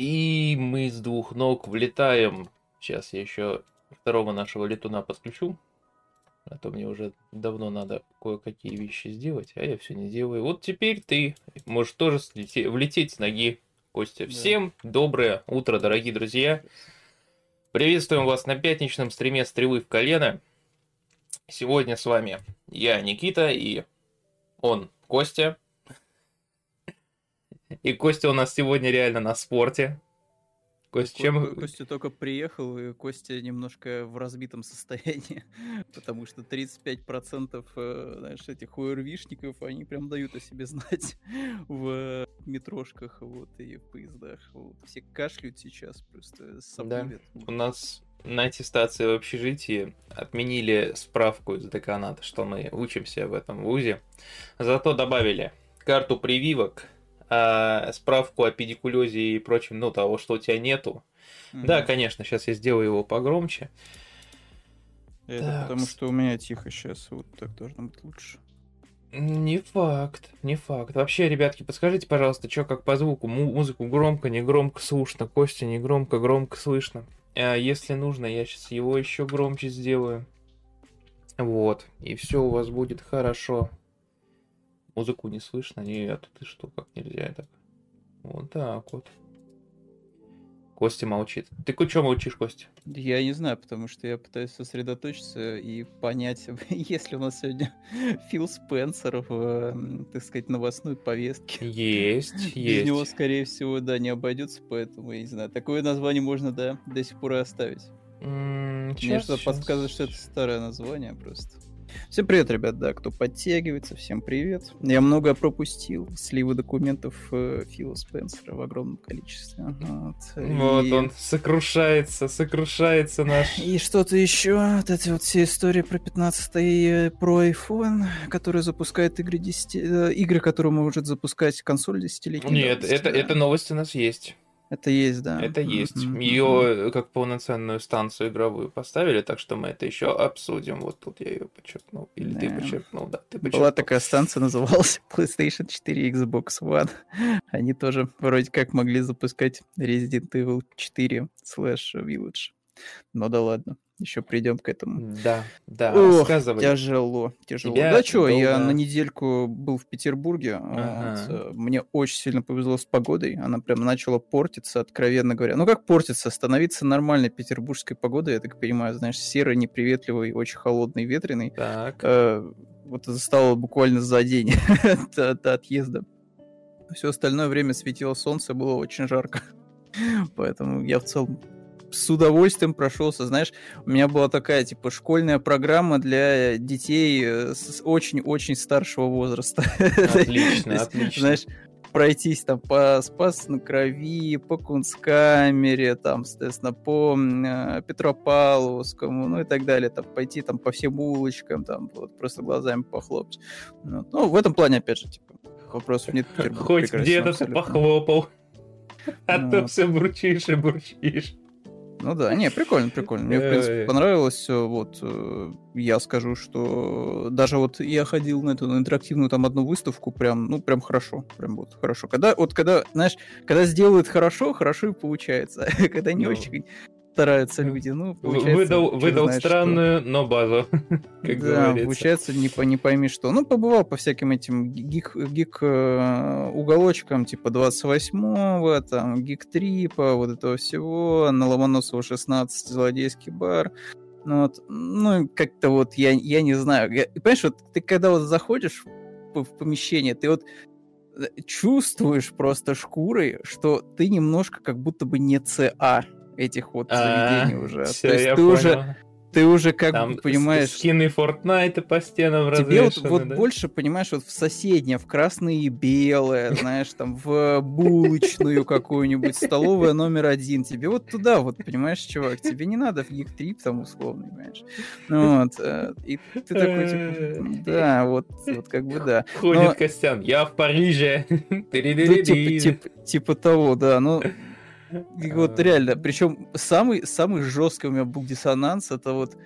И мы с двух ног влетаем. Сейчас я еще второго нашего летуна подключу. А то мне уже давно надо кое-какие вещи сделать, а я все не делаю. Вот теперь ты можешь тоже слете- влететь с ноги, Костя. Да. Всем доброе утро, дорогие друзья. Приветствуем вас на пятничном стриме «Стрелы в колено». Сегодня с вами я, Никита, и он, Костя. И Костя у нас сегодня реально на спорте. Костя, Ко- чем... Ко- Костя только приехал, и Костя немножко в разбитом состоянии, потому что 35% э, знаешь, этих УРВишников, они прям дают о себе знать в метрошках вот, и в поездах. Вот. Все кашляют сейчас, просто сопливят. У нас на аттестации в общежитии отменили справку из деканата, что мы учимся в этом вузе. Зато добавили карту прививок, а, справку о педикулезе и прочем, ну, того, что у тебя нету. Мгм. Да, конечно, сейчас я сделаю его погромче. Это Так. потому что у меня тихо сейчас, вот так должно быть лучше. Не факт, не факт. Вообще, ребятки, подскажите, пожалуйста, что как по звуку? Му- музыку громко, не громко слышно, Костя не громко, громко слышно. А если нужно, я сейчас его еще громче сделаю. Вот, и все у вас будет хорошо. Музыку не слышно, нет, ты что, как нельзя так. Вот так вот. Костя молчит. Ты что молчишь, Костя? Я не знаю, потому что я пытаюсь сосредоточиться и понять, есть ли у нас сегодня Фил Спенсер в, м, так сказать, новостной повестке. Есть, Без есть. него, скорее всего, да, не обойдется, поэтому, я не знаю, такое название можно, да, до сих пор и оставить. М, Мне что-то подсказывает, что это старое название просто. Всем привет, ребят, да, кто подтягивается, всем привет. Я много пропустил, сливы документов э, Фила Спенсера в огромном количестве. Вот. Вот И- он сокрушается, сокрушается наш. И что-то еще, вот эти вот все истории про 15 про iPhone, который запускает игры 10, э, игры, которые может запускать консоль 10-летней Нет, давности, это, да. это новость у нас есть. Это есть, да. Это есть. Мгм. Ее как полноценную станцию игровую поставили, так что мы это еще обсудим. Вот тут я ее подчеркнул. Или ты Да. подчеркнул, да. Ты Была подчеркнул. такая станция, называлась PlayStation 4 и Xbox One. Они тоже вроде как могли запускать Resident Evil 4 slash Village. Но да ладно, еще придем к этому. Да, да, Ох, рассказывай. тяжело, тяжело. Тебя да что, я долго- на недельку был в Петербурге. Ага. вот, э, мне очень сильно повезло с погодой. Она прям начала портиться, откровенно говоря. Ну как портиться? Становиться нормальной петербургской погодой, я так понимаю, знаешь, серый, неприветливый, очень холодный, ветреный. Так. Э, вот это стало буквально за день до, до отъезда. Все остальное время светило солнце, было очень жарко. Поэтому я в целом с удовольствием прошелся. Знаешь, у меня была такая, типа, школьная программа для детей э, с очень-очень старшего возраста. Отлично, есть, отлично. Знаешь, пройтись там по Спас на Крови, по Кунсткамере, там, соответственно, по э, Петропавловскому, ну и так далее, там, пойти там по всем улочкам, там, вот, просто глазами похлопать. Вот. Ну, в этом плане, опять же, типа, вопросов нет. Хоть где-то похлопал. А Ну то вот. все бурчишь и бурчишь. Ну да, не, прикольно, прикольно. Мне, в Ой. принципе, понравилось все. Вот, э, я скажу, что даже вот я ходил на эту на интерактивную там одну выставку, прям, ну, прям хорошо, прям вот хорошо. Когда, вот когда, знаешь, когда сделают хорошо, хорошо и получается. Когда не Ну. очень стараются люди, ну. Выдал, выдал знает что. странную, но базу, как да, говорится. получается, не, по- не пойми что. Ну, побывал по всяким этим гик, гик э, уголочкам, типа 28-го, там, гик-трипа, вот этого всего, на Ломоносова 16, злодейский бар. Ну, вот, ну, как-то вот, я, я не знаю. Я- понимаешь, вот ты когда вот заходишь в, в помещение, ты вот э, чувствуешь просто шкурой, что ты немножко как будто бы не ЦА этих вот заведений уже. А, То есть ты уже, ты уже как Там бы понимаешь... скины Фортнайта по стенам Тебе вот, вот да? больше, понимаешь, вот в соседнее, в красное и белое, знаешь, там в булочную какую-нибудь, столовая номер один. Тебе вот туда вот, понимаешь, чувак, тебе не надо в гик-трип там условный, понимаешь. Ну Вот. э, И ты такой, типа, да, вот, вот как бы да. Ходит но- Костян, я в Париже. Ну, типа, типа того, да. Ну, и вот А. реально, причем самый, самый жесткий у меня был диссонанс, это вот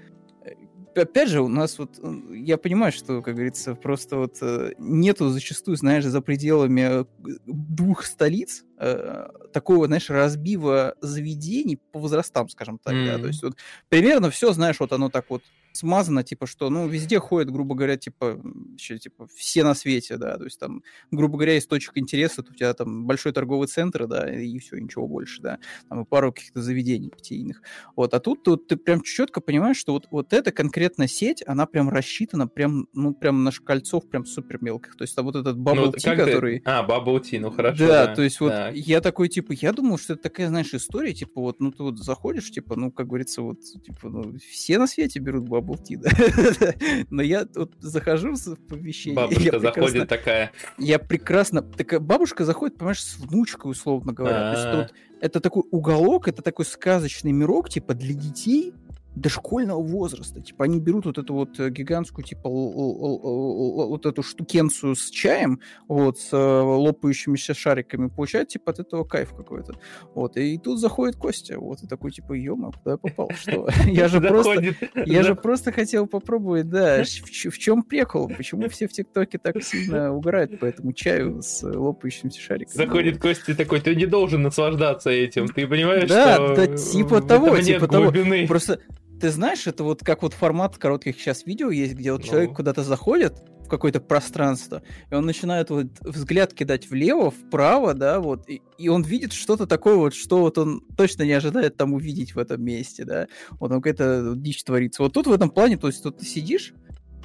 э, опять же, у нас вот, я понимаю, что, как говорится, просто вот э, нету зачастую, знаешь, за пределами э, двух столиц э, такого, знаешь, разбива заведений по возрастам, скажем так, mm-hmm. да, то есть вот примерно все, знаешь, вот оно так вот смазано, типа, что, ну, везде ходят, грубо говоря, типа, еще, типа, все на свете, да, то есть там, грубо говоря, из точек интереса, у тебя там большой торговый центр, да, и все, ничего больше, да, там и пару каких-то заведений питейных. Вот, а тут, тут ты прям четко понимаешь, что вот, вот эта конкретная сеть, она прям рассчитана прям, ну, прям на шкальцов прям супер мелких, то есть там вот этот Bubble ну, Tea, который... Ты... А, Bubble Tea, ну, хорошо, да. Да, то есть вот так. я такой, типа, я думал, что это такая, знаешь, история, типа, вот, ну, ты вот заходишь, типа, ну, как говорится, вот, типа, ну, все на свете берут Bubble Tea, да. Но я вот захожу в помещение. Бабушка заходит такая. Я прекрасно... Такая бабушка заходит, понимаешь, с внучкой, условно говоря. То есть вот, это такой уголок, это такой сказочный мирок, типа, для детей, дошкольного возраста. Типа они берут вот эту вот э, гигантскую, типа, вот эту штукенцию с чаем, вот, с э, лопающимися шариками, получают, типа, от этого кайф какой-то. Вот, и тут заходит Костя, вот, и такой, типа, ё куда я попал? Что? Я же просто... Я же просто хотел попробовать, да, в чем прикол? Почему все в ТикТоке так сильно угорают по этому чаю с лопающимися шариками? Заходит Костя такой, ты не должен наслаждаться этим, ты понимаешь, что... Да, типа того, типа того. Просто ты знаешь, это вот как вот формат коротких сейчас видео есть, где вот ну. человек куда-то заходит в какое-то пространство, и он начинает вот взгляд кидать влево, вправо, да, вот, и, и он видит что-то такое вот, что вот он точно не ожидает там увидеть в этом месте, да, вот он какая-то дичь творится. Вот тут в этом плане, то есть тут ты сидишь,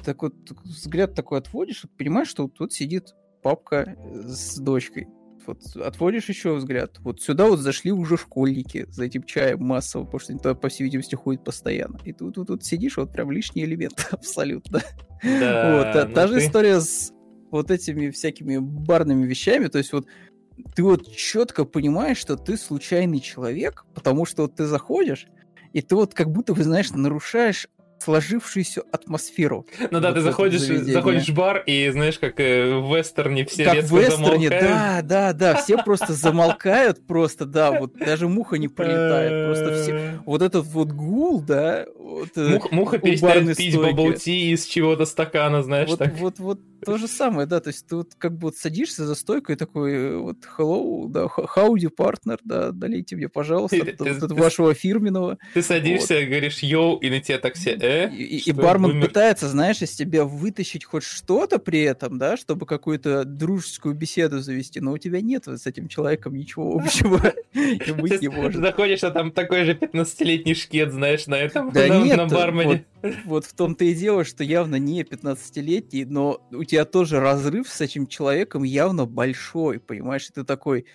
так вот взгляд такой отводишь, понимаешь, что вот тут сидит папка с дочкой, вот отводишь еще взгляд. Вот сюда вот зашли уже школьники за этим чаем массово, потому что они туда, по всей видимости, ходят постоянно. И тут, тут, тут сидишь, вот прям лишний элемент абсолютно. Да, вот, а, ну та же история с вот этими всякими барными вещами, то есть вот ты вот четко понимаешь, что ты случайный человек, потому что вот ты заходишь, и ты вот как будто, вы знаешь, нарушаешь сложившуюся атмосферу. Ну да, ты заходишь, заходишь в бар, и знаешь, как э, в вестерне все как резко в вестерне, замолкают. да, да, да, все просто замолкают, просто, да, вот даже муха не пролетает, просто все, вот этот вот гул, да, вот, э, Мух, муха перестает пить bubble tea из чего-то стакана, знаешь, вот, так. Вот, вот, то же самое, да, то есть ты вот как бы вот садишься за стойку и такой э, вот hello, да, howdy, partner, да, долейте мне, пожалуйста, ты, вот, ты, вашего фирменного. Ты садишься, вот. говоришь йоу, и на тебя так все, э? И, и бармен вымер? пытается, знаешь, из тебя вытащить хоть что-то при этом, да, чтобы какую-то дружескую беседу завести, но у тебя нет с этим человеком ничего общего, и быть не может. Заходишь, а там такой же 15-летний шкет, знаешь, на этом, да нет, на бармене. Вот, вот в том-то и дело, что явно не 15-летний, но у тебя тоже разрыв с этим человеком явно большой, понимаешь? Ты такой,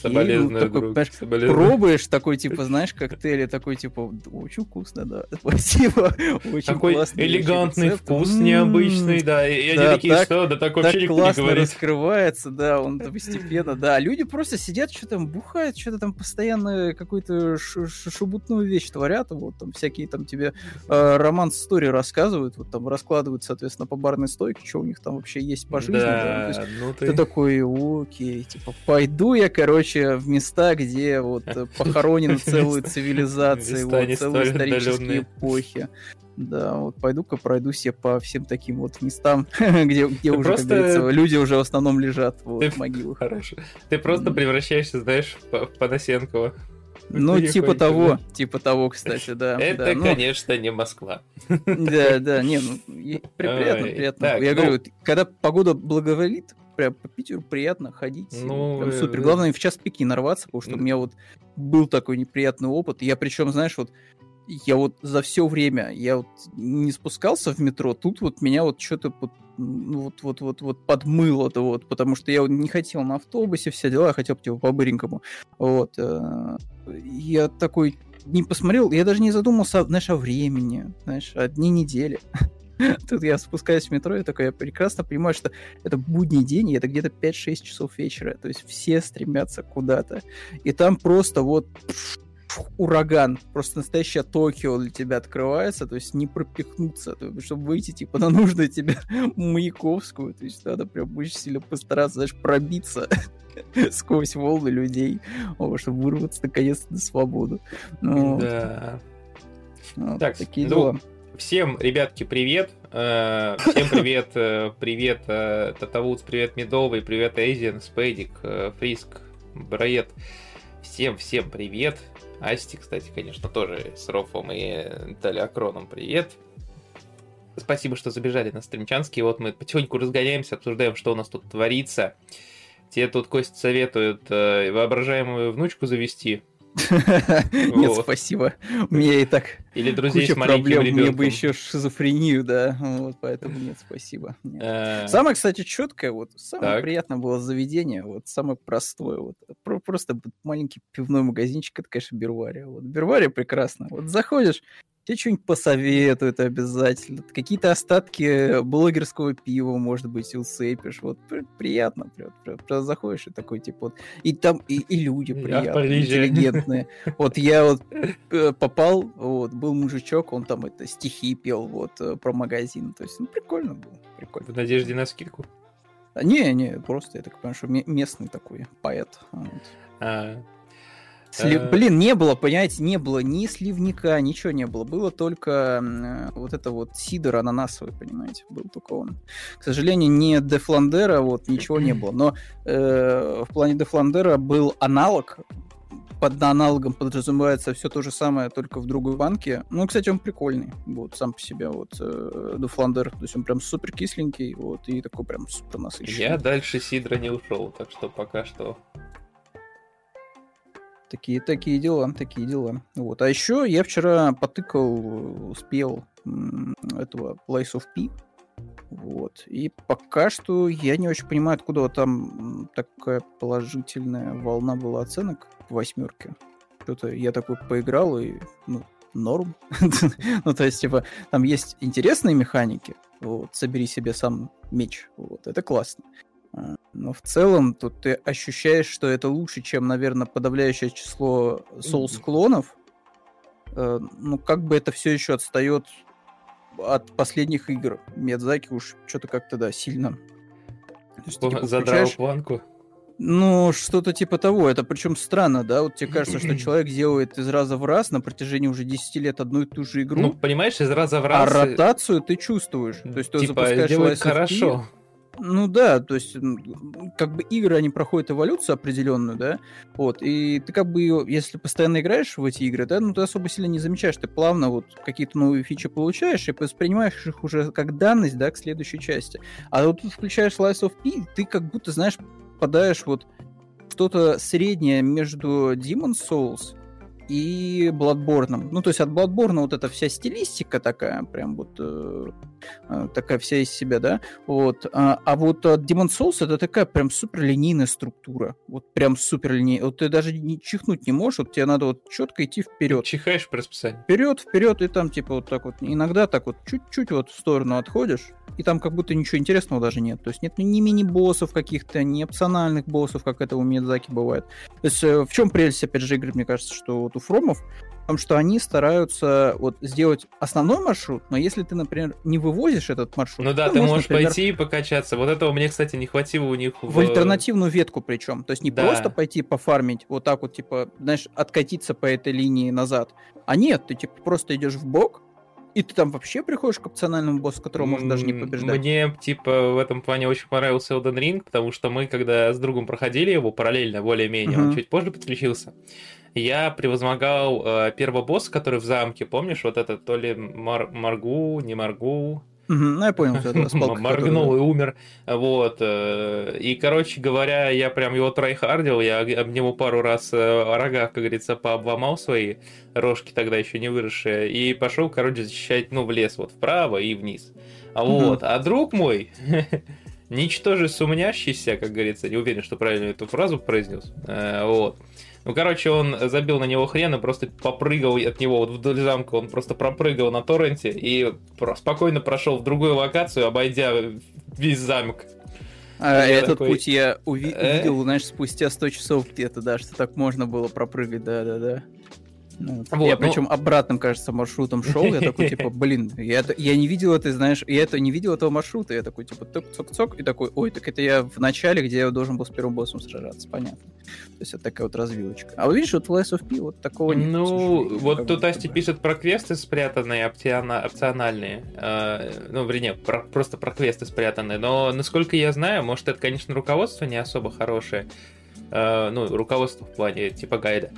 Соболезную, такой, друг, соболезную. Пробуешь такой, типа, знаешь, коктейли, такой, типа, очень вкусно, да, спасибо, очень такой классный. элегантный вкус, м-м-м. необычный, да, и они да, такие, так, что, да так вообще так классно не раскрывается, да, он постепенно, да, люди просто сидят, что там бухают, что-то там постоянно какую-то шубутную вещь творят, вот там всякие там тебе э, роман-стори рассказывают, вот там раскладывают, соответственно, по барной стойке, что у них там вообще есть по жизни, да, да. Ну, ты... ты такой, окей, типа, пойду я, короче, в места, где вот э, похоронены целые цивилизации, вот, целые исторические эпохи. Да, вот пойду-ка пройдусь я по всем таким вот местам, где, где уже, просто... как говорится, люди уже в основном лежат вот, Ты... в могилах. Хорошо. Ты просто превращаешься, знаешь, в Панасенкова. Ну, типа того, типа того, кстати, да. Это, да, ну... конечно, не Москва. Да, да, не, ну, приятно, приятно. Я ну говорю, когда погода благоволит, прям по Питеру приятно ходить. Ну, прям супер. Э, Главное, в час пики нарваться, потому что у меня вот был такой неприятный опыт. Я причем, знаешь, вот я вот за все время, я вот не спускался в метро, тут вот меня вот что-то вот, ну, вот, вот, вот, вот подмыло то вот, потому что я вот не хотел на автобусе, все дела, я хотел типа по-быренькому. Вот. Э, я такой не посмотрел, я даже не задумался, знаешь, о времени, знаешь, о дне недели. Тут я спускаюсь в метро, и такой, я прекрасно понимаю, что это будний день, и это где-то 5-6 часов вечера. То есть все стремятся куда-то. И там просто вот ураган, просто настоящее Токио для тебя открывается, то есть не пропихнуться, то, чтобы выйти типа на нужную тебе Маяковскую, то есть надо прям очень сильно постараться, знаешь, пробиться сквозь волны людей, чтобы вырваться наконец-то на свободу. Ну, да. Вот, так, такие ну, дела Всем, ребятки, привет. Э, всем привет, э, привет э, Татавудс, привет Медовый, привет Эйзен, Спейдик, Фриск, Брает. Всем, всем привет. Асти, кстати, конечно, тоже с Рофом и Талиакроном привет. Спасибо, что забежали на стримчанский. Вот мы потихоньку разгоняемся, обсуждаем, что у нас тут творится. Тебе тут Кость советует воображаемую внучку завести. Нет, спасибо. У меня и так Или друзей куча проблем. Мне бы еще шизофрению, да. Вот поэтому нет, спасибо. Э. Самое, кстати, четкое, вот самое приятное было заведение, вот самое простое, вот просто маленький пивной магазинчик, это, конечно, Бервария. Вот Бервария прекрасно. Вот заходишь, тебе что-нибудь посоветуют обязательно. Какие-то остатки блогерского пива, может быть, уцепишь. Вот приятно. Прям, прям, прям заходишь и такой, типа, вот. И там и, и люди приятные, интеллигентные. Вот я вот э, попал, вот, был мужичок, он там это стихи пел, вот, э, про магазин. То есть, ну, прикольно было. Прикольно. В надежде на скидку? Не, не, просто я так понимаю, что местный такой поэт. Вот. А, Слив... Э. Блин, не было, понимаете, не было ни сливника, ничего не было. Было только э, вот это вот сидор ананасовый, понимаете, был только он. К сожалению, не Дефландера, вот, ничего не было. Но э, в плане Дефландера был аналог, под аналогом подразумевается все то же самое, только в другой банке. Ну, кстати, он прикольный, вот, сам по себе, вот, э, Дуфландер, то есть он прям супер кисленький, вот, и такой прям супер насыщенный. Я дальше Сидра не ушел, так что пока что Такие, такие дела, такие дела. Вот. А еще я вчера потыкал, успел этого Place of P. Вот. И пока что я не очень понимаю, откуда там такая положительная волна была оценок в восьмерке. Что-то я такой поиграл и, ну, норм. ну, то есть, типа, там есть интересные механики. Вот, собери себе сам меч. Вот, это классно. Но в целом тут ты ощущаешь, что это лучше, чем, наверное, подавляющее число Souls-клонов. Э, ну, как бы это все еще отстает от последних игр. Миядзаки уж что-то как-то, да, сильно. Есть, типа, Задрал планку. Ну, что-то типа того. Это причем странно, да? Вот тебе кажется, что человек делает из раза в раз на протяжении уже 10 лет одну и ту же игру. Ну, понимаешь, из раза в а раз... А ротацию ты чувствуешь. То есть ты типа, запускаешь делает хорошо. Ну да, то есть как бы игры, они проходят эволюцию определенную, да, вот, и ты как бы, если постоянно играешь в эти игры, да, ну ты особо сильно не замечаешь, ты плавно вот какие-то новые фичи получаешь и воспринимаешь их уже как данность, да, к следующей части. А вот тут включаешь Lies of P, ты как будто, знаешь, попадаешь вот что-то среднее между Demon's Souls и Bloodborne. Ну, то есть от Bloodborne вот эта вся стилистика такая, прям вот э, э, такая вся из себя, да, вот. А, а вот от Demon Souls это такая прям супер линейная структура, вот прям супер линейная. Вот ты даже не чихнуть не можешь, вот тебе надо вот четко идти вперед. Чихаешь по расписанию. Вперед, вперед, и там типа вот так вот, иногда так вот чуть-чуть вот в сторону отходишь, и там как будто ничего интересного даже нет. То есть нет ни мини-боссов каких-то, ни опциональных боссов, как это у Миядзаки бывает. То есть э, в чем прелесть, опять же, игры, мне кажется, что вот у Фромов, в том, что они стараются вот сделать основной маршрут, но если ты, например, не вывозишь этот маршрут... Ну да, ты можешь например, пойти и покачаться. Вот этого мне, кстати, не хватило у них... В, в альтернативную ветку причем. То есть не да. просто пойти пофармить, вот так вот, типа, знаешь, откатиться по этой линии назад. А нет, ты, типа, просто идешь в бок, и ты там вообще приходишь к опциональному боссу, которого можно даже не побеждать? Мне, типа, в этом плане очень понравился Elden Ring, потому что мы, когда с другом проходили его параллельно, более-менее, uh-huh. он чуть позже подключился, я превозмогал э, первого босса, который в замке, помнишь, вот этот то ли Мар- Маргу, не Маргу, ну, я понял, что это спалка, Моргнул и умер. Вот. Э, и, короче говоря, я прям его трайхардил, я об него пару раз э, о рогах, как говорится, пообломал свои рожки тогда еще не выросшие, и пошел, короче, защищать, ну, в лес, вот, вправо и вниз. А вот. А друг мой, ничтоже сумнящийся, как говорится, не уверен, что правильно эту фразу произнес, э, вот, ну, короче, он забил на него хрен и просто попрыгал от него вот вдоль замка. Он просто пропрыгал на торренте и спокойно прошел в другую локацию, обойдя весь замок. А этот такой... путь я уви- э? увидел, знаешь, спустя 100 часов где-то, да, что так можно было пропрыгать, да-да-да. Ну, вот, я ну... причем обратным, кажется, маршрутом шел, я такой, типа, блин, я, я не видел это, знаешь, я это не видел этого маршрута, я такой, типа, цок-цок-цок, и такой, ой, так это я в начале, где я должен был с первым боссом сражаться, понятно. То есть это такая вот развилочка. А вы видишь, вот в Last of P вот такого нет. Ну, вот тут Асти пишет про квесты спрятанные, опциональные, э, ну, вернее, про, просто про квесты спрятанные, но, насколько я знаю, может, это, конечно, руководство не особо хорошее, э, ну, руководство в плане типа гайда,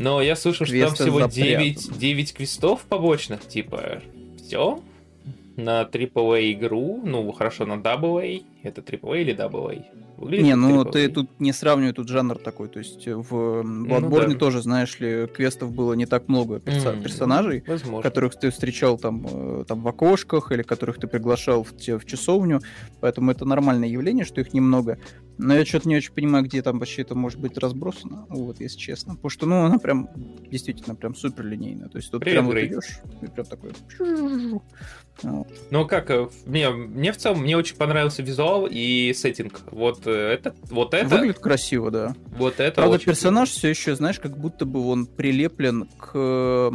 но я слышал, что там всего 9, 9 квестов побочных, типа, все. На AAA игру, ну, хорошо, на AA. Это AAA или AA? Выглядит не, ну ты тут не сравнивай тут жанр такой. То есть в Bloodborne ну, да. тоже, знаешь ли, квестов было не так много перса- mm, персонажей, возможно. которых ты встречал там, э, там в окошках или которых ты приглашал в, в часовню. Поэтому это нормальное явление, что их немного. Но я что-то не очень понимаю, где там вообще это может быть разбросано, вот, если честно. Потому что, ну, она прям, действительно, прям супер линейная. То есть тут Привет, прям вот идешь, и прям такой... Ну, как, э, мне, мне в целом, мне очень понравился визуал и сеттинг. Вот э, это, вот это... Выглядит красиво, да. Вот это Правда, персонаж круто. все еще, знаешь, как будто бы он прилеплен к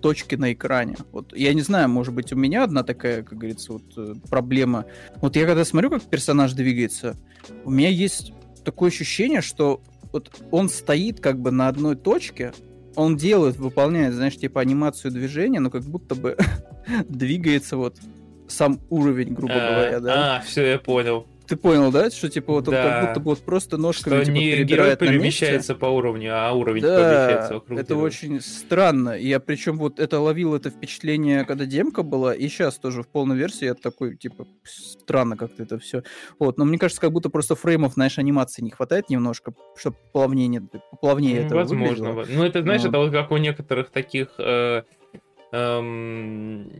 точке на экране. Вот, я не знаю, может быть, у меня одна такая, как говорится, вот э, проблема. Вот я когда смотрю, как персонаж двигается, у меня есть такое ощущение, что вот он стоит как бы на одной точке, он делает, выполняет, знаешь, типа анимацию движения, но как будто бы двигается вот сам уровень, грубо а, говоря, да. А, все, я понял. Ты понял, да? Что типа вот он да. как будто вот просто ножками что типа, не герой перемещается по уровню, а уровень да, перемещается вокруг это него. очень странно. Я причем вот это ловил это впечатление, когда демка была, и сейчас тоже в полной версии я такой, типа, странно как-то это все. Вот, но мне кажется, как будто просто фреймов, знаешь, анимации не хватает немножко, чтобы плавнее, плавнее это Возможно. Выглядело. Ну, это, знаешь, вот. это вот как у некоторых таких... Э, эм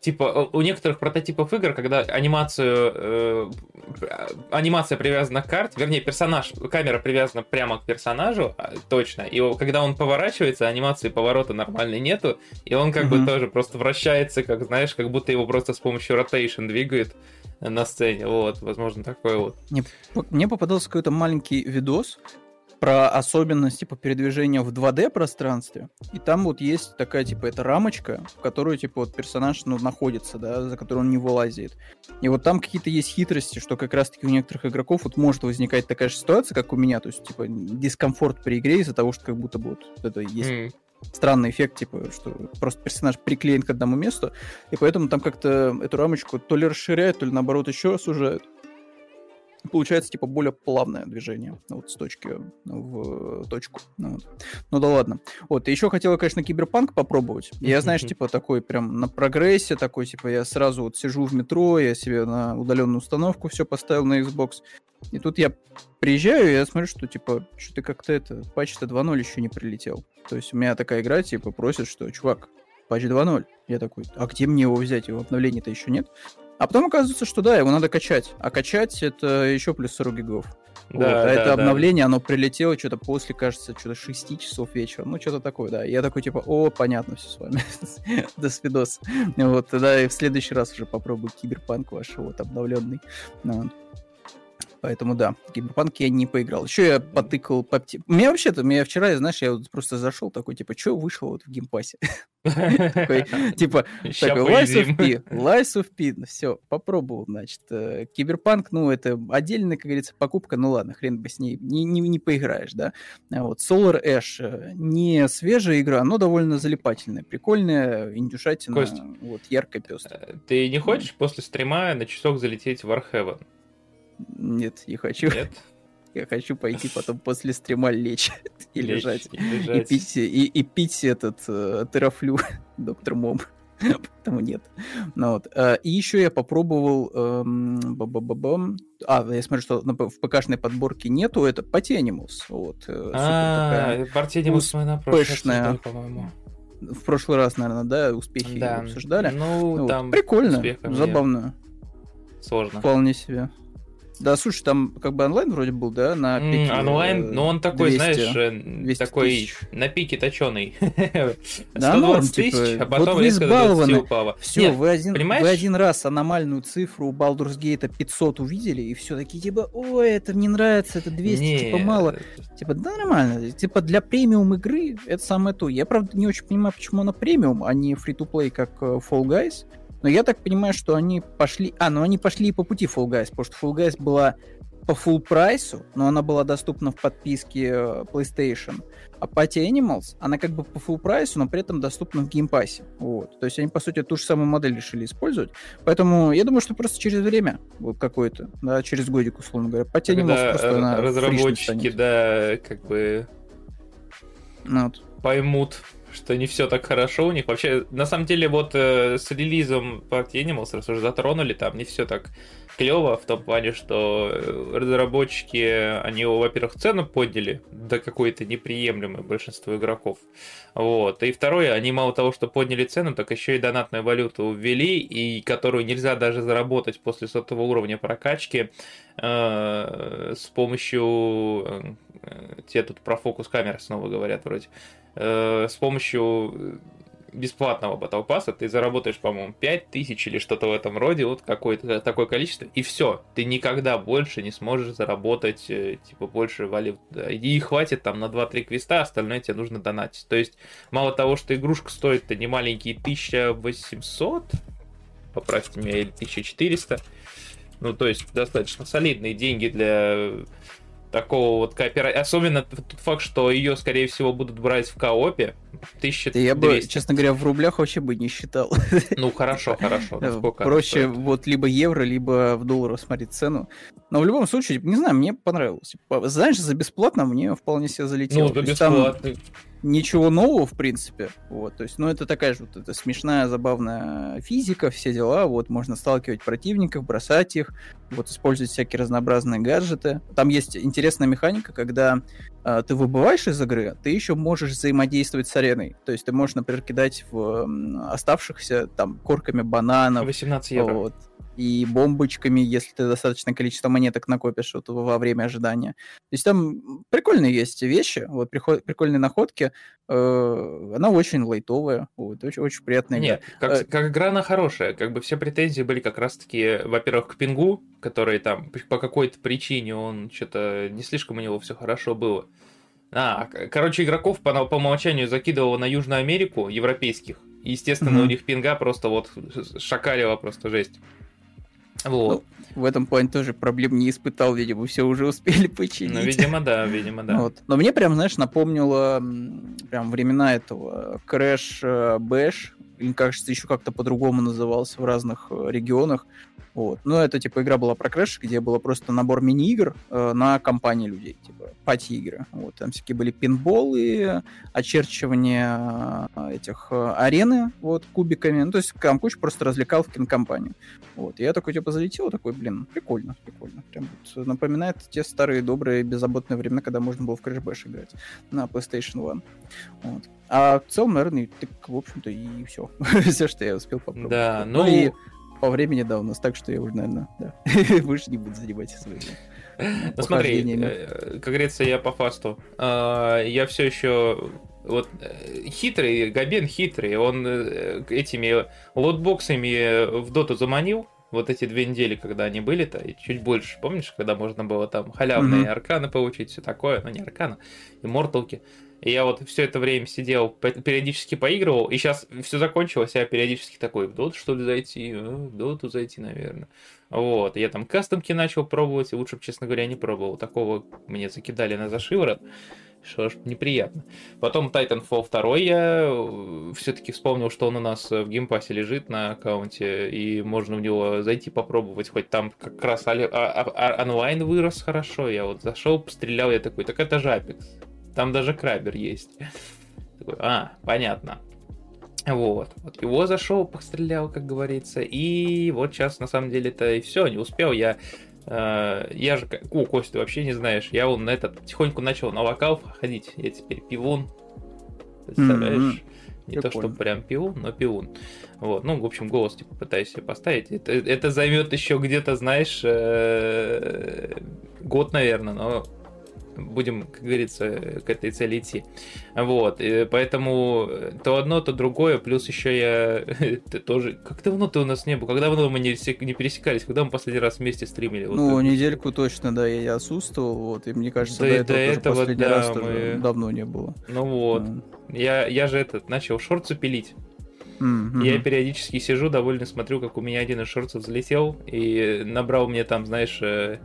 типа у некоторых прототипов игр, когда анимацию э, анимация привязана к карте, вернее персонаж, камера привязана прямо к персонажу, а, точно, и когда он поворачивается, анимации поворота нормальной нету, и он как mm-hmm. бы тоже просто вращается, как знаешь, как будто его просто с помощью rotation двигает на сцене, вот, возможно, такое вот. Мне, мне попадался какой-то маленький видос, про особенности по передвижению в 2D пространстве. И там вот есть такая, типа, эта рамочка, в которую, типа, вот персонаж, ну, находится, да, за которую он не вылазит. И вот там какие-то есть хитрости, что как раз-таки у некоторых игроков вот может возникать такая же ситуация, как у меня, то есть, типа, дискомфорт при игре из-за того, что как будто бы вот это есть mm странный эффект, типа, что просто персонаж приклеен к одному месту, и поэтому там как-то эту рамочку то ли расширяют, то ли наоборот еще сужают получается, типа, более плавное движение, вот, с точки в точку. Ну, вот. ну да ладно. Вот, и еще хотела, конечно, киберпанк попробовать. Я, знаешь, типа, такой прям на прогрессе, такой, типа, я сразу вот сижу в метро, я себе на удаленную установку все поставил на Xbox, и тут я приезжаю, и я смотрю, что, типа, что-то как-то это, патч-то 2.0 еще не прилетел. То есть у меня такая игра, типа, просит, что, чувак, патч 2.0. Я такой, а где мне его взять? Его обновления-то еще нет. А потом оказывается, что да, его надо качать. А качать это еще плюс 40 гигов. Да, вот. А да, это да. обновление, оно прилетело что-то после, кажется, что-то 6 часов вечера. Ну, что-то такое, да. Я такой, типа, о, понятно все с вами. До свидос. Вот, тогда и в следующий раз уже попробую киберпанк ваш, вот, обновленный. Ну, Поэтому да, Киберпанк я не поиграл. Еще я потыкал по... Меня вообще-то, меня вчера, знаешь, я вот просто зашел такой, типа, что вышло вот в Game Pass е? Типа, такой, Lies of P, Lies of P, все, попробовал, значит. Э, Киберпанк, ну, это отдельная, как говорится, покупка, ну ладно, хрен бы с ней, не, не, не поиграешь, да. А вот Solar Ash, э, не свежая игра, но довольно залипательная, прикольная, индюшатина, вот, ярко пестрая. Э, ты не хочешь после стрима на часок залететь в Warhaven? Нет, не хочу. Нет. Я хочу пойти потом после стрима лечь и лечь, лежать. И, лежать. и пить, и, и пить этот э, терафлю доктор Мом. Поэтому нет. Ну, вот. А, и еще я попробовал... Эм, ба а, я смотрю, что в ПКшной подборке нету. Это Patianimals. Вот, э, а, Patianimals мы на прошлой по-моему. В прошлый раз, наверное, да, успехи да. обсуждали. Ну, вот. там Прикольно, забавно. Сложно. Вполне себе. Да, слушай, там как бы онлайн вроде был, да, на пике. Онлайн, но он такой, 200, знаешь, 200 такой тысяч. на пике точеный. Да, норм, типа, а потом вот резко до упало. Все, Нет, вы, один, вы один раз аномальную цифру у Baldur's Gate 500 увидели, и все такие, типа, ой, это мне нравится, это 200, Не, типа, мало. Типа, да, нормально. Типа, для премиум игры это самое то. Я, правда, не очень понимаю, почему она премиум, а не free-to-play, как э, Fall Guys. Но я так понимаю, что они пошли... А, ну они пошли и по пути Fall Guys, потому что Fall Guys была по full прайсу, но она была доступна в подписке э, PlayStation. А Party Animals, она как бы по full прайсу, но при этом доступна в Game Pass е. Вот. То есть они, по сути, ту же самую модель решили использовать. Поэтому я думаю, что просто через время вот какое-то, да, через годик, условно говоря. Party Animals Когда просто разработчики, да, как бы ну, вот. поймут, что не все так хорошо у них. Вообще, на самом деле, вот э, с релизом Party Animals, раз уже затронули, там не все так клево в том плане, что э, разработчики, они, во-первых, цену подняли до какой-то неприемлемой большинству игроков. Вот. И второе, они мало того, что подняли цену, так еще и донатную валюту ввели, и которую нельзя даже заработать после сотого уровня прокачки э, с помощью... Э, те тут про фокус камеры снова говорят вроде. С помощью бесплатного Battle Pass ты заработаешь, по-моему, 5000 или что-то в этом роде, вот какое-то такое количество, и все, ты никогда больше не сможешь заработать, э, типа, больше валют. И хватит там на 2-3 квеста, остальное тебе нужно донатить. То есть, мало того, что игрушка стоит-то не маленькие 1800, поправьте меня, или 1400, ну, то есть, достаточно солидные деньги для такого вот кооператива. Особенно тот факт, что ее, скорее всего, будут брать в коопе. 1200. Я бы, честно говоря, в рублях вообще бы не считал. Ну, хорошо, хорошо. Проще вот либо евро, либо в долларах смотреть цену. Но в любом случае, не знаю, мне понравилось. Знаешь, за бесплатно мне вполне себе залетело. Ну, за бесплатно ничего нового, в принципе. Вот, то есть, ну, это такая же вот эта смешная, забавная физика, все дела. Вот, можно сталкивать противников, бросать их, вот, использовать всякие разнообразные гаджеты. Там есть интересная механика, когда э, ты выбываешь из игры, ты еще можешь взаимодействовать с ареной. То есть, ты можешь, например, кидать в э, оставшихся там корками бананов. 18 евро. Вот, и бомбочками, если ты достаточное количество монеток накопишь вот во время ожидания. То есть там прикольные есть вещи, вот прикольные находки. Э, она очень лайтовая, вот, очень, очень приятная Нет, как, э, как игра она хорошая. Как бы все претензии были как раз-таки, во-первых, к пингу, который там по какой-то причине он что-то не слишком у него все хорошо было. А, короче, игроков по, по умолчанию закидывало на Южную Америку, европейских. Естественно, mm-hmm. у них пинга просто вот шакалила просто жесть. Вот. Ну, в этом плане тоже проблем не испытал, видимо, все уже успели починить. Ну, видимо, да, видимо, да. Вот. Но мне прям, знаешь, напомнило прям времена этого Crash э, Bash, или, кажется, еще как-то по-другому назывался в разных э, регионах. Вот. Ну, это, типа, игра была про Crash, где было просто набор мини-игр э, на компании людей, типа, пати-игры. Вот. Там всякие были пинболы, очерчивание э, этих э, арены, вот, кубиками. Ну, то есть, там куча просто развлекал в кинокомпанию. Вот. И я такой, типа, залетел, такой, блин, прикольно, прикольно. Прям вот, напоминает те старые, добрые, беззаботные времена, когда можно было в Crash Bash играть на PlayStation 1. Вот. А в целом, наверное, так, в общем-то, и все. все, что я успел попробовать. Да, ну... ну и по времени, да, у нас так, что я уже, наверное, да, больше не буду занимать своими ну смотри, э, как говорится, я по фасту. А, я все еще вот э, хитрый, Габен хитрый, он э, этими лотбоксами в доту заманил, вот эти две недели, когда они были-то, и чуть больше, помнишь, когда можно было там халявные mm-hmm. арканы получить, все такое, ну не аркана, и морталки. И я вот все это время сидел, периодически поигрывал, и сейчас все закончилось, я периодически такой, в доту что ли зайти, ну, в доту зайти, наверное. Вот, я там кастомки начал пробовать, и лучше бы, честно говоря, не пробовал. Такого мне закидали на зашиворот, что ж неприятно. Потом Titanfall 2 я э, все-таки вспомнил, что он у нас в Game Pass е лежит на аккаунте, и можно в него зайти попробовать, хоть там как раз а, а, а, онлайн вырос хорошо. Я вот зашел, пострелял, я такой, так это же Apex. Там даже крабер есть. Такой, а, понятно. Вот, вот его зашел, пострелял, как говорится, и вот сейчас на самом деле-то и все, не успел я. Э, я же, о, Костя, ты вообще не знаешь, я он на этот потихоньку начал на вокал ходить, я теперь пивун, представляешь? Mm-hmm. Не Прикольно. то, что прям пиун, но пиун. Вот, ну, в общем, голос, типа, пытаюсь себе поставить. Это, это займет еще где-то, знаешь, э, год, наверное, но будем, как говорится, к этой цели идти. Вот, и поэтому то одно, то другое, плюс еще я тоже... Как давно ты у нас не был? Когда давно мы не, не пересекались? Когда мы последний раз вместе стримили? Ну, вот недельку точно, да, я отсутствовал, вот, и мне кажется, да, до этого, до последний да, раз мы... давно не было. Ну вот, mm. я, я же этот, начал шорты пилить. Mm-hmm. Я периодически сижу, довольно смотрю, как у меня один из шортов залетел и набрал мне там, знаешь, э,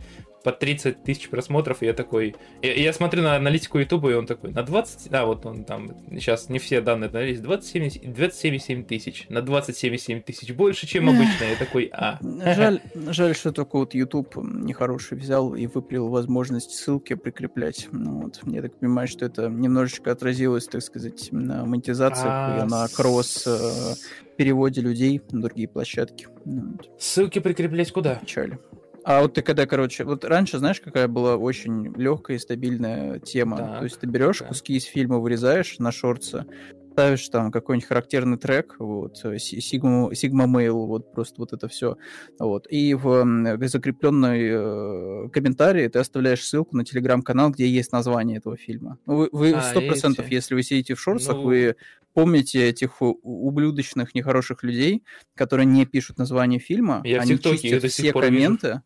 по 30 тысяч просмотров, и я такой... Я, я смотрю на аналитику Ютуба, и он такой, на 20... Да, вот он там, сейчас не все данные анализ, 27,7 тысяч. На 27,7 тысяч больше, чем обычно. Я такой, а. Жаль, жаль, что только вот YouTube нехороший взял и выплил возможность ссылки прикреплять. Ну, вот. Я так понимаю, что это немножечко отразилось, так сказать, на монетизациях а, и на кросс э, переводе людей на другие площадки. Ну, Ссылки прикреплять куда? Печаль. А вот ты когда, короче, вот раньше, знаешь, какая была очень легкая и стабильная тема? Так, То есть ты берешь да. куски из фильма, вырезаешь на шорты, ставишь там какой-нибудь характерный трек, вот, Sigma, Sigma Mail, вот, просто вот это все, вот, и в закрепленный э, комментарий ты оставляешь ссылку на телеграм-канал, где есть название этого фильма. Ну, вы а, сто процентов, если вы сидите в шорцах, ну... вы помните этих ублюдочных, нехороших людей, которые не пишут название фильма, Я они чистят все комменты, вижу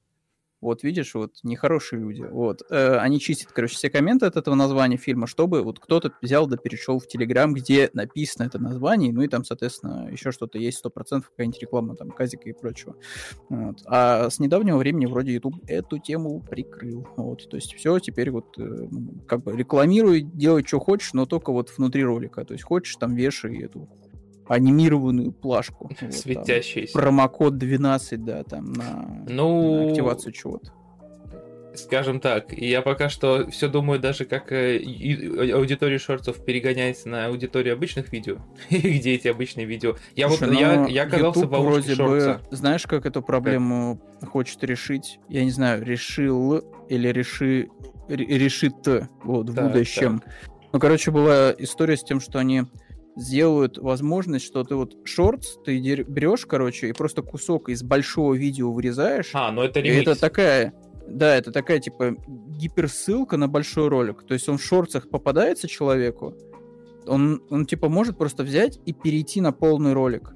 вот видишь, вот нехорошие люди. Вот. Э, они чистят, короче, все комменты от этого названия фильма, чтобы вот кто-то взял да перешел в Телеграм, где написано это название, ну и там, соответственно, еще что-то есть, сто процентов какая-нибудь реклама, там, казика и прочего. Вот. А с недавнего времени вроде YouTube эту тему прикрыл. Вот. То есть все теперь вот э, как бы рекламируй, делай, что хочешь, но только вот внутри ролика. То есть хочешь, там вешай эту анимированную плашку. Светящаяся. Вот, промокод 12, да, там, на, ну, на активацию чего-то. Скажем так, я пока что все думаю даже, как э, аудитория шортов перегоняется на аудиторию обычных видео. где эти обычные видео? Я Слушай, вот, я, я оказался YouTube в вроде бы, знаешь, как эту проблему как? хочет решить? Я не знаю, решил или реши, решит вот, в так, будущем. Так. Ну, короче, была история с тем, что они сделают возможность, что ты вот шортс, ты берешь, короче, и просто кусок из большого видео вырезаешь. А, ну это ремикс. это такая, да, это такая, типа, гиперссылка на большой ролик. То есть он в шортсах попадается человеку, он, он типа, может просто взять и перейти на полный ролик.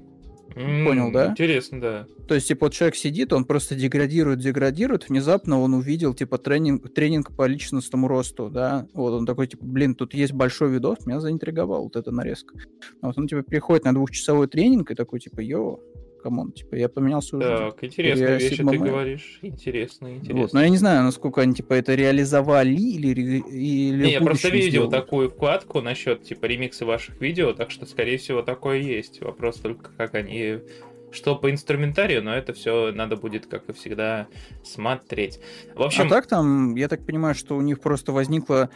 Mm, Понял, да? Интересно, да. То есть, типа, вот человек сидит, он просто деградирует, деградирует, внезапно он увидел, типа, тренинг, тренинг по личностному росту, да, вот он такой, типа, блин, тут есть большой видос, меня заинтриговал вот эта нарезка. А вот он, типа, приходит на двухчасовой тренинг и такой, типа, yo, come on, типа, я поменял свою Так, жизнь. интересная вещь, ты говоришь. Интересно, интересно. Вот, но я не знаю, насколько они, типа, это реализовали или... или не, я просто видел сделают. такую вкладку насчет, типа, ремикса ваших видео, так что, скорее всего, такое есть. Вопрос только, как они что по инструментарию, но это все надо будет, как и всегда, смотреть. В общем... А так там, я так понимаю, что у них просто возникла,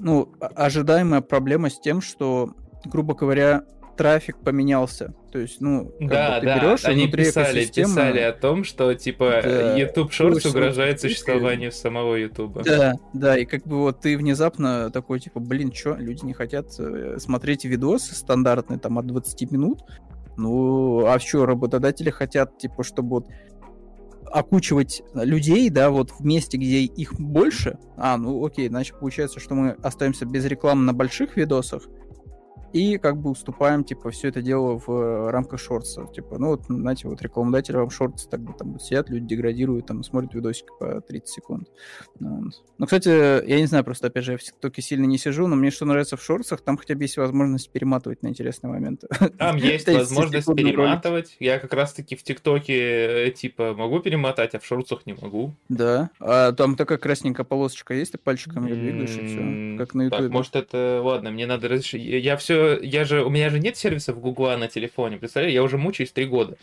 ну, ожидаемая проблема с тем, что, грубо говоря, трафик поменялся. То есть, ну, да, да, берешь, они писали, экосистемы... писали о том, что, типа, да, YouTube Shorts угрожает существованию самого YouTube. Да, да, и как бы вот ты внезапно такой, типа, блин, что, люди не хотят э, смотреть видосы стандартные, там, от 20 минут? Ну, а что, работодатели хотят, типа, чтобы вот окучивать людей, да, вот в месте, где их больше. А, ну окей, значит, получается, что мы остаемся без рекламы на больших видосах, и как бы уступаем, типа, все это дело в э, рамках шортса. Типа, ну вот, знаете, вот рекламодатели вам шортс так бы там сидят, люди деградируют, там смотрят видосики по 30 секунд. Ну, ну, кстати, я не знаю, просто, опять же, я в ТикТоке сильно не сижу, но мне что нравится в шортсах, там хотя бы есть возможность перематывать на интересные моменты. Там есть возможность перематывать. Я как раз-таки в ТикТоке, э, типа, могу перемотать, а в шортсах не могу. Да. А там такая красненькая полосочка есть, ты пальчиком ее двигаешь, и все. Как на ютубе. Может, это... Ладно, мне надо разрешить. Я все я же, у меня же нет сервисов Гугла на телефоне, представляешь, я уже мучаюсь три года.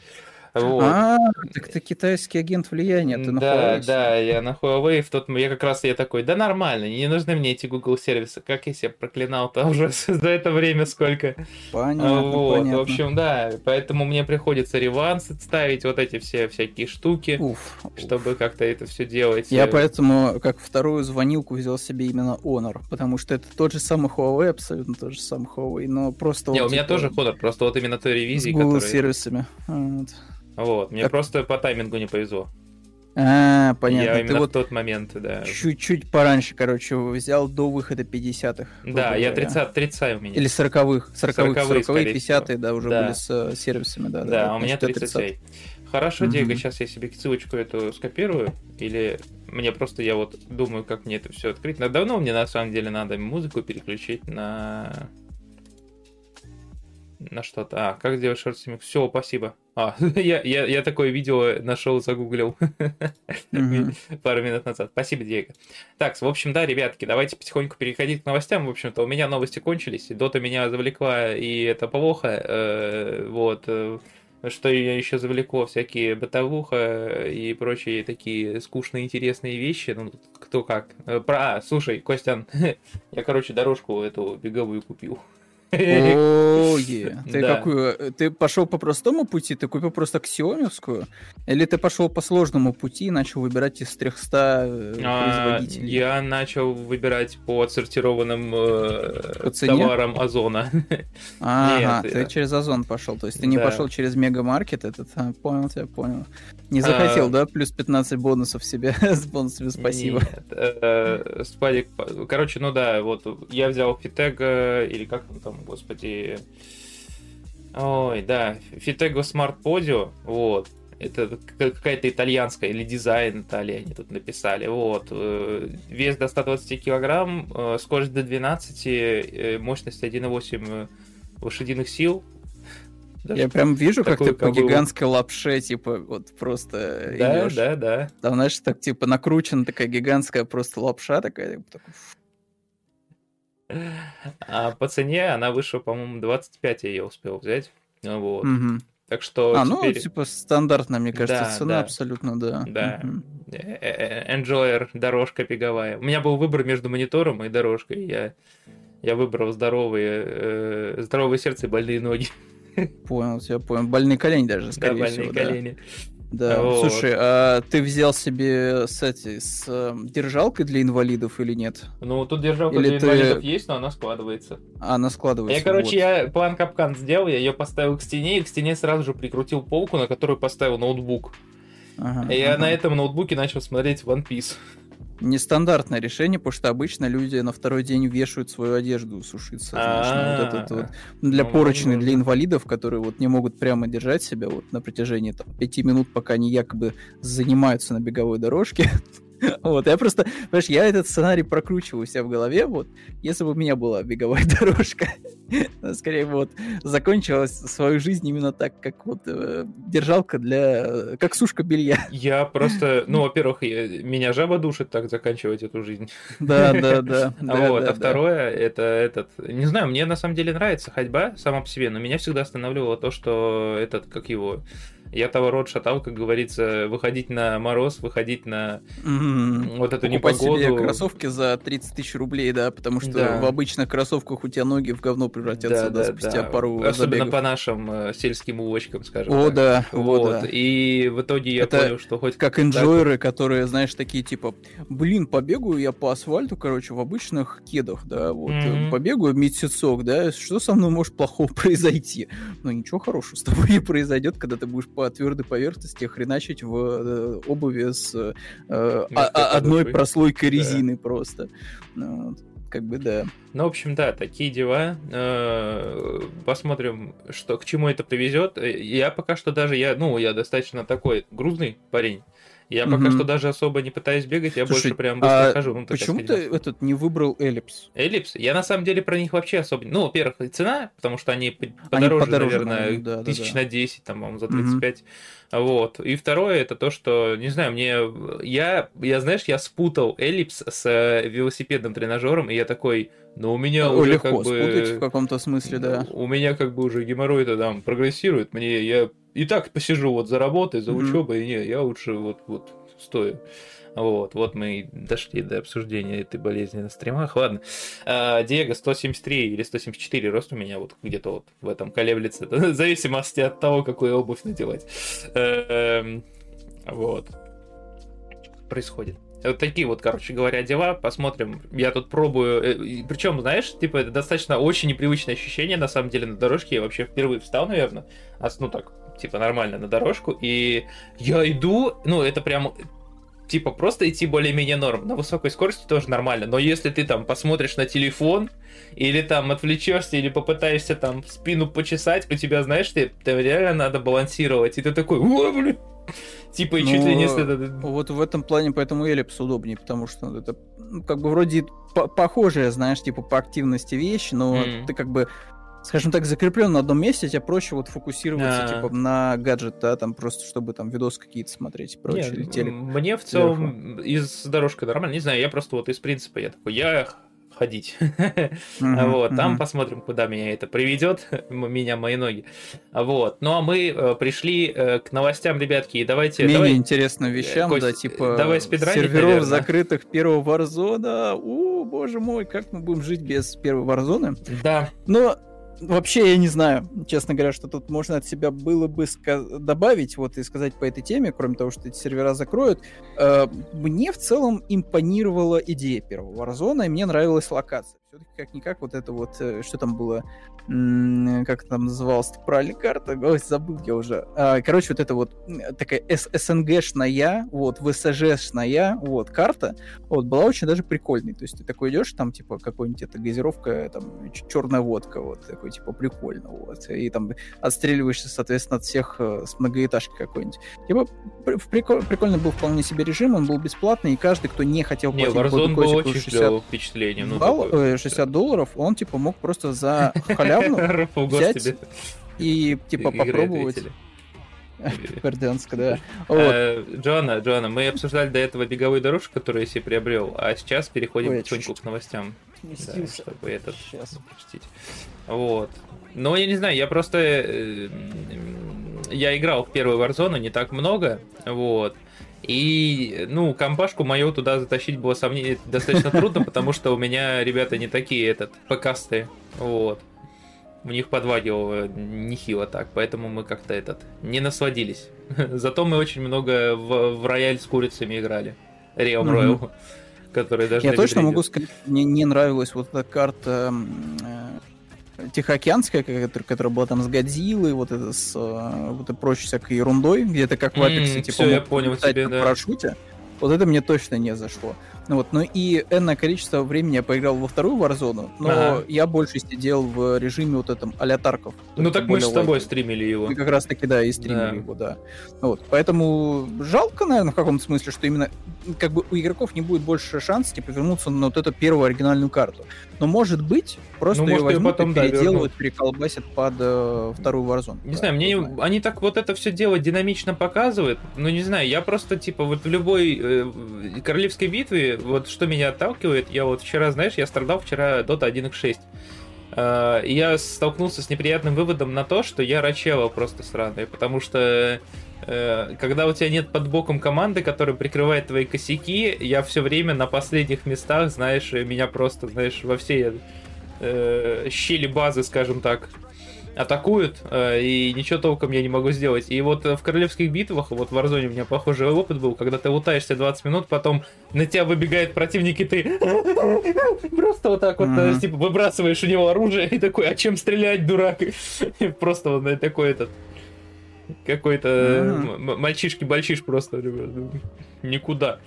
Вот. А, так ты китайский агент влияния, ты на Да, Huawei да, я на Huawei в тот я как раз я такой, да нормально, не нужны мне эти Google сервисы, как я себя проклинал-то уже за это время сколько. Понятно, вот, понятно. в общем, да, поэтому мне приходится ревансы ставить, вот эти все всякие штуки, Уф, уф. чтобы как-то это все делать. Я поэтому как вторую звонилку взял себе именно Honor, потому что это тот же самый Huawei, абсолютно тот же самый Huawei, но просто... Не, вот, у меня типа, тоже Honor, просто вот именно той с ревизии, Google которая... сервисами. Вот. Вот, мне Как- просто по таймингу не повезло. А, Я понятно. Ты именно в вот тот момент, да. чуть-чуть пораньше, короче, взял до выхода 50-х. Да, я говоря. 30, 30 у меня. Или 40-х. 40-х, 40-х, 40-х, скорее 50-е, да, уже Да. были с э, сервисами, да. Да, да, у меня значит, 30. Хорошо. Диего, сейчас я себе ссылочку эту скопирую, или мне просто, я вот думаю, как мне это все открыть. Но давно мне на самом деле надо музыку переключить на... На что-то. А, как сделать шорт Все, спасибо. А, я, я, я такое видео нашел, загуглил пару минут назад. Спасибо, Диего. Так, в общем, да, ребятки, давайте потихоньку переходить к новостям. В общем-то, у меня новости кончились. Дота меня завлекла, и это плохо. Э, Вот. э, Что я еще завлекло? Всякие бытовуха и прочие такие скучные, интересные вещи. Ну, кто как. Э, Про... А, слушай, Костян, я, короче, дорожку эту беговую купил. Ой, ты какую? Ты пошел по простому пути, ты купил просто аксиомовскую? Или ты пошел по сложному пути и начал выбирать из 300 э, А, производителей? Я начал выбирать по отсортированным э, товарам Озона. Ага, ты я- через Озон пошел, то есть ты не пошел через Мегамаркет этот, а, понял тебя, понял. Не захотел, А. да, плюс 15 бонусов себе с бонусами спасибо. Э, Спадик, короче, ну да, вот я взял Фитега, или как он там, господи, ой, да, Фитего Smart Podio, вот, это какая-то итальянская, или дизайн Италии они тут написали, вот, э, вес до 120 килограмм, э, скорость до 12, э, мощность 1,8 лошадиных сил. Да, Я прям вижу, как ты по гигантской лапше, типа, вот просто да, идешь. да, да. Там, знаешь, так, типа, накручена такая гигантская просто лапша такая. такой, А по цене она вышла, по-моему, 25 я ее успел взять. Ну Вот. мгм. Так что А, ну, теперь типа, стандартная, мне кажется, Да, цена да. абсолютно, да. Да. Э, Enjoyer, дорожка беговая. У меня был выбор между монитором и дорожкой. Я, я выбрал здоровые, э, здоровое сердце и больные ноги. Понял, тебя понял. Больные колени даже, Да, скорее больные всего, да. колени. Да, Вот. слушай, а ты взял себе этой, с э, держалкой для инвалидов или нет? Ну, тут держалка Или для ты- инвалидов есть, но она складывается. А, она складывается. Я, короче, вот. я план капкан сделал, я ее поставил к стене, и к стене сразу же прикрутил полку, на которую поставил ноутбук. Ага, И я ага. на этом ноутбуке начал смотреть One Piece. Нестандартное решение, потому что обычно люди на второй день вешают свою одежду сушиться. знаешь, на вот этот вот. Для Ну, для инвалидов, которые вот не могут прямо держать себя вот на протяжении там, пяти минут, пока они якобы занимаются на беговой дорожке. Вот, я просто, понимаешь, я этот сценарий прокручиваю у себя в голове, вот, если бы у меня была беговая дорожка, скорее вот, закончилась свою жизнь именно так, как вот э, держалка для, э, как сушка белья. Я просто, ну, во-первых, я- меня жаба душит так заканчивать эту жизнь. Да, да, да. А да, вот, да, а да. второе, это этот, не знаю, мне на самом деле нравится ходьба сама по себе, но меня всегда останавливало то, что этот, как его, я того род шатал, как говорится, выходить на мороз, выходить на Мгм. вот эту Покупать непогоду. себе кроссовки за 30 тысяч рублей, да, потому что Да. в обычных кроссовках у тебя ноги в говно превратятся, да, спустя пару Особенно забегов. по нашим э, сельским улочкам, скажем О, так. да, о, Вот. да. И в итоге я Это понял, что хоть Как инжойеры, которые, знаешь, такие типа, блин, побегаю я по асфальту, короче, в обычных кедах, да, вот, э, побегаю месяцок, да, что со мной может плохого произойти? Ну, ничего хорошего с тобой не произойдет, когда ты будешь по твердой поверхности хреначить в э, обуви с э, а- Мягкой а- одной подошвой. прослойкой Да. резины просто. Ну, вот, как бы, да. Ну, в общем, да, такие дела. Э, Посмотрим, что к чему это привезет. Э, Я пока что даже, я, ну, я достаточно такой грузный парень. Я пока что даже особо не пытаюсь бегать, я больше прям быстро а хожу. Ну, Почему ты этот не выбрал эллипс? Эллипс? Я на самом деле про них вообще особо... Ну, во-первых, цена, потому что они подороже, наверное, тысяч на 10, там, по-моему, за Мгм. 35. Вот. И второе, это то, что, не знаю, мне... Я, я знаешь, я спутал эллипс с э, велосипедным тренажером, и я такой, ну, у меня О, уже Легко как бы... в каком-то смысле, да. У меня как бы уже геморрой-то там прогрессирует. Мне я и так посижу вот за работой, за учебой, не, я лучше вот, вот стою. Вот, вот мы и дошли до обсуждения этой болезни на стримах. Ладно. А, Диего 173 или 174 рост у меня вот где-то вот в этом колеблется. В зависимости от того, какую обувь надевать. Эм, вот. Происходит. Вот такие вот, короче говоря, дела. Посмотрим. Я тут пробую. Э, Причем, знаешь, типа, это достаточно очень непривычное ощущение, на самом деле, на дорожке. Я вообще впервые встал, наверное. Ну так, типа, нормально на дорожку. И я иду, ну, это прям типа просто идти более-менее норм. На высокой скорости тоже нормально. Но если ты там посмотришь на телефон, или там отвлечешься, или попытаешься там спину почесать, у тебя, знаешь, ты, ты реально надо балансировать. И ты такой, о, блин, Типа, и чуть ли не... Вот в этом плане поэтому эллипс удобнее, потому что это ну, как бы вроде похожая, знаешь, типа по активности вещь, но mm. ты как бы скажем так, закреплен на одном месте, тебе проще вот фокусироваться а типа на гаджет, да, там просто чтобы там видосы какие-то смотреть и прочее. Нет, или телек. Мне в целом из дорожка нормально, не знаю, я просто вот из принципа я такой, я ходить. вот, там посмотрим, куда меня это приведет, меня, мои ноги. Вот. Ну а мы э, пришли э, к новостям, ребятки, и давайте... Менее давай... интересным вещам, Кость, да, типа давай серверов наверное. закрытых первого Warzone. О, боже мой, как мы будем жить без первой Warzone? Да. Но Вообще, я не знаю, честно говоря, что тут можно от себя было бы добавить вот и сказать по этой теме, кроме того, что эти сервера закроют. Э, мне в целом импонировала идея первого Warzone, и мне нравилась локация. Все-таки как-никак вот это вот, э, что там было, как там называлась правильная карта, ой, забыл я уже. А, короче, вот это вот такая СНГшная, вот, ВСЖшная, вот, карта, вот, была очень даже прикольной. То есть ты такой идешь, там, типа, какой-нибудь эта газировка, там, черная водка, вот, такой, типа, прикольно, вот, и там отстреливаешься, соответственно, от всех э, с многоэтажки какой-нибудь. Типа, приколь, прикольный был вполне себе режим, он был бесплатный, и каждый, кто не хотел платить... Не, Warzone был очень 60 впечатлением. Ну, такой, 60 долларов, он, типа, мог просто за халявну взять и, типа, попробовать. Бердянска, да. Э, Джоанна, Джоанна, мы обсуждали до этого беговую дорожку, которую я себе приобрел, а сейчас переходим потихоньку к новостям. Чтобы этот сейчас пропустить. Вот. Но я не знаю, я просто... Э, я играл в первую Warzone не так много, вот. И, ну, компашку мою туда затащить было сомнение достаточно трудно, потому что у меня ребята не такие, этот, покасты, вот. У них подвагивало нехило так, поэтому мы как-то этот, не насладились. Зато мы очень много в, в рояль с курицами играли. Реал Роял, который даже... Я точно могу сказать, мне не нравилась вот эта карта э, Тихоокеанская, которая, была там с Годзиллой, вот это с э, вот это прочей всякой ерундой, где-то как в Apex, mm, типа, все, я понял тебе, да. парашюте. Вот это мне точно не зашло. Ну вот, ну и энное количество времени я поиграл во вторую Warzone, но ага. я больше сидел в режиме вот этом а Тарков. Ну так мы же с тобой стримили его. Мы как раз таки, да, и стримили да. его, да. Вот, поэтому жалко, наверное, в каком-то смысле, что именно как бы у игроков не будет больше шанса типа вернуться на вот эту первую оригинальную карту. Но может быть, просто ну, ее может, возьмут потом, и переделывают, да, переколбасят под э, вторую Warzone. Не да, знаю, мне знает. они так вот это все дело динамично показывают, но не знаю, я просто типа вот в любой э, королевской битве вот что меня отталкивает, я вот вчера, знаешь, я страдал вчера Dota 1.6. Uh, я столкнулся с неприятным выводом на то, что я рачева просто сраный, потому что uh, когда у тебя нет под боком команды, которая прикрывает твои косяки, я все время на последних местах, знаешь, меня просто, знаешь, во все uh, щели базы, скажем так, атакуют, э, и ничего толком я не могу сделать. И вот в королевских битвах, вот в Warzone у меня похожий опыт был, когда ты лутаешься 20 минут, потом на тебя выбегает противник, и ты просто вот так вот, mm-hmm. типа, выбрасываешь у него оружие, и такой, а чем стрелять, дурак? Просто вот такой этот какой-то mm-hmm. мальчишки-бальчиш просто никуда.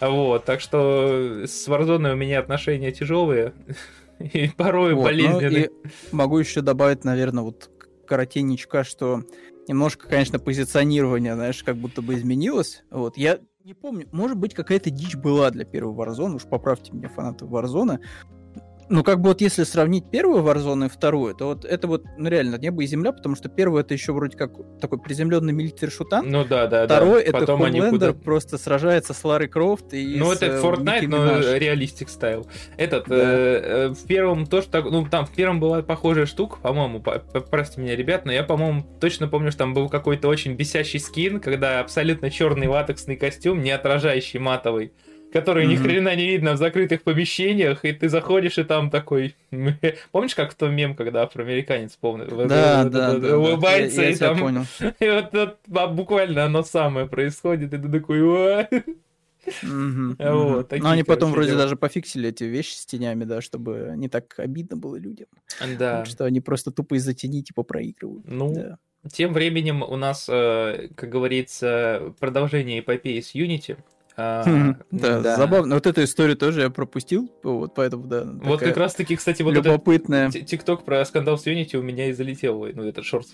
Вот, так что с Warzone у меня отношения тяжелые. И порой вот, болезненный. Ну, и могу еще добавить, наверное, вот коротенечко, что немножко, конечно, позиционирование, знаешь, как будто бы изменилось. Вот, я не помню, может быть, какая-то дичь была для первого Warzone, уж поправьте меня, фанаты Warzone. Ну, как бы вот если сравнить первую Warzone и вторую, то вот это вот ну, реально небо и земля, потому что первый это еще вроде как такой приземленный милитер шутан. Ну да, да, Второй да. это Потом куда- просто сражается с Ларой Крофт и Ну, с, это э, Fortnite, но реалистик стайл. Этот, Да. э, э, в первом тоже так, ну, там в первом была похожая штука, по-моему, по- простите меня, ребят, но я, по-моему, точно помню, что там был какой-то очень бесящий скин, когда абсолютно черный латексный костюм, не отражающий матовый, который ни Мгм. хрена не видно в закрытых помещениях, и ты заходишь, и там такой... Помнишь, как в том мем, когда афроамериканец, помню, Да, да, да, улыбается, и там и вот, а, буквально оно самое происходит, и ты такой... Вот, такие, Но они потом короче, вроде дела. даже пофиксили эти вещи с тенями, да, чтобы не так обидно было людям. Да. Что они просто тупо из-за тени типа проигрывают. Ну, Да. Тем временем у нас, э, как говорится, продолжение эпопеи с Unity. А, Хм, Да, забавно. Вот эту историю тоже я пропустил, вот поэтому, да. Вот как раз таки, кстати, вот любопытная. ти- тикток про скандал с Unity у меня и залетел, ну, этот шорт.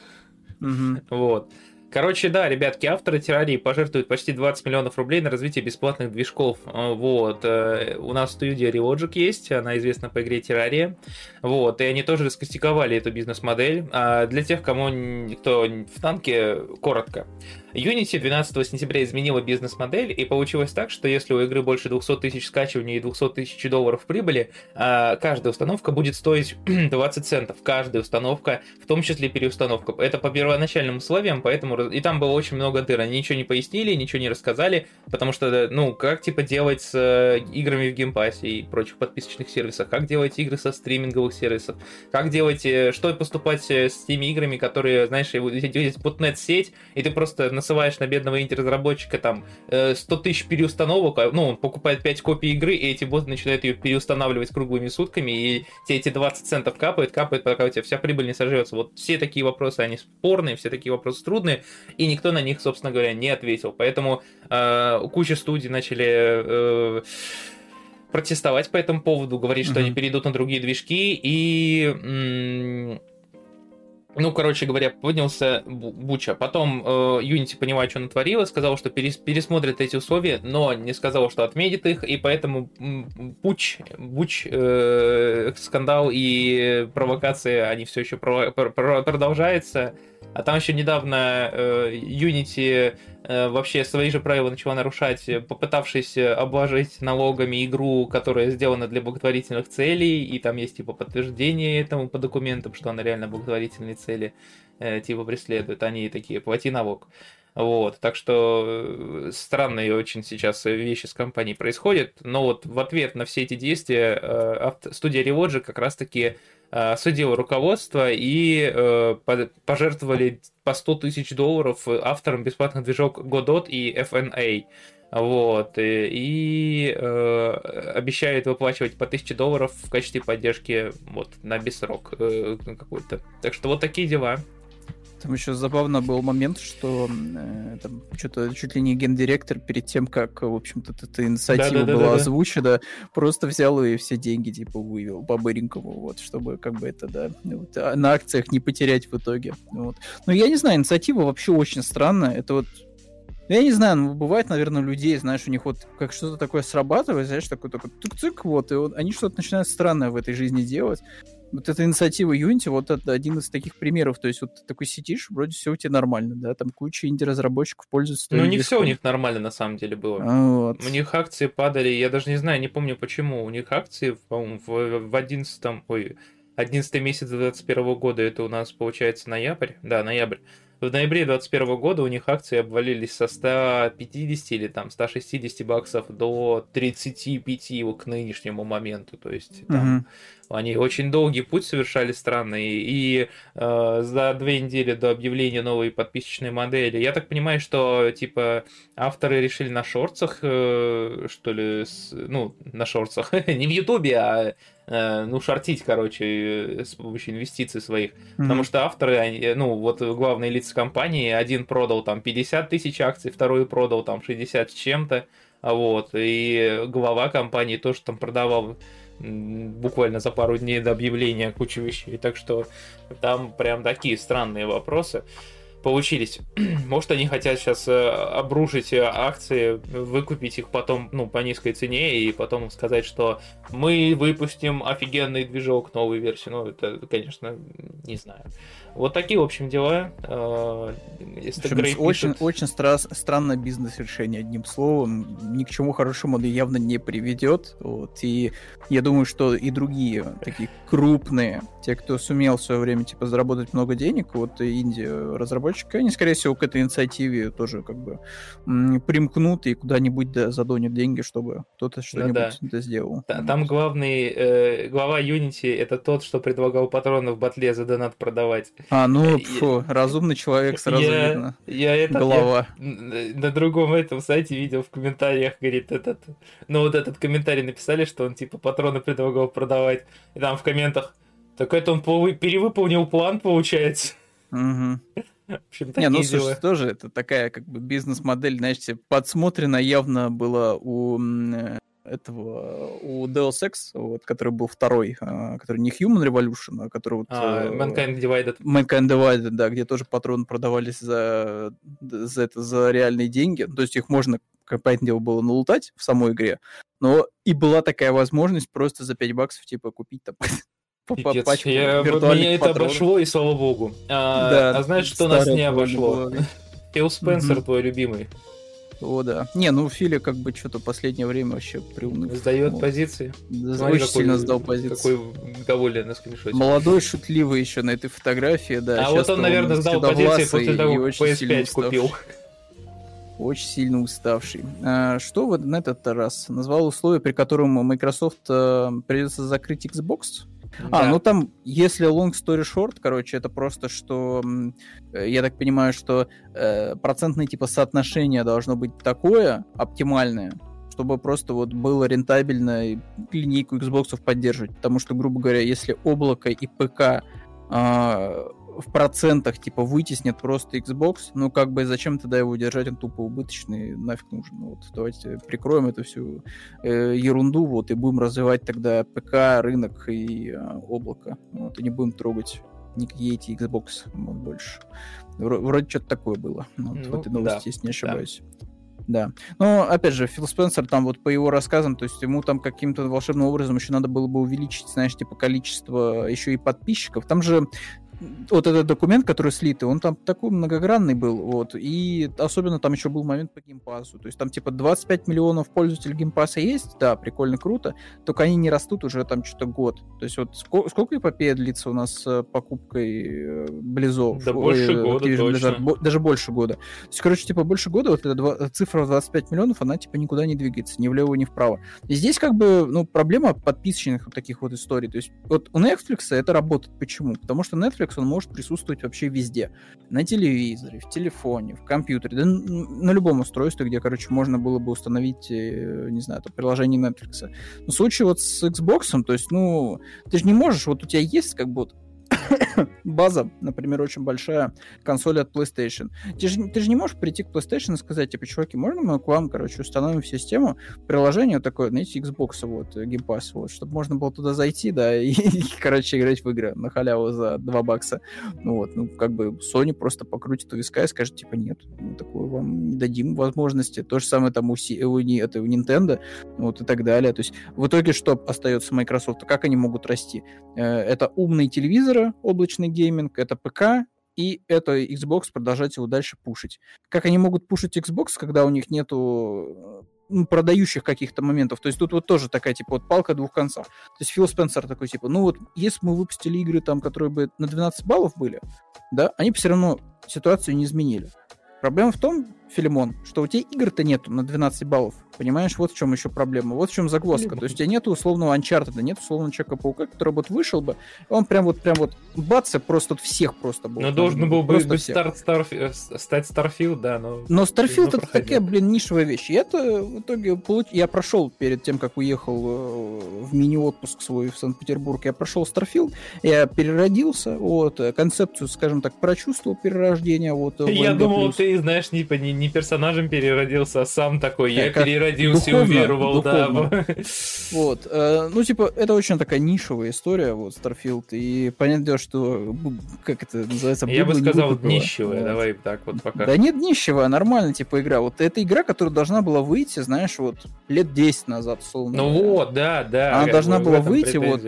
Вот. Короче, да, ребятки, авторы террарии пожертвуют почти 20 миллионов рублей на развитие бесплатных движков. А, Вот. э, У нас студия Relogic есть, она известна по игре Террария. Вот. И они тоже раскостиковали эту бизнес-модель. А Для тех, кому кто в танке, коротко. Unity 12 сентября изменила бизнес-модель, и получилось так, что если у игры больше 200 тысяч скачиваний и 200 тысяч долларов прибыли, а, каждая установка будет стоить 20 центов. Каждая установка, в том числе переустановка. Это по первоначальным условиям, поэтому... И там было очень много дыр. Они ничего не пояснили, ничего не рассказали, потому что, ну, как, типа, делать с э, играми в Game Pass е и прочих подписочных сервисах, как делать игры со стриминговых сервисов, как делать, э, что поступать э, с теми играми, которые, знаешь, есть ботнет-сеть, и ты просто насылаешь на бедного инди-разработчика там э, 100 тысяч переустановок, а, ну, он покупает 5 копий игры, и эти боты начинают ее переустанавливать круглыми сутками, и тебе эти 20 центов капают, капают, пока у тебя вся прибыль не сожрется. Вот все такие вопросы, они спорные, все такие вопросы трудные, и никто на них, собственно говоря, не ответил. Поэтому э, куча студий начали э, протестовать по этому поводу, говорить, что Мгм. они перейдут на другие движки, и... ну, короче говоря, поднялся бу- буча. Потом э, Unity, понимая, что натворила, сказала, что перес- пересмотрит эти условия, но не сказала, что отменит их, и поэтому буч, буч, э, скандал и провокации, они все еще прово- пр- пр- продолжаются. А там еще недавно э, Unity э, вообще свои же правила начала нарушать, э, попытавшись э, обложить налогами игру, которая сделана для благотворительных целей, и там есть типа подтверждение этому по документам, что она реально благотворительные цели э, типа преследует. Они такие, плати налог. Вот, так что э, странные очень сейчас вещи с компанией происходят, но вот в ответ на все эти действия э, студия Relogic как раз-таки э, осудила руководство и э, по- пожертвовали по 100 тысяч долларов авторам бесплатных движок Godot и FNA. Вот, и, и, э, обещают выплачивать по 1000 долларов в качестве поддержки вот, на бессрок э, какой-то. Так что вот такие дела. Там еще забавно был момент, что э, там что-то чуть ли не гендиректор перед тем, как, в общем-то, эта инициатива была озвучена, просто взял и все деньги, типа, вывел по-быренькому, вот, чтобы, как бы, это, да, вот, а на акциях не потерять в итоге, вот. Ну, я не знаю, инициатива вообще очень странная, это вот я не знаю, ну, бывает, наверное, людей, знаешь, у них вот как что-то такое срабатывает, знаешь, такой такой тук-цик, вот, и вот они что-то начинают странное в этой жизни делать. Вот эта инициатива Unity, вот это один из таких примеров. То есть вот ты такой сидишь, вроде все у тебя нормально, да, там куча инди-разработчиков пользуются Ну, не все у них нормально на самом деле было. Вот. У них акции падали, я даже не знаю, не помню почему. У них акции, по-моему, в, в 11 ой, 11 месяц 2021 года, это у нас получается ноябрь, да, ноябрь. В ноябре 2021 года у них акции обвалились со 150 или там 160 баксов до 35 вот к нынешнему моменту. То есть там Мгм. Они очень долгий путь совершали странный, и э, за две недели до объявления новой подписочной модели, я так понимаю, что типа авторы решили на шорцах, э, что ли, с- ну, на шорцах, не в Ютубе, а э, ну, шортить, короче, э, с помощью инвестиций своих. Потому Мгм. что авторы, они, э, ну, вот главные лица компании, один продал там 50 тысяч акций, второй продал там 60 с чем-то, вот, и глава компании тоже там продавал буквально за пару дней до объявления кучу вещей, так что там прям такие странные вопросы. получились. Может, они хотят сейчас э, обрушить э, акции, выкупить их потом, ну, по низкой цене, и потом сказать, что мы выпустим офигенный движок, новую версию. Ну, это, конечно, не знаю. Вот такие, в общем, дела. Э, общем, очень, очень стра- странное бизнес-решение, одним словом. Ни к чему хорошему оно явно не приведет. Вот. И я думаю, что и другие такие крупные, те, кто сумел в свое время типа заработать много денег, вот инди-разработчики, они, скорее всего, к этой инициативе тоже как бы примкнут и куда-нибудь да, задонят деньги, чтобы кто-то что-нибудь ну, да. сделал. Там главный, э, глава Unity это тот, что предлагал патроны в батле за донат продавать. А, ну, фу, разумный человек, сразу я, видно. Я это, Голова. Я на другом этом сайте видел в комментариях, говорит, этот, ну вот этот комментарий написали, что он типа патроны предлагал продавать, и там в комментах, так это он перевыполнил план, получается. Угу. В общем, Не, ну, слушай, тоже это такая как бы бизнес-модель, знаешь, подсмотрена явно была у этого у Deus Ex, вот, который был второй, а, который не Human Revolution, а который вот... А, э, Mankind Divided. Mankind Divided, да, где тоже патроны продавались за, за, это, за реальные деньги. То есть их можно, как понятное дело, было налутать в самой игре, но и была такая возможность просто за 5 баксов, типа, купить там Пипец, пачку я, меня это обошло, и слава богу. А, да, а знаешь, что нас не обошло? Фил Спенсер, твой любимый. О, да. Не, ну Фили как бы что-то последнее время вообще приуныл. Сдает вот. позиции. Да, Смотри, очень какой, сильно сдал позиции. Какой доволен на скриншоте. Молодой, шутливый еще на этой фотографии, да. А вот он, наверное, сдал позиции после того, как PS5 купил. Очень сильно уставший. А, что вот на этот раз назвал условия, при котором Microsoft а, придется закрыть Xbox? А, ну там, если long story short, короче, это просто, что э, я так понимаю, что э, процентное типа соотношение должно быть такое, оптимальное, чтобы просто вот было рентабельно линейку Xbox поддерживать. Потому что, грубо говоря, если облако и ПК э, в процентах типа вытеснят просто Xbox, ну как бы зачем тогда его держать, он тупо убыточный, нафиг нужен. Ну, вот давайте прикроем эту всю э, ерунду, вот, и будем развивать тогда ПК, рынок и э, облако. Вот, и не будем трогать никакие эти Xbox вот, больше. Вроде что-то такое было вот, ну, в этой новости, да, если не ошибаюсь. Да. Да. Но, опять же, Фил Спенсер, там вот по его рассказам, то есть ему там каким-то волшебным образом еще надо было бы увеличить, знаешь, типа количество еще и подписчиков. Там же вот этот документ, который слитый, он там такой многогранный был, вот, и особенно там еще был момент по Game Pass у, то есть там типа 25 миллионов пользователей Game Pass а есть, да, прикольно, круто, только они не растут уже там что-то год, то есть вот сколько, сколько эпопея длится у нас с покупкой э, Близов? Да больше Ой, года Blizzard, бо, даже больше года. То есть, короче, типа больше года вот эта два, цифра в 25 миллионов, она типа никуда не двигается, ни влево, ни вправо. И здесь как бы, ну, проблема подписчиков вот таких вот историй, то есть вот у Netflix это работает, почему? Потому что Netflix Netflix, он может присутствовать вообще везде. На телевизоре, в телефоне, в компьютере, да на любом устройстве, где, короче, можно было бы установить, э, не знаю, там, приложение Netflix. Но в случае вот с Xbox, то есть, ну, ты же не можешь, вот у тебя есть как бы вот база, например, очень большая консоль от PlayStation. Ты же, ты же не можешь прийти к PlayStation и сказать, типа, чуваки, можно мы к вам, короче, установим в систему приложение такое, знаете, Xbox, вот, Game Pass, вот, чтобы можно было туда зайти, да, и, и короче, играть в игры на халяву за 2 бакса. Ну вот, ну, как бы Sony просто покрутит у виска и скажет, типа, нет, мы такое вам не дадим возможности. То же самое там у, C, у, это, у Nintendo, вот, и так далее. То есть, в итоге что остается Microsoft? Как они могут расти? Э, это умные телевизоры, облачный гейминг, это ПК, и это Xbox продолжать его дальше пушить. Как они могут пушить Xbox, когда у них нету ну, продающих каких-то моментов. То есть тут вот тоже такая, типа, вот палка двух концов. То есть Фил Спенсер такой, типа, ну вот, если мы выпустили игры там, которые бы на 12 баллов были, да, они бы все равно ситуацию не изменили. Проблема в том, Филимон, что у тебя игр-то нету на 12 баллов. Понимаешь, вот в чем еще проблема. Вот в чем загвоздка. То есть у тебя нету условного Uncharted, нет условного Человека-паука, который вот вышел бы, он прям вот прям вот бац, просто всех просто был. Но должен был бы быть старт, стар, стать Starfield, да, но... Но Starfield это проходил. такая, блин, нишевая вещь. И это в итоге получ... я прошел перед тем, как уехал э, в мини-отпуск свой в Санкт-Петербург, я прошел Starfield, я переродился, вот, концепцию, скажем так, прочувствовал перерождение, вот. Я думал, ты, знаешь, не, не, не персонажем переродился, а сам такой, я переродился родился и уверовал, да. Вот. Э, ну, типа, это очень такая нишевая история, вот, Starfield. И понятное дело, что, как это называется? Я бы сказал, днищевая, давай так вот пока. Да нет, днищевая, нормально, типа, игра. Вот это игра, которая должна была выйти, знаешь, вот, лет 10 назад, условно. Ну вот, да, да. Она должна была выйти, вот,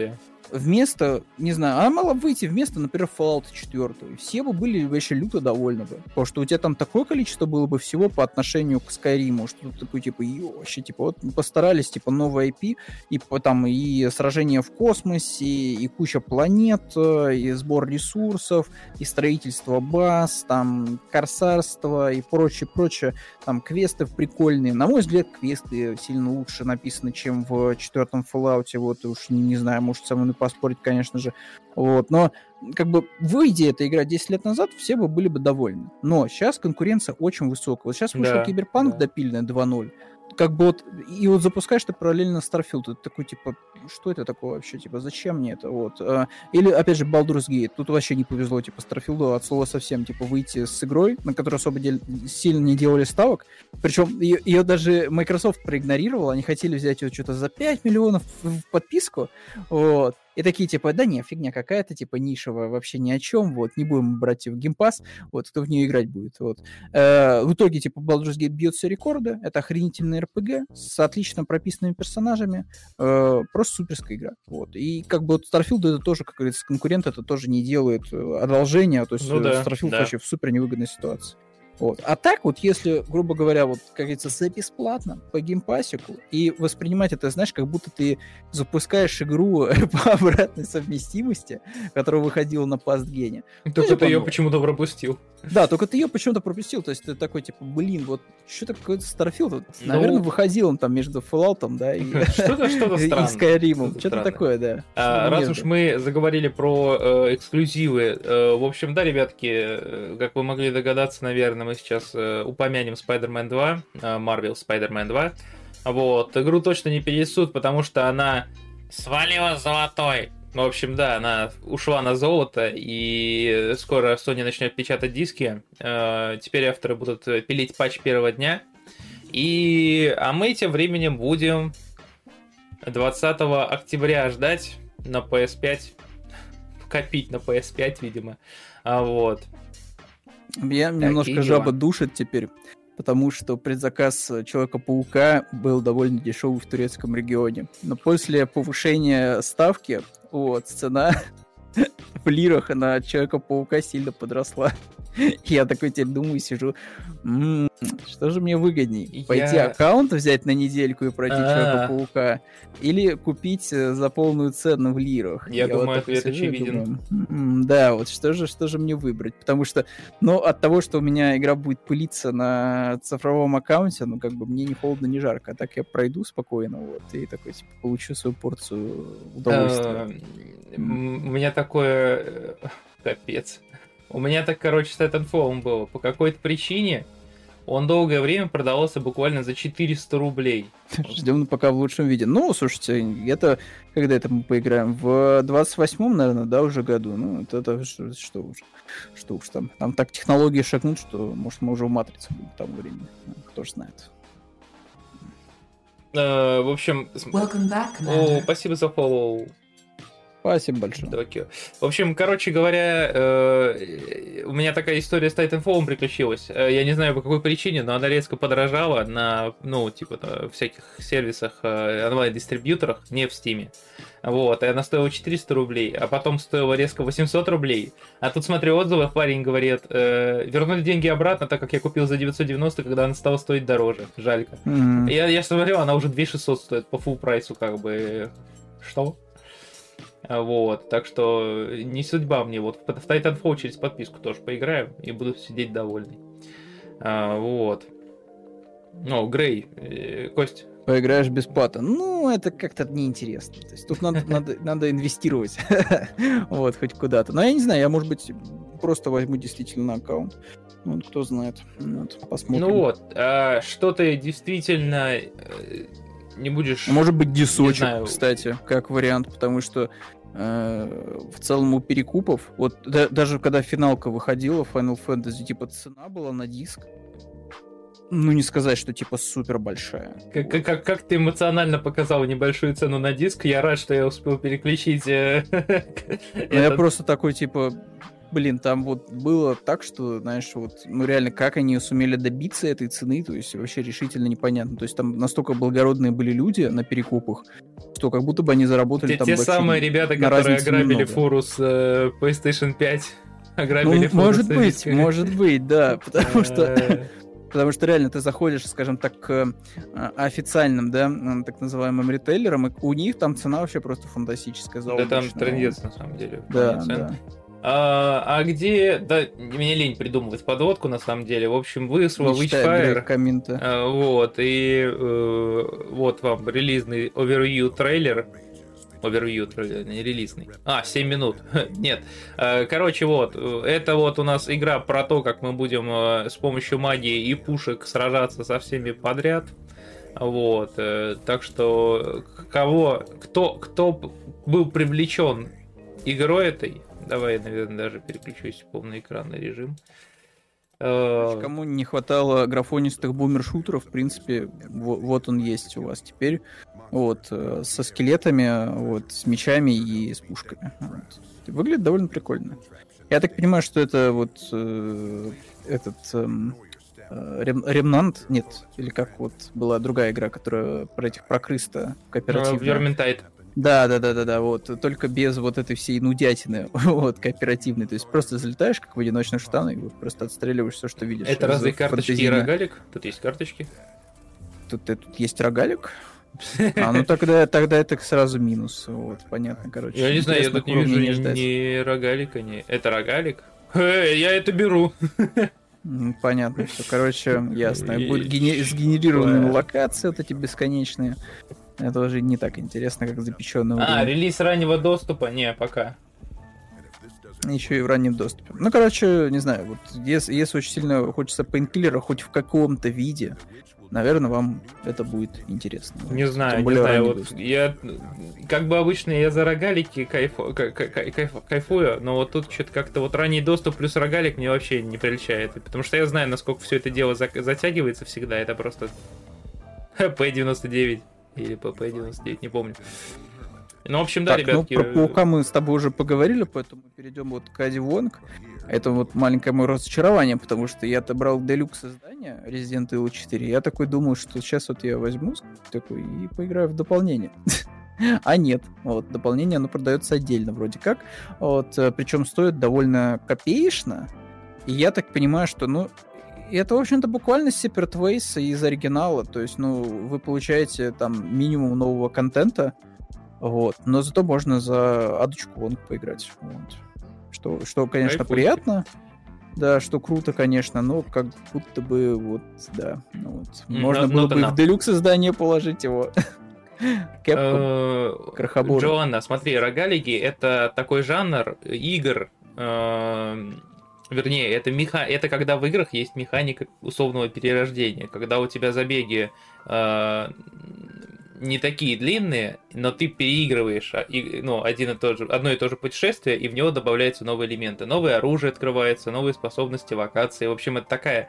вместо, не знаю, она могла выйти вместо, например, Fallout 4. Все бы были вообще люто довольны бы. Потому что у тебя там такое количество было бы всего по отношению к Skyrim, что ты такой, типа, вообще, типа, вот постарались, типа, новый IP, и там и сражения в космосе, и куча планет, э, и сбор ресурсов, и строительство баз, там, корсарство и прочее, прочее. Там квесты прикольные. На мой взгляд, квесты сильно лучше написаны, чем в четвертом Fallout. Вот уж не, не знаю, может, со мной поспорить, конечно же. Вот, но как бы выйдя эта игра 10 лет назад, все бы были бы довольны. Но сейчас конкуренция очень высокая. Вот сейчас вышел да, Киберпанк да. допильный 2.0 как бы вот, и вот запускаешь ты параллельно Starfield, ты такой, типа, что это такое вообще, типа, зачем мне это, вот. А, или, опять же, Baldur's Gate, тут вообще не повезло, типа, Starfield от слова совсем, типа, выйти с игрой, на которую особо дел... сильно не делали ставок, причем ее, ее даже Microsoft проигнорировал, они хотели взять ее что-то за 5 миллионов в подписку, вот, и такие, типа, да не, фигня какая-то, типа, нишевая, вообще ни о чем, вот, не будем брать в геймпас, вот, кто в нее играть будет, вот. Э, в итоге, типа, Baldur's Gate бьет все рекорды, это охренительный RPG с отлично прописанными персонажами, э, просто суперская игра, вот. И, как бы, вот Starfield это тоже, как говорится, конкурент это тоже не делает э, одолжения, то есть ну, да, Starfield да. вообще в супер невыгодной ситуации. Вот. А так вот, если, грубо говоря, вот, как говорится, за бесплатно по геймпасику и воспринимать это, знаешь, как будто ты запускаешь игру по обратной совместимости, которая выходила на пастгене. Только ну, ты ее почему-то пропустил. Да, только ты ее почему-то пропустил. То есть ты такой, типа, блин, вот что такое Starfield? Вот, ну... Наверное, выходил он там между Fallout, да, и, что-то, что-то и Skyrim. Что-то такое, да. А, раз уж мы заговорили про э, эксклюзивы, э, в общем, да, ребятки, э, как вы могли догадаться, наверное, мы сейчас э, упомянем Spider-Man 2, э, Marvel Spider-Man 2. Вот, игру точно не перенесут, потому что она свалила золотой. В общем, да, она ушла на золото, и скоро Sony начнет печатать диски. Э, теперь авторы будут пилить патч первого дня. И... А мы тем временем будем 20 октября ждать на PS5. Копить на PS5, видимо. А вот. Я немножко жаба душит теперь, потому что предзаказ Человека-паука был довольно дешевый в турецком регионе. Но после повышения ставки, вот, цена в лирах на Человека-паука сильно подросла. Я такой теперь думаю, сижу, м-м, что же мне выгодней? Пойти Я... аккаунт взять на недельку и пройти А-а-а. Человека-паука? Или купить э, за полную цену в лирах? Я, Я думаю, вот ответ очевиден. Думаю, м-м, да, вот что же, что же мне выбрать? Потому что, ну, от того, что у меня игра будет пылиться на цифровом аккаунте, ну, как бы мне не холодно, не жарко. А так я пройду спокойно, вот, и такой, типа, получу свою порцию удовольствия. У меня такое... Э, капец. У меня так, короче, с Titanfall было. По какой-то причине он долгое время продавался буквально за 400 рублей. Ждем пока в лучшем виде. Ну, слушайте, это когда это мы поиграем? В 28-м, наверное, да, уже году. Ну, это, это что, что уж. Что уж там. Там так технологии шагнут, что, может, мы уже в матрице будем к тому времени. Кто ж знает. Uh, в общем, back, О, спасибо за фоллоу. Спасибо большое. Токио. В общем, короче говоря, э, у меня такая история с Titanfall приключилась. Э, я не знаю по какой причине, но она резко подорожала на, ну, типа, на всяких сервисах, э, онлайн-дистрибьюторах, не в Стиме. Вот, и она стоила 400 рублей, а потом стоила резко 800 рублей. А тут, смотрю, отзывы, парень говорит, э, вернули деньги обратно, так как я купил за 990, когда она стала стоить дороже. Жалько. Mm-hmm. Я, я смотрю, она уже 2600 стоит по full прайсу, как бы. Что? Вот, так что не судьба мне. Вот в Titanfall через подписку тоже поиграю и буду сидеть довольный. А, вот. Ну, Грей, э, Кость. Поиграешь бесплатно. Ну, это как-то неинтересно. То есть тут надо, надо, надо инвестировать. вот, хоть куда-то. Но я не знаю, я, может быть, просто возьму действительно аккаунт. Ну, кто знает. Вот, посмотрим. Ну вот, а, что ты действительно э, не будешь... Может быть, дисочек, кстати, как вариант, потому что э, в целом у перекупов, вот да, даже когда финалка выходила Final Fantasy, типа цена была на диск ну, не сказать, что типа супер большая. Как, вот. как, как ты эмоционально показал небольшую цену на диск, я рад, что я успел переключить. Э, ну, я просто такой, типа, блин, там вот было так, что, знаешь, вот, ну реально, как они сумели добиться этой цены, то есть вообще решительно непонятно. То есть там настолько благородные были люди на перекупах, что как будто бы они заработали те, там Те самые ребята, которые ограбили немного. фуру с э, PlayStation 5. Ограбили ну, может быть, может быть, да, потому что Потому что реально ты заходишь, скажем так, к а, официальным, да, так называемым ритейлерам, и у них там цена вообще просто фантастическая. Да там трендец, на самом деле. Да, да. А, а где... Да, мне лень придумывать подводку, на самом деле. В общем, выслал Witchfire. комменты. А, вот, и э, вот вам релизный Overview трейлер. Overview трейлер, не релизный. А, 7 минут. Нет. А, короче, вот. Это вот у нас игра про то, как мы будем э, с помощью магии и пушек сражаться со всеми подряд. Вот. Э, так что кого... Кто, кто был привлечен игрой этой, Давай, наверное, даже переключусь в полный экранный режим. Э, кому не хватало графонистых бумер-шутеров, в принципе, вот он есть у вас теперь. Вот, э, со скелетами, вот, с мечами и с пушками. Вот. Выглядит довольно прикольно. Я так понимаю, что это вот э, этот эм, э, Ремнант, нет, или как вот была другая игра, которая про этих про крыста кооперативная. Верментайт. Да, да, да, да, да, вот. Только без вот этой всей нудятины, вот, кооперативной. То есть просто залетаешь, как в одиночный штан, и вот просто отстреливаешь все, что видишь. Это разве карточки и рогалик? Тут есть карточки. Тут, э, тут есть рогалик. А, ну тогда, тогда это сразу минус. Вот, понятно, короче. Я не знаю, я тут не вижу ни, рогалика, ни... Это рогалик? Э, я это беру. Понятно, все, короче, ясно. Будет гене... сгенерированные локации вот эти бесконечные. Это уже не так интересно, как запеченный. А, релиз раннего доступа? Не, пока. Еще и в раннем доступе. Ну, короче, не знаю, вот если, если очень сильно хочется пейнкиллера хоть в каком-то виде, наверное, вам это будет интересно. Не знаю, не знаю. Вот я, как бы обычно, я за рогалики кайфу, кайф, кайфую, но вот тут что-то как-то вот ранний доступ плюс рогалик мне вообще не приличает. Потому что я знаю, насколько все это дело затягивается всегда. Это просто P99. Или ПП-99, не помню. Ну, в общем, да, так, ну, ребятки. Ну, про Паука мы с тобой уже поговорили, поэтому перейдем вот к Ади Вонг. Это вот маленькое мое разочарование, потому что я отобрал делюкс издания Resident Evil 4. Я такой думаю, что сейчас вот я возьму такой и поиграю в дополнение. А нет, вот дополнение оно продается отдельно вроде как, вот э, причем стоит довольно копеечно. И я так понимаю, что ну это, в общем-то, буквально Separate Ways из оригинала. То есть, ну, вы получаете там минимум нового контента, вот. Но зато можно за адочку вон поиграть. Вот. Что, что, конечно, Кайфуйте. приятно. Да, что круто, конечно, но как будто бы вот, да, ну вот. Можно было бы в делюкс издание положить его. Кэпком, Крохобор. Джоанна, смотри, рогалики — это такой жанр игр, эм, Вернее, это, меха... это когда в играх есть механика условного перерождения, когда у тебя забеги э, не такие длинные, но ты переигрываешь а, и, ну, один и тот же, одно и то же путешествие, и в него добавляются новые элементы. Новое оружие открывается, новые способности, локации. В общем, это такая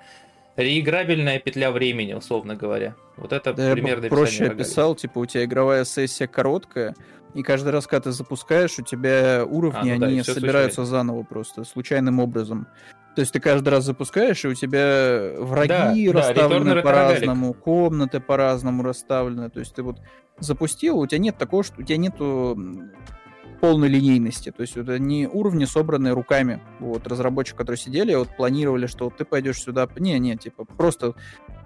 реиграбельная петля времени, условно говоря. Вот это да, примерно я проще описал, типа у тебя игровая сессия короткая, и каждый раз, когда ты запускаешь, у тебя уровни, а, ну они да, собираются случайно. заново просто, случайным образом. То есть ты каждый раз запускаешь, и у тебя враги да, расставлены да, по-разному, комнаты по-разному расставлены. То есть ты вот запустил, у тебя нет такого, что у тебя нету полной линейности. То есть это не уровни, собранные руками. Вот разработчики, которые сидели, вот планировали, что вот ты пойдешь сюда. Не, не, типа просто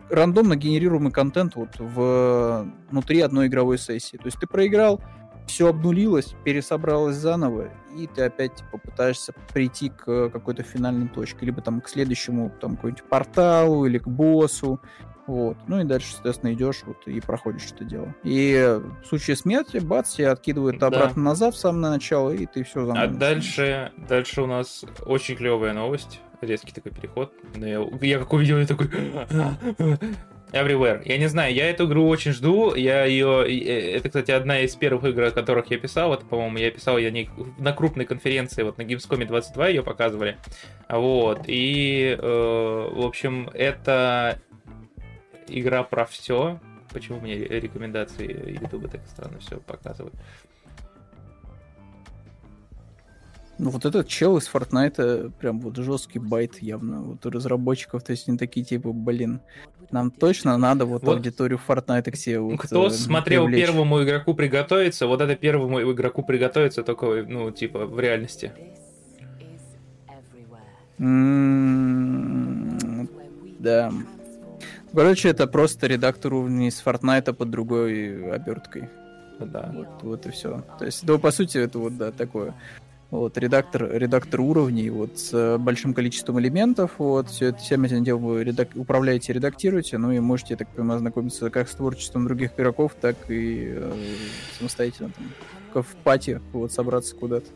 рандомно генерируемый контент вот в, внутри одной игровой сессии. То есть ты проиграл, все обнулилось, пересобралось заново, и ты опять типа, пытаешься прийти к какой-то финальной точке, либо там к следующему там какой-нибудь порталу или к боссу, вот. Ну и дальше, соответственно, идешь вот и проходишь это дело. И в случае смерти, бац, тебя откидывает обратно да. назад в самое начало, и ты все заново. А дальше, дальше у нас очень клевая новость. Резкий такой переход. Я, я как увидел, я такой... Everywhere. Я не знаю, я эту игру очень жду. Я ее. Э, это, кстати, одна из первых игр, о которых я писал. Вот, по-моему, я писал я не на крупной конференции, вот на Gamescom 22 ее показывали. Вот. И, э, в общем, это игра про все. Почему мне рекомендации Ютуба так странно все показывают? Ну вот этот чел из Fortnite прям вот жесткий байт явно вот у разработчиков, то есть они такие типа, блин, нам точно надо вот, вот аудиторию Fortnite к себе вот, Кто э, смотрел привлечь. первому игроку приготовиться, вот это первому игроку приготовиться только, ну, типа, в реальности. Mm, да. Короче, это просто редактор уровней из Fortnite под другой оберткой. Да. Вот, вот и все. То есть, да, по сути, это вот, да, такое вот, редактор, редактор уровней, вот, с большим количеством элементов, вот, все это, всем этим делом вы редак... управляете, редактируете, ну и можете, так понимаю, ознакомиться как с творчеством других игроков, так и э, самостоятельно, там, в пати, вот, собраться куда-то.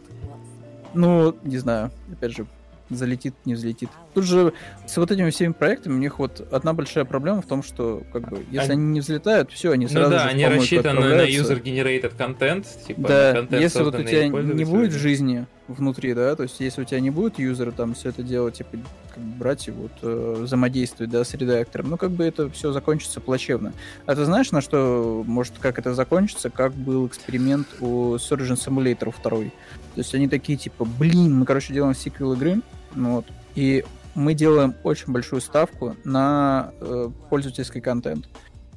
Ну, не знаю, опять же, залетит, не взлетит. Тут же с вот этими всеми проектами у них вот одна большая проблема в том, что как бы если они, они не взлетают, все, они ну сразу ну да, же они рассчитаны на user-generated контент, типа да, контент, если вот у тебя не будет жизни внутри, да, то есть если у тебя не будет юзера там все это делать, типа как бы брать и вот э, взаимодействовать, да, с редактором, ну как бы это все закончится плачевно. А ты знаешь, на что может как это закончится, как был эксперимент у Surgeon Simulator 2? То есть они такие типа, блин, мы короче делаем сиквел игры, ну вот. И мы делаем очень большую ставку на э, пользовательский контент.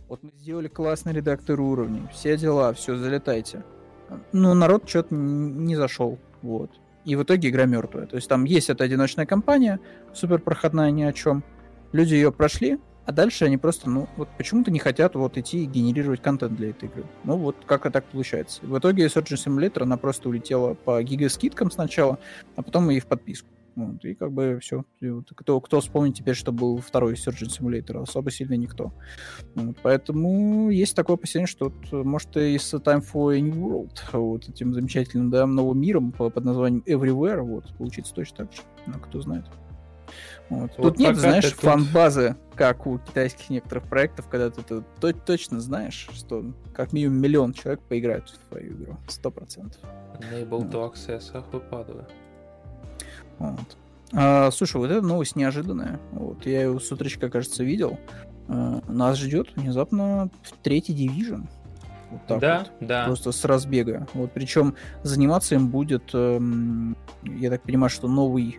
Вот мы сделали классный редактор уровней, все дела, все, залетайте. Но народ что-то не зашел, вот. И в итоге игра мертвая. То есть там есть эта одиночная кампания, супер проходная ни о чем. Люди ее прошли, а дальше они просто, ну, вот почему-то не хотят вот идти и генерировать контент для этой игры. Ну, вот как это так получается. В итоге Surgeon Simulator, она просто улетела по гигаскидкам сначала, а потом и в подписку. Вот, и как бы все. Вот, кто, кто вспомнит теперь, что был второй Surgeon Simulator? Особо сильно никто. Вот, поэтому есть такое опасение, что вот, может и с Time for a New World, вот этим замечательным да, новым миром под названием Everywhere, вот, получится точно так же. Ну, кто знает. Вот. Вот тут нет, знаешь, тут... фан-базы, как у китайских некоторых проектов, когда ты тут точно знаешь, что как минимум миллион человек поиграют в твою игру. Сто процентов. Enable вот. to access выпадаю. Вот. А, слушай, вот эта новость неожиданная. Вот, я ее с утречка, кажется, видел. А, нас ждет внезапно третий дивизион. Вот так да, вот. да. Просто с разбега. Вот, причем заниматься им будет, эм, я так понимаю, что новый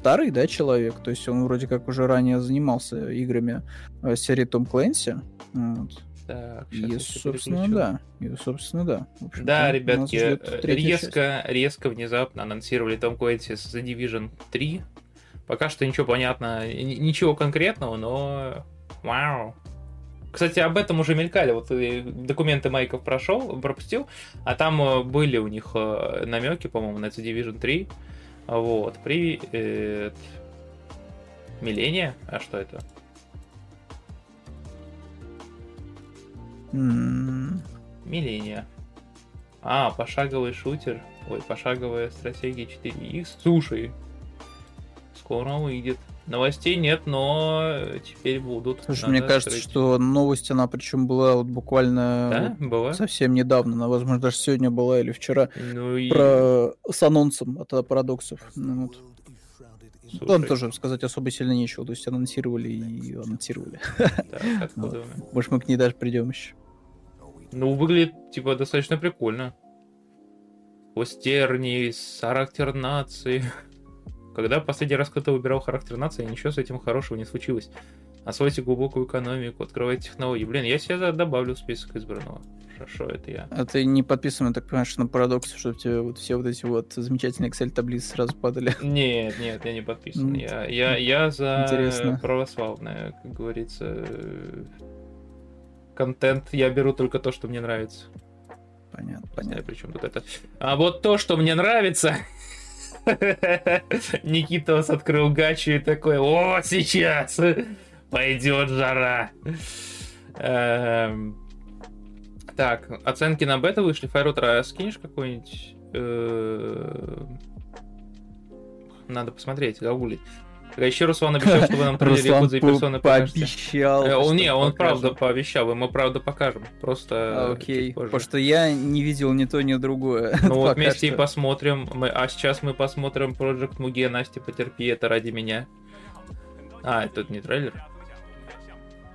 старый, да, человек. То есть он вроде как уже ранее занимался играми э, серии Том Клэнси. Вот. Так, и, собственно, да. И, собственно, да. Да, ребятки, резко, часть. резко, внезапно анонсировали Том Клэнси The Division 3. Пока что ничего понятно, ничего конкретного, но вау. Кстати, об этом уже мелькали. Вот документы Майков прошел, пропустил, а там э, были у них э, намеки, по-моему, на The Division 3. Вот, привет. Милления? А что это? Милления. А, пошаговый шутер. Ой, пошаговая стратегия 4X. Слушай, скоро выйдет. Новостей нет, но теперь будут. Слушай, мне кажется, открыть. что новость, она причем была вот буквально да? была? совсем недавно, она, возможно, даже сегодня была или вчера, ну и... про... с анонсом от парадоксов. Ну, вот. Слушай. Там тоже сказать особо сильно нечего, то есть анонсировали и анонсировали. Может, мы к ней даже придем еще. Ну, выглядит, типа, достаточно прикольно. Постерни, характер нации. Когда последний раз кто-то выбирал характер нации, ничего с этим хорошего не случилось. Освойте глубокую экономику, открывайте технологии. Блин, я себе добавлю в список избранного. Хорошо, это я. А ты не подписан, так понимаешь, на парадокс, чтобы тебе вот все вот эти вот замечательные Excel таблицы сразу падали? Нет, нет, я не подписан. Я, я, я за Интересно. православное, как говорится. Контент я беру только то, что мне нравится. Понятно, понятно. Причем тут это. А вот то, что мне нравится. Никитос открыл гачу и такой, о, сейчас пойдет жара. Эм, так, оценки на бета вышли. Файрутра, скинешь какой-нибудь? Э, надо посмотреть, гагулить. Еще Руслан обещал, что вы нам триллере Якудза и персоны пообещал. Э, он, не, он правда пообещал, мы правда покажем. Просто Окей, потому что я не видел ни то, ни другое. Ну вот вместе и посмотрим. Мы, а сейчас мы посмотрим Project Muge, Настя, потерпи, это ради меня. А, это не трейлер?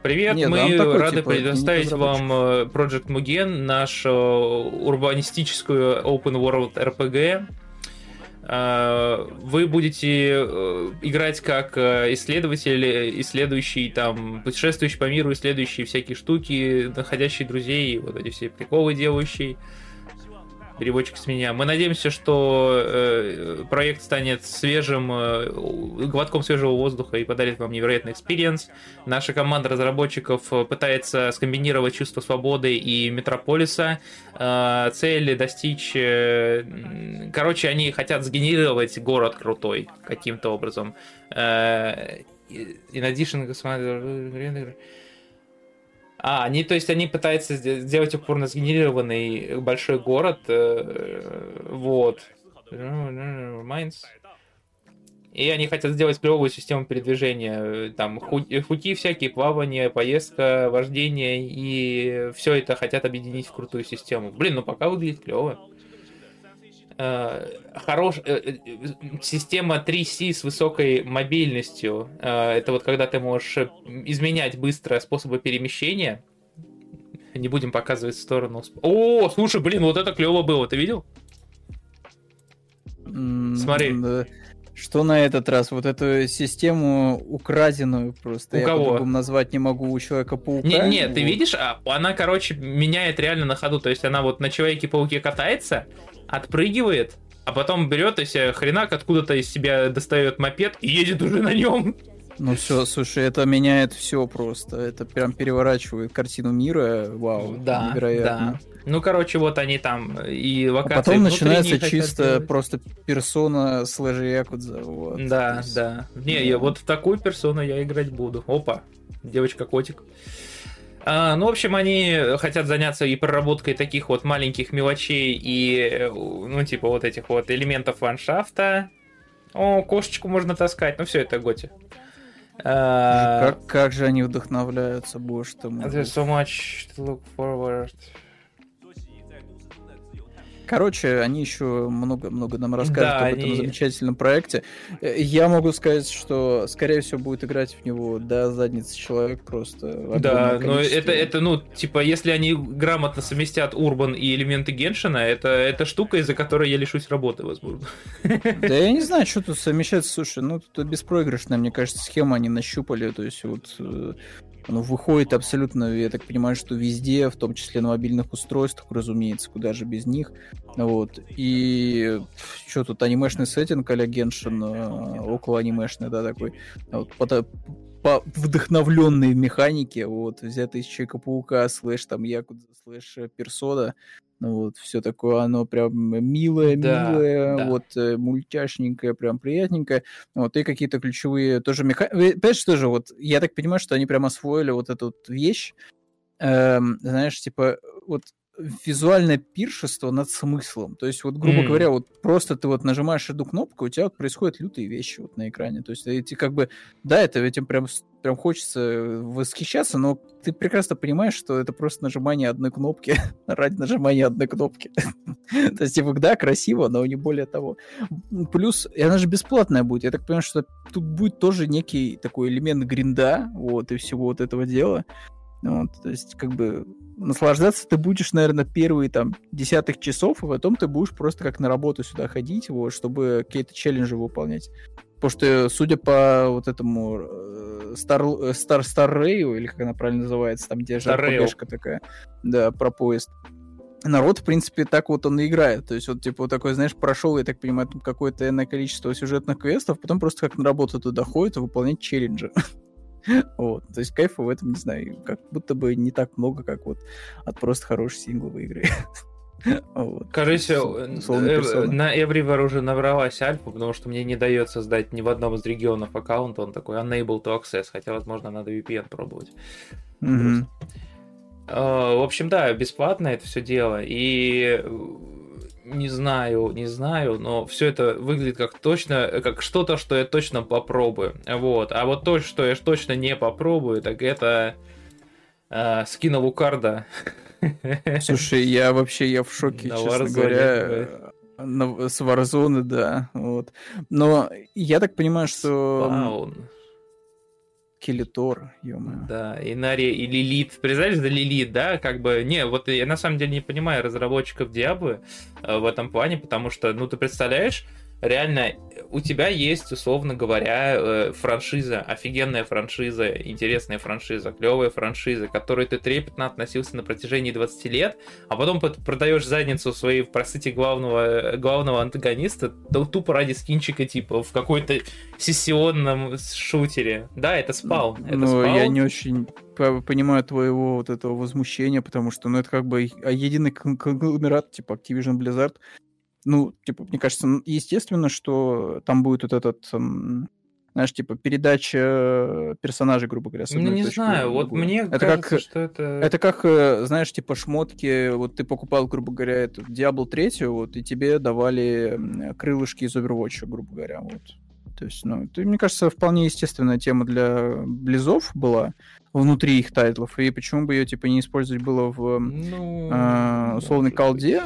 Привет, Нет, мы он такой, рады типа, предоставить вам э, Project Mugen, нашу урбанистическую open world RPG. Э, Вы будете э, играть как исследователь, исследующий там, путешествующий по миру, исследующий всякие штуки, находящий друзей, вот эти все приколы делающий. Переводчик из меня. Мы надеемся, что э, проект станет свежим, э, глотком свежего воздуха и подарит вам невероятный experience. Наша команда разработчиков э, пытается скомбинировать чувство свободы и метрополиса. Цели достичь... короче, они хотят сгенерировать город крутой каким-то образом. In addition, а, они, то есть, они пытаются сде- сделать упор на сгенерированный большой город, э, вот. Майнс. И они хотят сделать клевую систему передвижения. э, Там ху- пути всякие, плавание, поездка, вождение. И все это хотят объединить в крутую систему. Блин, ну пока выглядит клево. Э, Хорош... э, э, Система 3C с высокой мобильностью. Это вот когда ты можешь изменять быстро способы перемещения. Не будем показывать в сторону. О, слушай, блин, вот это клево было. Ты видел? Смотри. Что на этот раз? Вот эту систему украденную просто. У я кого? по-другому назвать не могу у Человека-паука. Не, не, ты Вот. видишь, а, она, короче, меняет реально на ходу. То есть она вот на Человеке-пауке катается, отпрыгивает, а потом берет и себе хренак откуда-то из себя достает мопед и едет уже на нем. Ну все, слушай, это меняет все просто. Это прям переворачивает картину мира. Вау, Да, невероятно. Ну, короче, вот они там и А локации потом внутренние начинается чисто делать. просто персона слэш якудза. Вот. Да, есть, да. Не, да. я вот в такую персону я играть буду. Опа, девочка-котик. А, ну, в общем, они хотят заняться и проработкой таких вот маленьких мелочей и, ну, типа вот этих вот элементов ландшафта. О, кошечку можно таскать. Ну, все это готи. А, Как, как же они вдохновляются, боже ты мой. There's so much to look forward. Короче, они еще много-много нам расскажут Да, об этом они- замечательном проекте. Я могу сказать, что, скорее всего, будет играть в него до задницы человек просто. Да, но это, это, ну, типа, если они грамотно совместят Урбан и элементы Геншина, это, это штука, из-за которой я лишусь работы, возможно. Да я не знаю, что тут совмещать. Слушай, ну тут беспроигрышная, мне кажется, схема они нащупали. То есть вот э, оно выходит абсолютно, я так понимаю, что везде, в том числе на мобильных устройствах, разумеется, куда же без них. Вот. И что тут, анимешный сеттинг а-ля Геншин, э, около анимешный, да, такой. Вот, по, по вдохновленной механике, вот, взятый из Человека-паука, слэш там Якудза, слэш э, Персона, ну вот, все такое, оно прям милое, Да, милое, да. вот, э, мультяшненькое, прям приятненькое, вот, и какие-то ключевые тоже механики. Понимаешь, тоже вот, я так понимаю, что они прям освоили вот эту вот вещь, эм, знаешь, типа, вот, визуальное пиршество над смыслом. То есть, вот, грубо М. говоря, вот просто ты вот нажимаешь эту кнопку, у тебя вот происходят лютые вещи вот на экране. То есть, эти как бы, да, это этим прям, прям хочется восхищаться, но ты прекрасно понимаешь, что это просто нажимание одной кнопки ради нажимания одной кнопки. То есть, типа, да, красиво, но не более того. Плюс, и она же бесплатная будет. Я так понимаю, что тут будет тоже некий такой элемент гринда, вот, и всего вот этого дела. Вот, то есть, как бы, наслаждаться ты будешь, наверное, первые там десятых часов, а потом ты будешь просто как на работу сюда ходить, вот, чтобы какие-то челленджи выполнять. Потому что, судя по вот этому э, Star, э, Star, Star Rail, или как она правильно называется, там, где Star. RPG-шка такая, да, про поезд, народ, в принципе, так вот он и играет. То есть, вот, типа, вот такой, знаешь, прошел, я так понимаю, там какое-то энное количество сюжетных квестов, потом просто как на работу туда ходит и выполнять челленджи. Вот. То есть кайфа в этом, не знаю, как будто бы не так много, как вот от просто хорошей сингловой игры. Вот. Условно, э, персона. на Everywhere уже набралась альфа, потому что мне не дает создать ни в одном из регионов аккаунт, он такой unable to access, хотя, возможно, надо VPN пробовать. Мгм. Э, В общем, да, бесплатно это все дело. И э, не знаю, не знаю, но все это выглядит как точно, как что-то, что я точно попробую. Вот. А вот то, что я точно не попробую, так это э, скин Лукарда. Слушай, я вообще, я в шоке, На честно Warzone, говоря. на- с Warzone, да. Вот. Но я так понимаю, что... Спаун. Скелетор, ё Да, и Нари, и Лилит. Представляешь, да, Лилит, да, как бы, не, вот я на самом деле не понимаю разработчиков Диаблы э, в этом плане, потому что, ну, ты представляешь, реально у тебя есть, условно говоря, э, франшиза, офигенная франшиза, интересная франшиза, клевая франшиза, к которой ты трепетно относился на протяжении 20 лет, а потом продаешь задницу своей, простите, главного, главного антагониста тупо ради скинчика, типа, в какой-то сессионном шутере. Да, это спал. Это ну, спал. я не очень понимаю твоего вот этого возмущения, потому что, ну, это как бы единый конгломерат, типа Activision Blizzard, ну, типа, мне кажется, естественно, что там будет вот этот, знаешь, типа, передача персонажей, грубо говоря, Ну, не знаю, вот мне это кажется, как, что это... Это как, э, знаешь, типа, шмотки, вот ты покупал, грубо говоря, эту Diablo 3, вот, и тебе давали крылышки из Overwatch, грубо говоря, вот. То есть, ну, это, мне кажется, вполне естественная тема для близов была внутри их тайтлов, и почему бы ее, типа, не использовать было в ну, э, условной колде,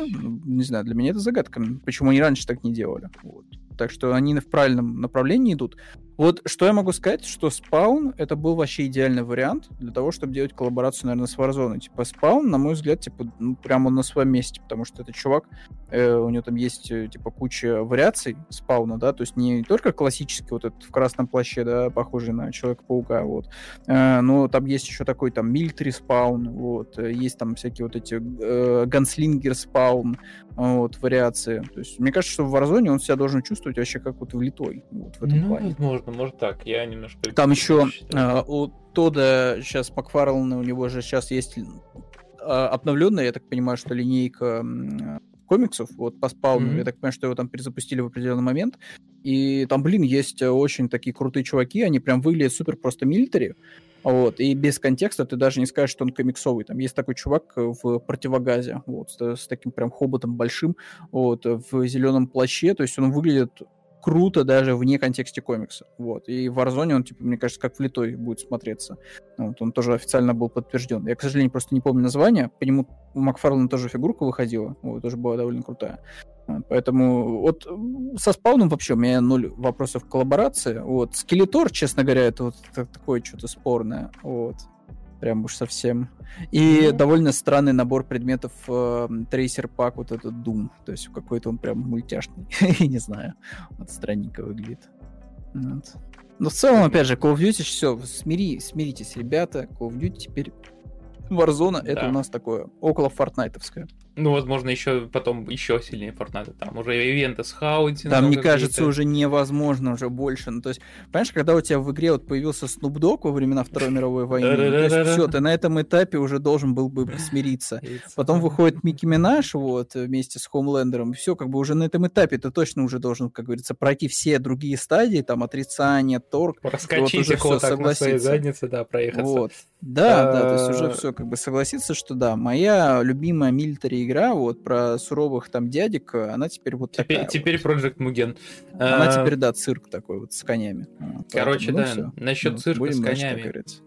не знаю, для меня это загадка. Почему они раньше так не делали? Вот. Так что они в правильном направлении идут. Вот что я могу сказать, что Spawn это был вообще идеальный вариант для того, чтобы делать коллаборацию, наверное, с Warzone. Типа Spawn, на мой взгляд, типа, ну, прямо на своем месте, потому что этот чувак, э, у него там есть, э, типа, куча вариаций спауна, да, то есть не только классический вот этот в красном плаще, да, похожий на Человека-паука, вот, э, но там есть еще такой там милитари спаун, вот, э, есть там всякие вот эти э, ганслингер спаун, вот, вариации. То есть мне кажется, что в Warzone он себя должен чувствовать вообще как вот влитой, вот, в этом ну, плане. возможно возможно, может так. Я немножко... Там еще а, у Тода сейчас Макфарлана, у него же сейчас есть а, обновленная, я так понимаю, что линейка комиксов, вот по спауну, mm-hmm. я так понимаю, что его там перезапустили в определенный момент, и там, блин, есть очень такие крутые чуваки, они прям выглядят супер просто милитари, вот, и без контекста ты даже не скажешь, что он комиксовый. Там есть такой чувак в противогазе, вот, с, с таким прям хоботом большим, вот, в зеленом плаще, то есть он выглядит круто даже вне контексте комикса. Вот. И в Warzone он, типа, мне кажется, как влитой будет смотреться. Вот. Он тоже официально был подтвержден. Я, к сожалению, просто не помню название. По нему у Макфарлана тоже фигурка выходила. Вот, тоже была довольно крутая. Поэтому вот со спауном вообще у меня ноль вопросов коллаборации. Вот. Скелетор, честно говоря, это вот такое что-то спорное. Вот. Прям уж совсем. И ну... довольно странный набор предметов э, трейсер пак, вот этот Doom. То есть какой-то он прям мультяшный. не знаю. Вот странненько выглядит. Вот. Но в целом, опять же, Call of Duty все, смири, смиритесь, ребята. Call of Duty теперь Warzone да. это у нас такое около Fortnite овское. Ну, возможно, еще потом еще сильнее Fortnite. Там уже ивенты с haunting ом. Там, мне кажется, уже невозможно, уже больше. Ну, то есть, понимаешь, когда у тебя в игре вот появился Snoop Dogg во времена Второй мировой войны, то есть все, ты на этом этапе уже должен был бы смириться. Потом выходит Ники Минаж вот вместе с Хомлендером, и все, как бы уже на этом этапе ты точно уже должен, как говорится, пройти все другие стадии, там, отрицание, торг. Раскачить вот, так на своей заднице, да, проехаться. Вот. Да, да, то есть уже все, как бы согласиться, что да, моя любимая милитари игра вот про суровых там дядек, она теперь вот теперь, такая. Теперь вот. Project Mugen. Она а... теперь, да, цирк такой вот с конями. Короче, Поэтому, да, ну, насчет ну, цирка с конями. Дальше,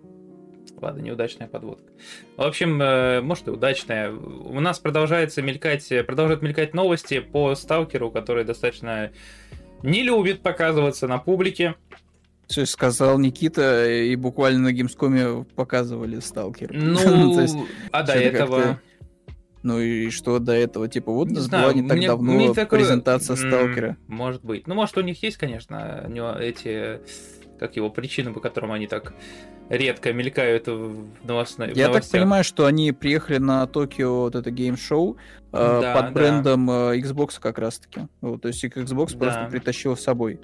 Ладно, неудачная подводка. В общем, э, может и удачная. У нас продолжается мелькать, продолжают мелькать новости по Сталкеру, который достаточно не любит показываться на публике. Все сказал Никита, и буквально на Gamescom е показывали Сталкер. Ну, а до этого... Ну и что до этого? Типа, вот не была знаю, не так мне, давно мне такое... презентация Сталкера. Может быть. Ну, может, у них есть, конечно, эти, как его, причины, по которым они так редко мелькают в новостной Я так понимаю, что они приехали на Токио вот это game show э, да, под брендом да. Э, Xbox как раз-таки. Вот, то есть их Xbox да. просто притащил с собой.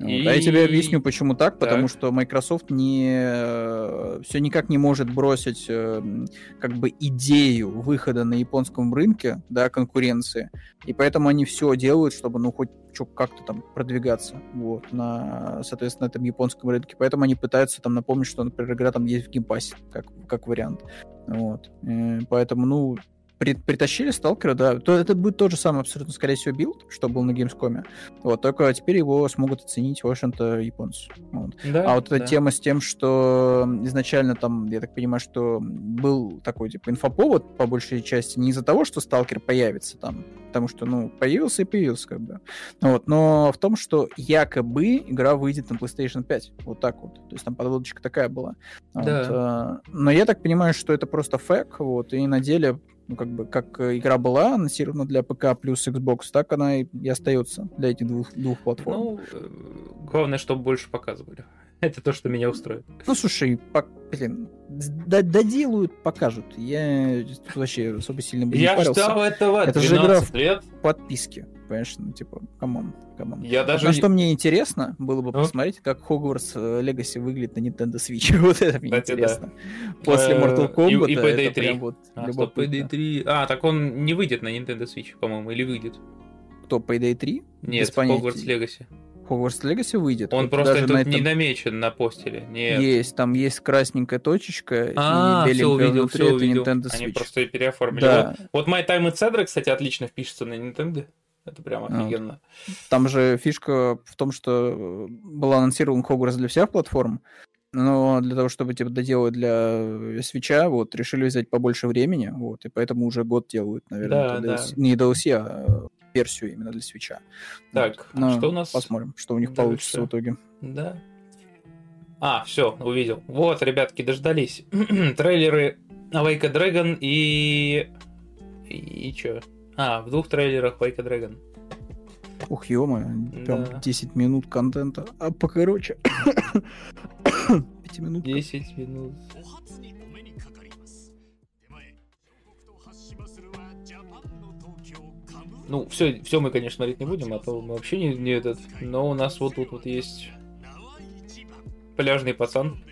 И... А я тебе объясню, почему так. так. Потому что Microsoft не э, все никак не может бросить э, как бы идею выхода на японском рынке, да, конкуренции. И поэтому они все делают, чтобы, ну, хоть как-то там продвигаться, вот, на, соответственно, этом японском рынке. Поэтому они пытаются там напомнить, что, например, игра там есть в Game Pass е, как, как вариант. Вот. Э, поэтому, ну, при, притащили сталкера, да, то это будет тот же самый абсолютно, скорее всего, билд, что был на Gamescom. Вот, только теперь его смогут оценить, в общем-то, японцы. Вот. Да, а вот да. эта тема с тем, что изначально там, я так понимаю, что был такой, типа, инфоповод, по большей части, не из-за того, что сталкер появится там, потому что, ну, появился и появился, как бы. Вот, но в том, что якобы игра выйдет на PlayStation 5, вот так вот, то есть там подводочка такая была. Вот, Да. э, но я так понимаю, что это просто фейк, вот, и на деле, ну, как бы, как игра была анонсирована для ПК плюс Xbox, так она и, и остается для этих двух, двух платформ. Ну, э, главное, чтобы больше показывали. Это то, что меня устроит. Ну, слушай, по- блин, доделают, покажут. Я вообще особо сильно бы не Я парился. ждал этого Это же игра 12 в- лет. Подписки, понимаешь, ну, типа, come on, come on. Я даже На что мне интересно было бы Ну? посмотреть, как Хогвартс э, Legacy выглядит на Nintendo Switch. вот это мне Кстати, да. интересно. После Э, Mortal и- Kombat и Payday это 3. прям вот А, стоп, любопытно. Payday 3. А, так он не выйдет на Nintendo Switch, по-моему, или выйдет? Кто, Payday 3? Нет, Без понятия. Hogwarts Legacy. Hogwarts выйдет. Он Вот просто даже тут на не этом намечен на постеле. Нет. есть, там есть красненькая точечка А, и все беленькая увидел, внутри, все это увидел. Nintendo Они Switch. просто переоформили. Да, Вот, вот My Time и Cedric, кстати, отлично впишется на Nintendo. Это прям офигенно. Там же фишка в том, что э, был анонсирован Хогвартс для всех платформ, но для того, чтобы типа доделать для свеча, вот, решили взять побольше времени, вот, и поэтому уже год делают, наверное, Да, это да. DLC не DLC, а э, версию именно для свеча. Так, Вот. Но что у нас? Посмотрим, что у них дальше? получится в итоге. Да. А, все, увидел. Вот, ребятки, дождались. Трейлеры Wake Dragon и... И чё? А, в двух трейлерах Wake Dragon. Ух, ё прям Да. 10 минут контента. А покороче. 5 минут. 10 минут. Ну, все, все мы, конечно, смотреть не будем, а то мы вообще не, не этот. Но у нас вот тут вот есть пляжный пацан.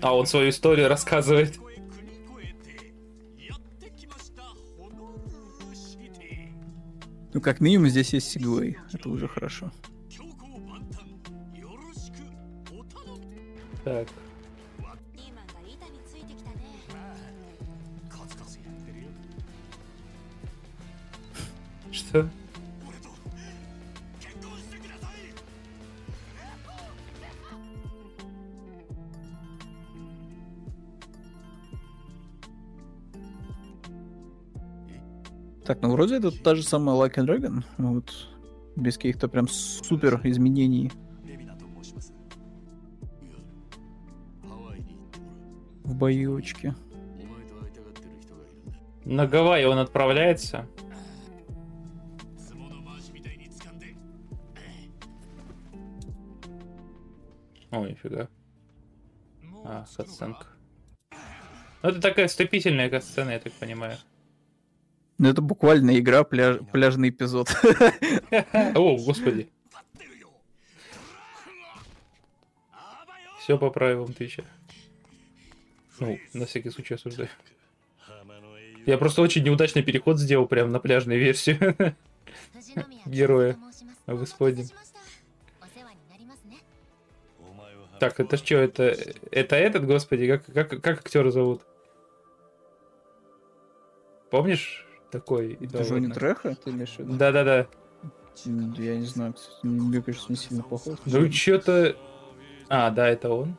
А он свою историю рассказывает. Ну, как минимум, здесь есть сиглой. Это уже хорошо. Так. все. Так, ну вроде это та же самая Like and Dragon, вот, без каких-то прям супер изменений. В боевочке. На Гавайи он отправляется? О, нифига. Ну, а, катсценка. Ну, это такая вступительная катсцена, я так понимаю. Ну, это буквально игра, пляж... пляжный эпизод. О, господи. Все по правилам Твича. Ну, на всякий случай осуждаю. Я просто очень неудачный переход сделал прям на пляжную версию героя в Исподе. Так, это что, это, это этот, господи, как, как, как актера зовут? Помнишь такой? Это Джонни Треха, ты имеешь? Да-да-да. Я не знаю, кстати, мне кажется, не сильно похож. Ну, что-то... А, да, это он.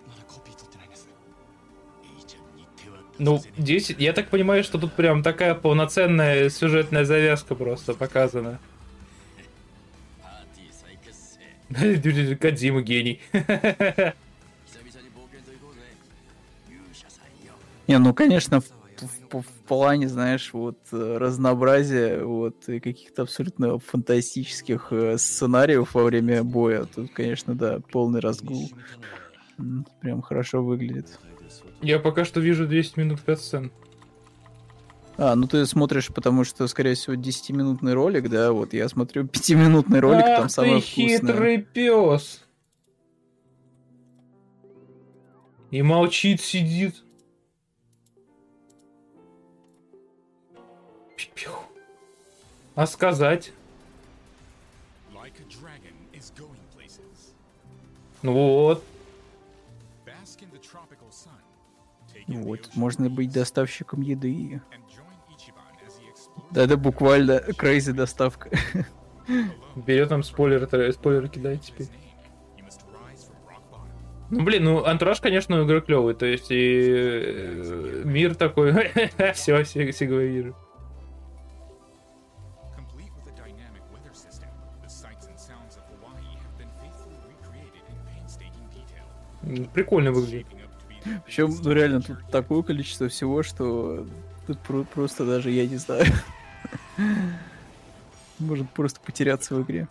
Ну, здесь, я так понимаю, что тут прям такая полноценная сюжетная завязка просто показана. Кадзима гений. Не, ну, конечно, в, в- в плане, знаешь, вот э, разнообразия, вот, и каких-то абсолютно фантастических э, сценариев во время боя, тут, конечно, да, полный разгул. Прям хорошо выглядит. Я пока что вижу 200 минут катсцен. А, ну ты смотришь, потому что, скорее всего, 10-минутный ролик, да, вот я смотрю 5-минутный ролик, там Ах самое ты вкусное. хитрый пес. И молчит, сидит. Ну in the Вот, ocean можно быть доставщиком еды. Да, это буквально crazy доставка. Берет нам спойлер, тр- спойлер кидает теперь. Ну, блин, ну, антураж, конечно, игры клевый, то есть и э, мир такой, все, сигвейры. Complete Прикольно выглядит. Причем, ну реально, тут такое количество всего, что тут про- просто даже я не знаю. Можно просто потеряться в игре.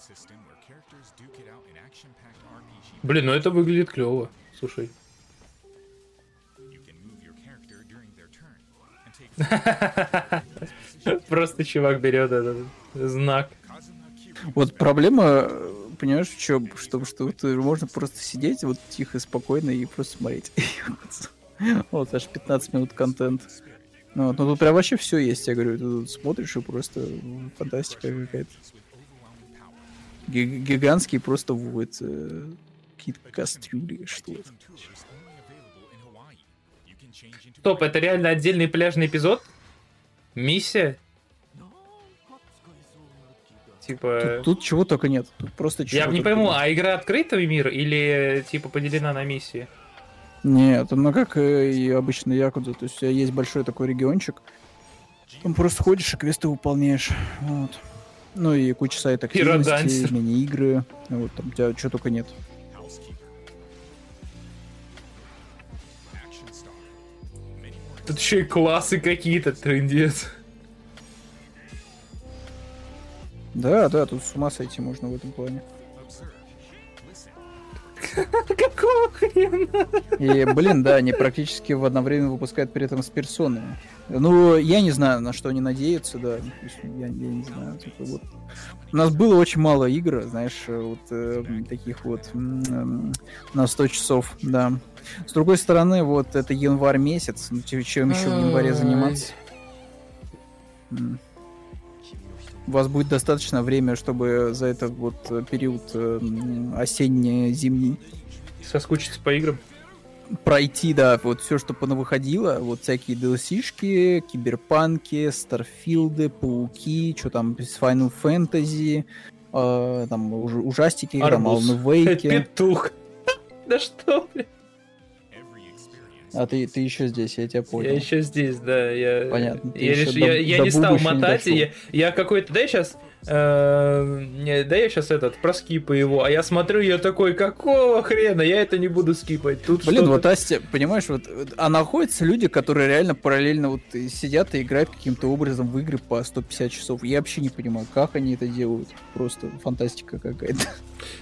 Блин, ну это выглядит клево. Слушай. Просто чувак берет этот знак. Вот проблема, понимаешь, в чем? Что, что э, можно просто сидеть вот тихо, спокойно и просто смотреть. Вот, аж 15 минут контент. Ну, вот, ну тут прям вообще все есть, я говорю, ты тут смотришь и просто фантастика какая-то. Ги- Гигантские просто вот э, какие-то кастрюли, что into Стоп, это реально отдельный пляжный эпизод? Миссия? Типа... Тут, тут чего только нет. Тут просто чего Я не пойму, нет. а игра открытый мир или типа поделена на миссии? Нет, ну как э, и обычно Якудза, то есть у тебя есть большой такой региончик, там просто ходишь и квесты выполняешь, вот. Ну и куча сайт Пиродансер. мини-игры, вот там у тебя что только нет. Тут еще и классы какие-то, трындец. Да, да, тут с ума сойти можно в этом плане. Какого хрена? И, блин, да, они практически в одно время выпускают при этом с персонами. Ну, я не знаю, на что они надеются, да. Я, я не знаю, типа вот. У нас было очень мало игр, знаешь, э, вот э, таких вот эм, на 100 часов, да. С другой стороны, вот это январь месяц, ну, че- чем еще в январе заниматься? М. У вас будет достаточно времени, чтобы за этот вот э, период э, осенне-зимний Соскучиться по играм. пройти, да, вот все, что понавыходило, вот всякие DLC-шки, киберпанки, старфилды, пауки, что там, Final Fantasy, э, там уж- ужастики, там Арбуз. Alan Wake. Петух. Да что, блин? А ты, ты еще здесь, я тебя понял. Я еще здесь, да. Я, Понятно, ты Я, реш- я, я не стал мотать, я, я какой-то, да я сейчас, да я сейчас этот, проскипаю его, а я смотрю, я такой, какого хрена, я это не буду скипать. Тут Блин, вот Астя, понимаешь, вот, а находятся люди, которые реально параллельно вот сидят и играют каким-то образом в игры по 150 часов. Я вообще не понимаю, как они это делают. Просто фантастика какая-то.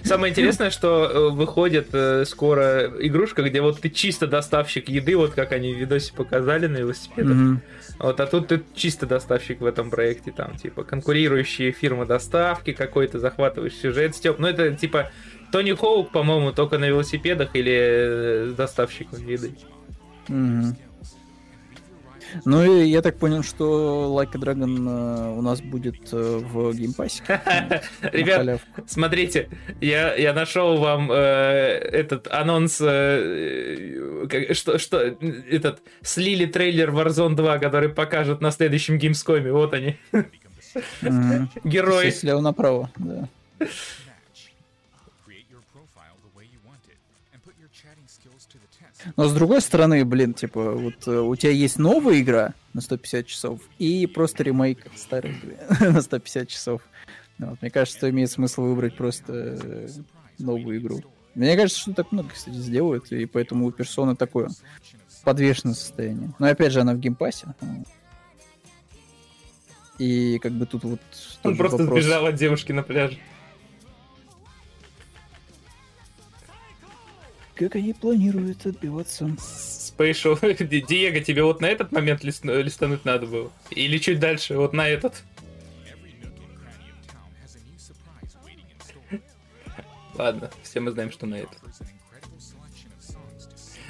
Самое интересное, что э, выходит э, скоро игрушка, где вот ты чисто доставщик еды, вот как они в видосе показали на велосипедах. Мгм. Вот, а тут ты чисто доставщик в этом проекте, там, типа, конкурирующие фирмы доставки, какой-то захватываешь сюжет, Степ. Ну, это, типа, Тони Хоук, по-моему, только на велосипедах или э, с доставщиком еды. Мгм. Ну и я так понял, что Like a Dragon э, у нас будет э, в Game Pass е. Ребят, смотрите, я, я нашел вам э, этот анонс, э, как- что, что, этот, слили трейлер Warzone 2, который покажут на следующем геймскоме, вот они, Всё Слева направо, да. Но с другой стороны, блин, типа, вот э, у тебя есть новая игра на 150 часов и просто ремейк старой игры на 150 часов. Ну, Вот, мне кажется, что имеет смысл выбрать просто э, новую игру. Мне кажется, что так много, кстати, сделают, и поэтому у персоны такое подвешенное состояние. Но опять же, она в Game Pass е. И как бы тут вот Он просто вопрос. сбежал от девушки на пляже. Как они планируют отбиваться? Special. Ди- Диего, тебе вот на этот момент лист- листануть надо было? Или чуть дальше, вот на этот? Ладно, все мы знаем, что на этот.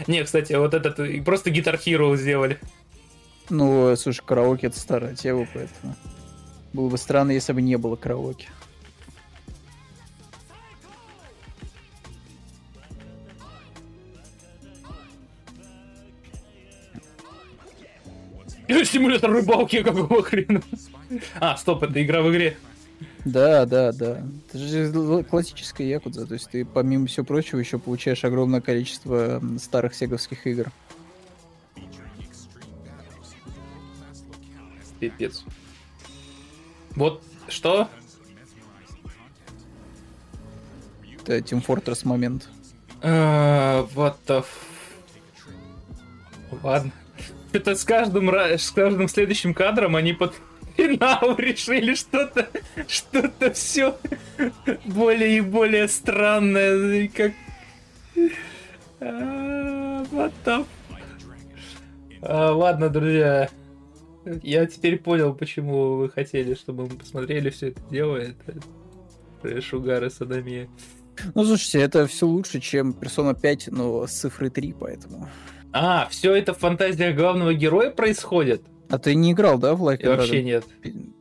Не, кстати, вот этот просто Guitar Hero сделали. Ну, слушай, караоке это старая тема, поэтому было бы странно, если бы не было караоке. Симулятор рыбалки, какого хрена? А, стоп, это игра в игре. Да, да, да. Это же классическая якудза. То есть ты, помимо всего прочего, еще получаешь огромное количество старых сеговских игр. Пипец. Вот что? Это Team Fortress момент. А, What the f- Ладно. Это с каждым, с каждым следующим кадром они под финал решили что-то, что-то все более и более странное, как... А, What the А, Ладно, друзья. Я теперь понял, почему вы хотели, чтобы мы посмотрели все это дело. Это трэш, угар и садомия. Ну, слушайте, это все лучше, чем Persona 5, но с цифрой 3, поэтому. А, все это в фантазиях главного героя происходит? А ты не играл, да, в Like вообще нет.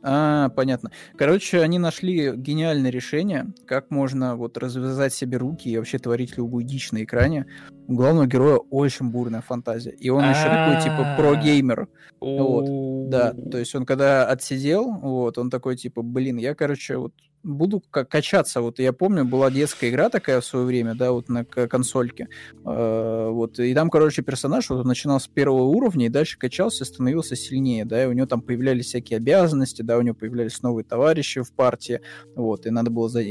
А, понятно. Короче, они нашли гениальное решение, как можно вот развязать себе руки и вообще творить любую дичь на экране. У главного героя очень бурная фантазия. И он еще такой, типа, А. про-геймер. Вот, Да, то есть он когда отсидел, вот, он такой, типа, блин, я, короче, вот буду ка- качаться. Вот я помню, была детская игра такая в свое время, да, вот на консольке. Э, вот, и там, короче, персонаж вот, начинал с первого уровня и дальше качался, становился сильнее, да, и у него там появлялись всякие обязанности, да, у него появлялись новые товарищи в партии, вот, и надо было за,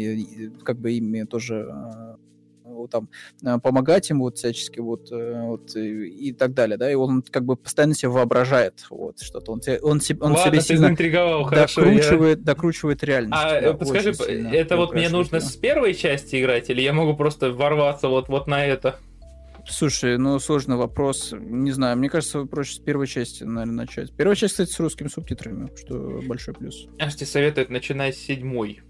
как бы ими тоже э, там э, помогать ему вот всячески вот, э, вот и, и так далее, да, и он как бы постоянно себе воображает вот что-то, он, те- он, себе- он Ладно, себе сильно заинтриговал, хорошо. я- докручивает, докручивает реальность. А, да, э, подскажи, это вот мне нужно с первой части играть, или я могу просто ворваться вот, вот на это? Слушай, ну сложный вопрос. Не знаю, мне кажется, проще с первой части, наверное, начать. Первая часть, кстати, с русскими субтитрами, что большой плюс. Аж тебе советуют, начинай с седьмой.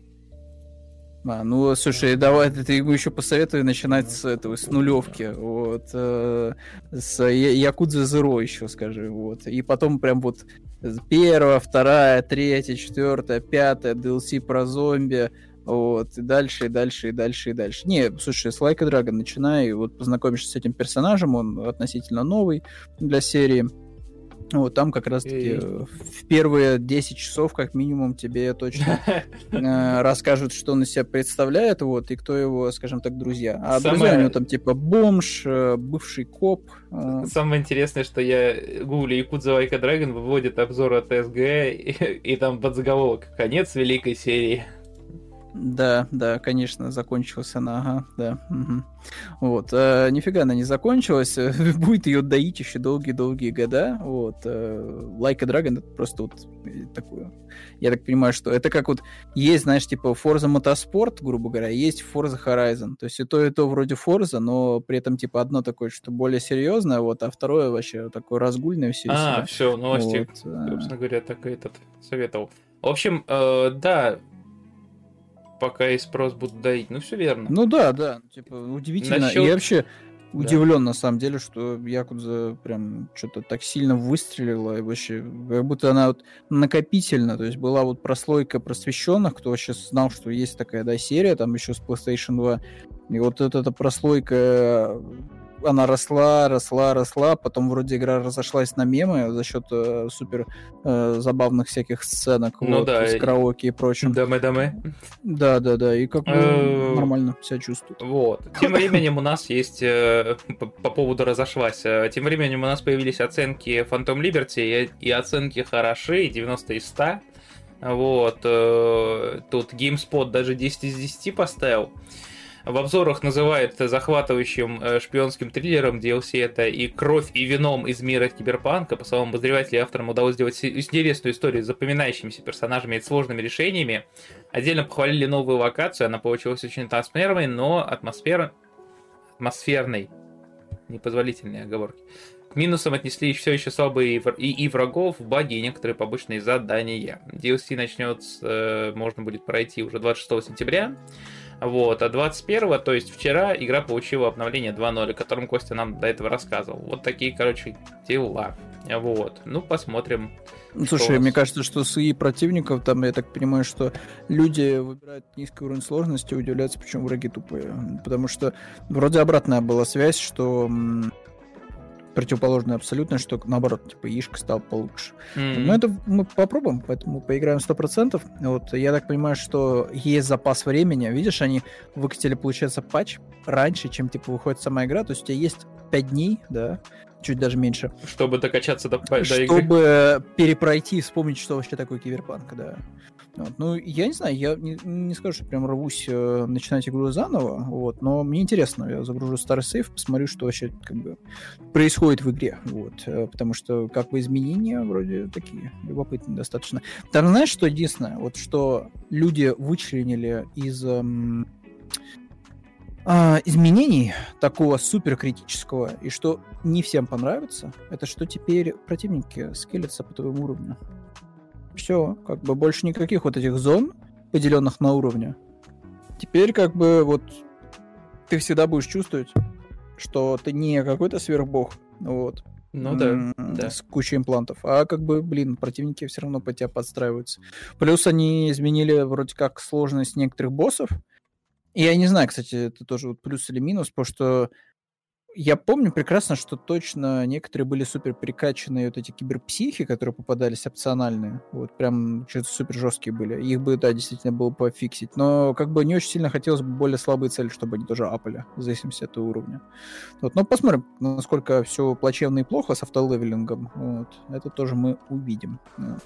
А, ну, слушай, давай, ты ему еще посоветую начинать с этого, с нулевки, вот, э, с Якудза Зеро еще скажи, вот, и потом прям вот первая, вторая, третья, четвертая, пятая, DLC про зомби, вот, и дальше, и дальше, и дальше, и дальше. Не, слушай, с a Dragon начинай, вот, познакомишься с этим персонажем, он относительно новый для серии, вот, там как раз-таки Окей. э, в первые 10 часов, как минимум, тебе точно э, расскажут, что он из себя представляет, вот, и кто его, скажем так, друзья. А Самое- друзья у него там типа бомж, э, бывший коп. э, Самое интересное, что я гуглю Якудза Лайка Драгон выводит обзор от СГ, и, и там под заголовок «Конец великой серии». Да, да, конечно, закончилась она, ага, да. мгм. Вот, э, нифига она не закончилась, э, будет ее доить еще долгие-долгие года, вот. э, Like a Dragon это просто вот э, такое, я так понимаю, что это как вот есть, знаешь, типа Forza Motorsport, грубо говоря, есть Forza Horizon, то есть и то, и то вроде Forza, но при этом типа одно такое, что более серьезное, вот, а второе вообще такое разгульное все А, все, новости, Вот, э, собственно говоря, так и этот советовал. В общем, э, да, пока и спрос будут доить, ну все верно. Ну да, да, типа удивительно. Насчет- И вообще Да. удивлен на самом деле, что Якудза прям что-то так сильно выстрелила, и вообще как будто она вот накопительно, то есть была вот прослойка просвещенных, кто вообще знал, что есть такая, да, серия, там еще с PlayStation 2, и вот эта, эта прослойка она росла, росла, росла, потом вроде игра разошлась на мемы за счет э, супер э, забавных всяких сценок Ну вот, да, с караоке и прочим. Дамы-дамы. Да, да, да, и как Э, нормально себя чувствует. Вот. Тем временем у нас есть, э, по, по поводу разошлась, э, тем временем у нас появились оценки Phantom Liberty, и, и оценки хороши, 90 из 100. Вот. э, Тут GameSpot даже 10 из 10 поставил. В обзорах называет захватывающим э, шпионским триллером DLC это и кровь, и вином из мира киберпанка. По словам обозревателей, авторам удалось сделать интересную историю с запоминающимися персонажами и сложными решениями. Отдельно похвалили новую локацию, она получилась очень атмосферной, но атмосфера... атмосферной. Непозволительные оговорки. К минусам отнесли все еще слабые и, и врагов, баги и некоторые побочные задания. DLC начнется, э, можно будет пройти уже 26 сентября. Вот, а 21 то есть вчера, игра получила обновление 2.0, о котором Костя нам до этого рассказывал. Вот такие, короче, дела. Вот. Ну, посмотрим. Ну, Слушай, мне кажется, что СИ противников, там, я так понимаю, что люди выбирают низкий уровень сложности и удивляются, почему враги тупые. Потому что вроде обратная была связь, что противоположное абсолютно, что наоборот, типа, Ишка стал получше. М. Ну, это мы попробуем, поэтому поиграем 100%. Вот, я так понимаю, что есть запас времени. Видишь, они выкатили, получается, патч раньше, чем, типа, выходит сама игра. То есть у тебя есть 5 дней, да, чуть даже меньше, Чтобы докачаться до, до игры. чтобы перепройти и вспомнить, что вообще такое киберпанк, да. Вот. Ну, я не знаю, я не, не скажу, что прям рвусь э, начинать игру заново, вот, но мне интересно, я загружу старый сейф, посмотрю, что вообще как бы происходит в игре, вот, э, потому что как бы изменения вроде такие любопытные достаточно. Там знаешь, что единственное, вот что люди вычленили из эм, а, изменений такого супер критического, и что не всем понравится, это что теперь противники скелятся по твоему уровню. Все, как бы больше никаких вот этих зон, поделенных на уровне. Теперь как бы вот ты всегда будешь чувствовать, что ты не какой-то сверхбог, вот, Ну да, м, да. с кучей имплантов, а как бы, блин, противники все равно под тебя подстраиваются. Плюс они изменили вроде как сложность некоторых боссов. И я не знаю, кстати, это тоже вот плюс или минус, потому что я помню прекрасно, что точно некоторые были супер перекачанные вот эти киберпсихи, которые попадались опциональные. Вот прям что-то супер жесткие были. Их бы, да, действительно было пофиксить. Но как бы не очень сильно хотелось бы более слабые цели, чтобы они тоже апали, в зависимости от уровня. Вот, но посмотрим, насколько все плачевно и плохо с автолевелингом. Вот. Это тоже мы увидим. Вот.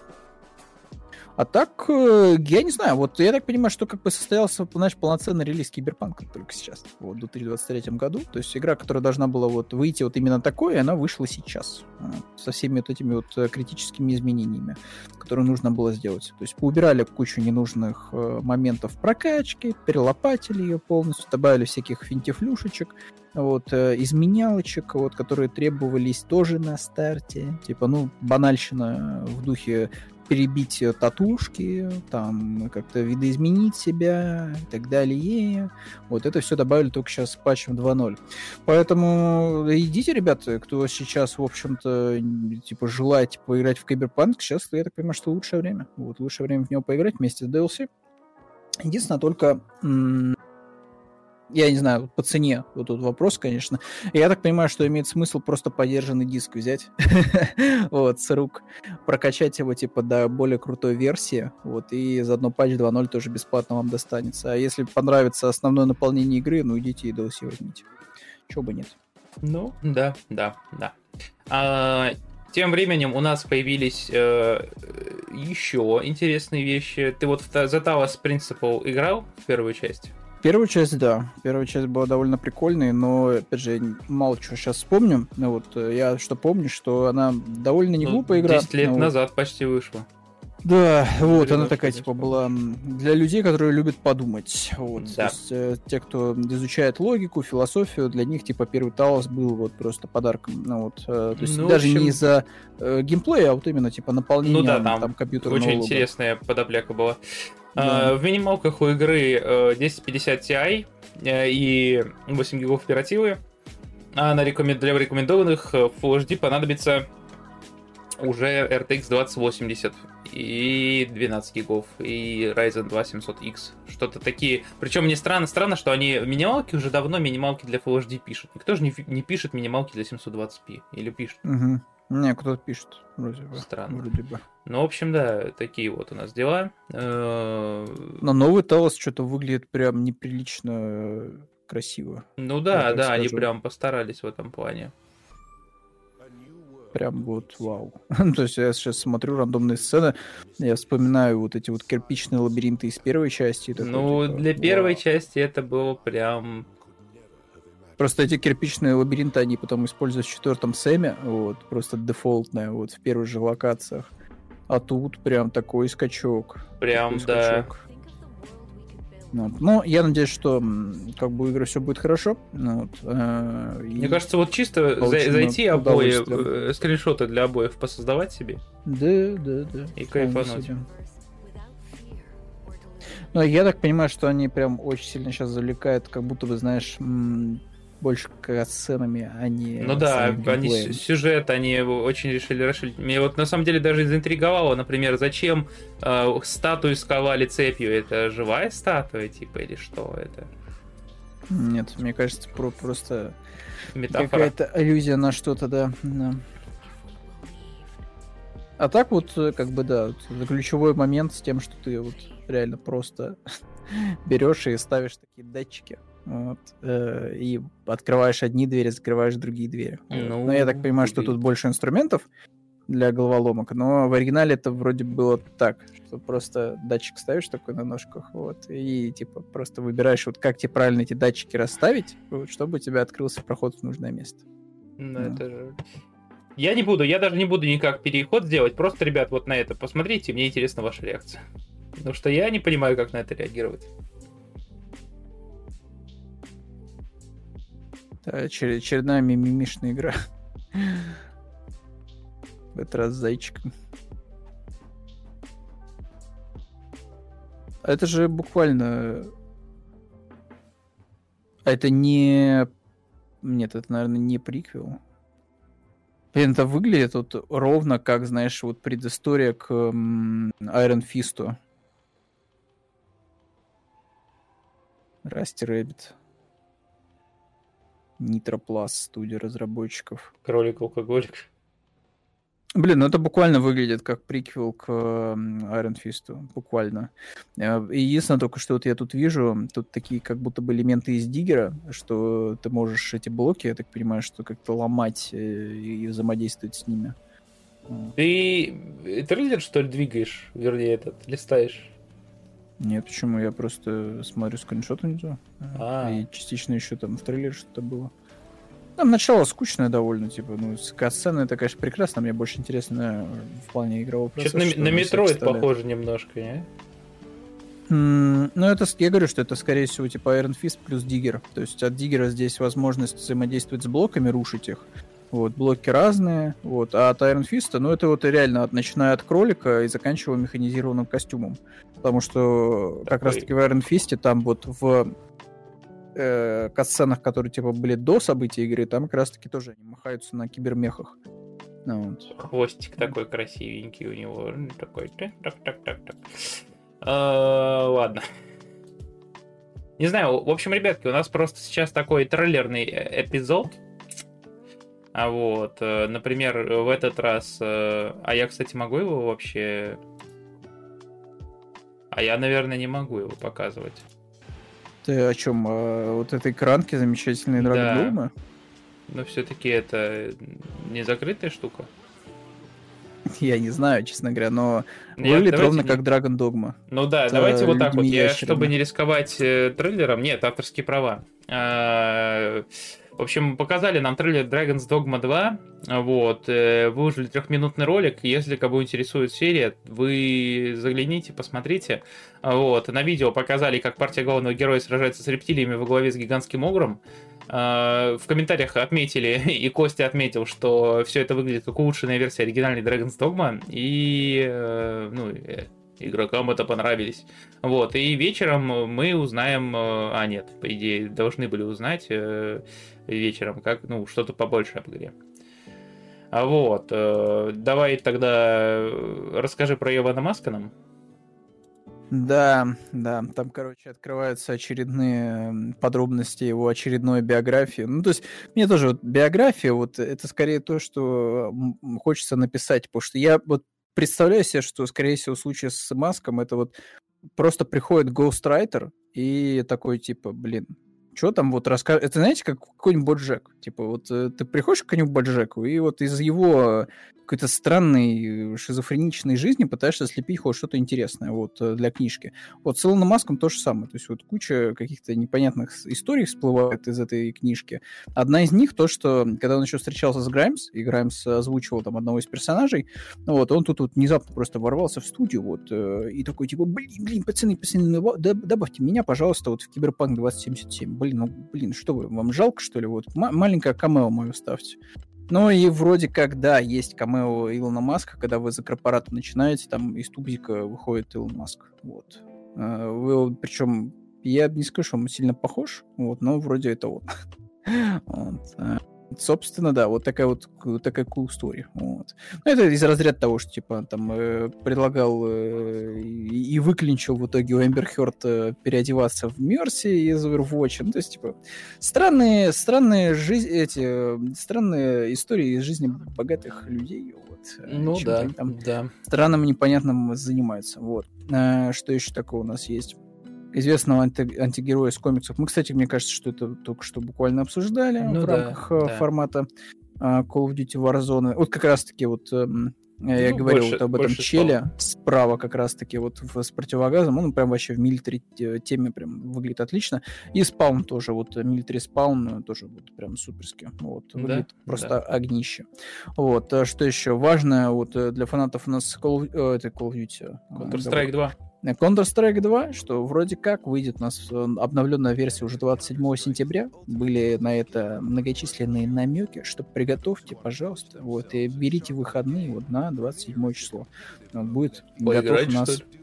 А так, э, я не знаю, вот я так понимаю, что как бы состоялся, знаешь, полноценный релиз Киберпанка только сейчас, вот, в 2023 году. То есть игра, которая должна была вот выйти вот именно такой, она вышла сейчас. вот, со всеми вот этими вот э, критическими изменениями, которые нужно было сделать. То есть поубирали кучу ненужных э, моментов прокачки, перелопатили ее полностью, добавили всяких финтифлюшечек, вот, э, изменялочек, вот, которые требовались тоже на старте. Типа, ну, банальщина в духе перебить э, татушки, там как-то видоизменить себя и так далее. Вот это все добавили только сейчас с патчем 2.0. Поэтому идите, ребята, кто сейчас, в общем-то, типа желает поиграть в Киберпанк, сейчас, я так понимаю, что лучшее время. Вот, лучшее время в него поиграть вместе с DLC. Единственное, только м, я не знаю, по цене вот тут вопрос, конечно. Я так понимаю, что имеет смысл просто подержанный диск взять, вот, с рук, прокачать его, типа, до более крутой версии, вот, и заодно патч 2.0 тоже бесплатно вам достанется. А если понравится основное наполнение игры, ну, идите и DLC возьмите. Чего бы нет. Ну, да, да, да. А, тем временем у нас появились э, еще интересные вещи. Ты вот в The Talos играл в первую часть? Первую часть, да. Первая часть была довольно прикольной, но, опять же, я мало чего сейчас вспомню. Ну, вот, э, я что помню, что она довольно не Ну, глупая игра. 10 лет Ну, вот. назад почти вышла. Да, вот, Или она такая, типа, была для людей, которые любят подумать. Вот, Да. то есть, э, те, кто изучает логику, философию, для них, типа, первый Талос был вот просто подарком. Ну, вот, э, то есть, Ну, даже общем- не из-за э, геймплея, а вот именно, типа, наполнения Ну да, там там компьютерного Очень лога. интересная подопляка была. Да. А, в минималках у игры э, 1050 Ti э, и 8 гигов оперативы. А на рекомен- для рекомендованных э, Full HD понадобится уже RTX 2080 и 12 гигов и Ryzen 2 700X. Что-то такие. Причем мне странно, странно, что они минималки уже давно минималки для Full HD пишут. Никто же не, не пишет минималки для 720p. Или пишет. Мгм. Не, кто-то пишет, вроде бы. Странно. Вроде бы. Ну, в общем, да, такие вот у нас дела. Э, Но новый Талос что-то выглядит прям неприлично э, красиво. Ну да, да, они скажу. прям постарались в этом плане. Прям вот вау. То есть я сейчас смотрю рандомные сцены, я вспоминаю вот эти вот кирпичные лабиринты из первой части. такой, ну, типа, для первой вау. части это было прям... Просто эти кирпичные лабиринты, они потом используют в четвертом Сэме, вот, просто дефолтное, вот, в первых же локациях. А тут прям такой скачок. Прям, такой да. скачок. Вот. Ну, я надеюсь, что как бы у игры все будет хорошо. Ну, вот, э, и- Мне кажется, вот чисто за- зайти обои, э, скриншоты для обоев посоздавать себе. Да, да, да. И кайфануть. себе. Ну, я так понимаю, что они прям очень сильно сейчас завлекают, как будто бы, знаешь, больше сценами, а не Ну да, они геймплеем. сюжет, они очень решили расширить. Меня вот на самом деле даже заинтриговало, например, зачем э, статую сковали цепью? Это живая статуя, типа, или что это? Нет, мне кажется, про просто Метафора. какая-то аллюзия на что-то, да. да. А так вот, э, как бы, да, это ключевой момент с тем, что ты вот реально просто берешь и ставишь такие датчики. Вот, э, и открываешь одни двери, закрываешь другие двери. Ну, но я так понимаю, что тут больше инструментов для головоломок, но в оригинале это вроде было так, что просто датчик ставишь такой на ножках, вот, и типа просто выбираешь, вот как тебе правильно эти датчики расставить, вот, чтобы у тебя открылся проход в нужное место. Ну, Да. это же... Я не буду, я даже не буду никак переход сделать. Просто, ребят, вот на это посмотрите, мне интересна ваша реакция. Потому что я не понимаю, как на это реагировать. Это очер- очередная мимимишная игра. В этот раз зайчиком. А Это же буквально... А это не... Нет, это, наверное, не приквел. Блин, это выглядит вот ровно как, знаешь, вот предыстория к Iron Fist. Rusty Rabbit. Nitroplus, студия разработчиков. Кролик-алкоголик. Блин, ну это буквально выглядит как приквел к Iron Fist, буквально. Э, Единственное только, что вот я тут вижу, тут такие как будто бы элементы из диггера, что ты можешь эти блоки, я так понимаю, что как-то ломать э, и взаимодействовать с ними. Ты трейлер, что ли, двигаешь? Вернее, этот, листаешь? Нет, почему? Я просто смотрю скриншот внизу. э, А. И частично еще там в трейлере что-то было. Там начало скучное довольно, типа, ну, сцена это, конечно, прекрасно, мне больше интересно э, в плане игрового процесса. Что-то на, на Metroid похоже немножко, не? Ну, это, я говорю, что это, скорее всего, типа Iron Fist плюс Диггер. То есть от Диггера здесь возможность взаимодействовать с блоками, рушить их. Вот, блоки разные. Вот, а от Iron Fist, ну, это вот реально, от, начиная от кролика и заканчивая механизированным костюмом. Потому что как Такой- раз-таки в Iron Fist там вот в э, катсценах, которые типа были до событий игры, там как раз-таки тоже они махаются на кибермехах. Ну, вот. Хвостик такой красивенький у него. М, Такой. Так, так, так, так, так. А, Ладно. Не знаю, в общем, ребятки, у нас просто сейчас такой трейлерный э, эпизод. А вот, э, например, в этот раз... э, А я, кстати, могу его вообще... А я, наверное, не могу его показывать. Ты о чем? О вот этой кранке замечательной Да. Драгонблума? Но все-таки это не закрытая штука. Я не знаю, честно говоря, но Нет, выглядит давайте ровно не- как Dragon Dogma. Ну да, с, давайте вот так вот. Я, ящерами. чтобы не рисковать э, трейлером, нет, авторские права. А, В общем, показали нам трейлер Dragon's Dogma 2. Вот. э, Выложили трехминутный ролик. Если кого интересует серия, вы загляните, посмотрите. Вот. На видео показали, как партия главного героя сражается с рептилиями во главе с гигантским огром. А, В комментариях отметили, и Костя отметил, что все это выглядит как улучшенная версия оригинальной Dragon's Dogma. И э, ну, э, игрокам это понравились. Вот, и вечером мы узнаем, э, а нет, по идее, должны были узнать э, вечером, как, ну, что-то побольше об игре. А вот, э, давай тогда расскажи про Ивана Маска. Да, да, там, короче, открываются очередные подробности его очередной биографии. Ну, то есть, мне тоже вот биография, вот это скорее то, что хочется написать, потому что я вот представляю себе, что, скорее всего, в случае с Маском это вот просто приходит Ghostwriter и такой, типа, блин, что там вот расскажет? Это, знаете, как какой-нибудь Боджек. Типа, вот э, ты приходишь к какому-нибудь Боджеку, и вот из его какой-то странной шизофреничной жизни пытаешься слепить хоть что-то интересное вот э, для книжки. Вот с Илоном Маском то же самое. То есть вот куча каких-то непонятных историй всплывает из этой книжки. Одна из них то, что когда он еще встречался с Граймс, и Граймс озвучивал там одного из персонажей, ну вот он тут вот внезапно просто ворвался в студию вот э, и такой типа, блин, блин, пацаны, пацаны, ну, добавьте меня, пожалуйста, вот в Киберпанк 2077. Блин, ну, блин, что вы, вам жалко, что ли? Вот ма- маленькое камео мое ставьте. Ну и вроде как, да, есть камео Илона Маска, когда вы за корпоратом начинаете, там из тубзика выходит Илон Маск. Вот. Э, Вы, причем, я не скажу, что он сильно похож, вот, но вроде это он. Вот. Э, Собственно, да, вот такая вот такая cool story. Вот. Ну, это из разряда того, что, типа, там э, предлагал э, и, и выклинчил в итоге у Эмбер Хёрд э, переодеваться в Мерси из Overwatch. Ну, то есть, типа, странные, странные жизнь, эти, э, странные истории из жизни богатых людей. Вот, э, Ну да, там да. странным непонятным занимаются. Вот. А, что еще такого у нас есть? Известного анти- антигероя из комиксов. Мы, кстати, мне кажется, что это только что буквально обсуждали Ну в да, рамках э, да. формата а, Call of Duty Warzone. Вот как раз-таки вот эм, я Ну, говорил больше- вот об этом челе справа как раз-таки вот в- с противогазом. Он прям вообще в милитари э, теме прям выглядит отлично. И спаун тоже, вот милитари спаун тоже вот прям суперски. Вот, Да, выглядит просто да. огнище. Вот, что еще важное вот для фанатов у нас Call, of- это Call of Duty. Counter-Strike 2. Counter-Strike 2, что вроде как выйдет у нас э, обновленная версия уже 27 сентября. Были на это многочисленные намеки, что приготовьте, пожалуйста, вот, и берите выходные вот на 27 число. Вот, будет готов Поиграть, у нас что ли?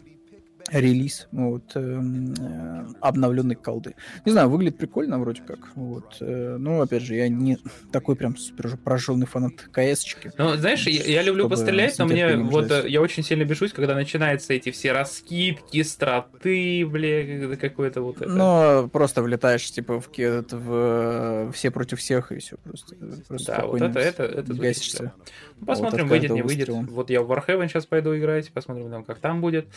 Релиз вот, эм, э, обновленной колды. Не знаю, выглядит прикольно вроде как. Вот. э, но, опять же, я не такой прям супер прожженный фанат КСчики. Ну, знаешь, я, я люблю пострелять, но мне вот э, я очень сильно бешусь, когда начинаются эти все раскидки, страты, бля, какое-то вот это. Но просто влетаешь, типа, в, этот, в э, все против всех, и все просто. просто да, вот это, это, это гасишься. Ну, посмотрим, от выйдет, не выйдет. выстрела. Вот я в Warhaven сейчас пойду играть, посмотрим там, как там будет.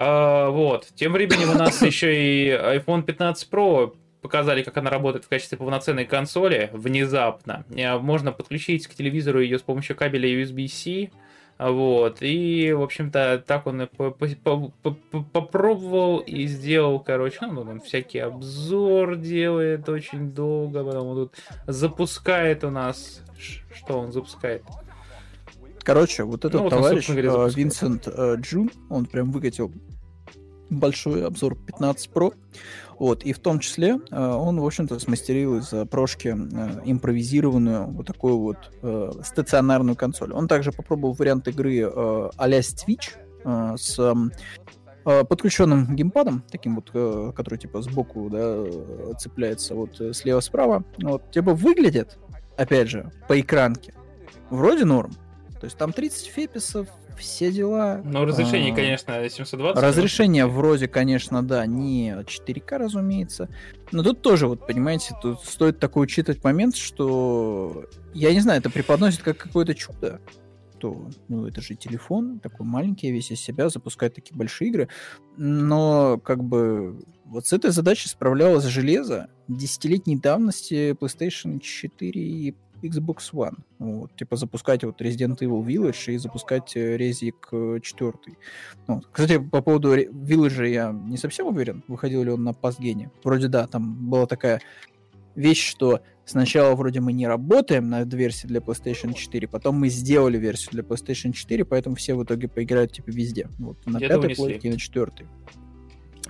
А, вот. Тем временем у нас еще и iPhone 15 Pro показали, как она работает в качестве полноценной консоли внезапно. Э, Можно подключить к телевизору ее с помощью кабеля USB-C. Вот, и, в общем-то, так он по- по- по- по- по- попробовал и сделал, короче, ну, он всякий обзор делает очень долго, потом он тут запускает у нас... Что он запускает? Короче, вот этот Ну, вот товарищ, говоря, э. Винсент э, Джун, он прям выкатил большой обзор 15 Pro. Вот, и в том числе э, он, в общем-то, смастерил из прошки э, импровизированную вот такую вот э, стационарную консоль. Он также попробовал вариант игры э, а-ля Switch э, с э, подключенным геймпадом, таким вот, э, который типа сбоку, да, цепляется вот слева-справа. Вот, типа выглядит, опять же, по экранке, вроде норм. То есть там 30 феписов, все дела. Ну, разрешение, А, конечно, 720. Разрешение вроде, конечно, да, не 4К, разумеется. Но тут тоже, вот, понимаете, тут стоит такой учитывать момент, что, я не знаю, это преподносит как какое-то чудо. То, ну, это же телефон, такой маленький, весь из себя, запускает такие большие игры. Но, как бы, вот с этой задачей справлялось железо десятилетней давности PlayStation 4 и Xbox One. Вот, типа запускать вот Resident Evil Village и запускать э, Резик 4. Вот. Кстати, по поводу Village я не совсем уверен, выходил ли он на пасгене. Вроде да, там была такая вещь, что сначала вроде мы не работаем над версией для PlayStation 4, потом мы сделали версию для PlayStation 4, поэтому все в итоге поиграют типа везде. Вот, на пятой плойке и на четвертой.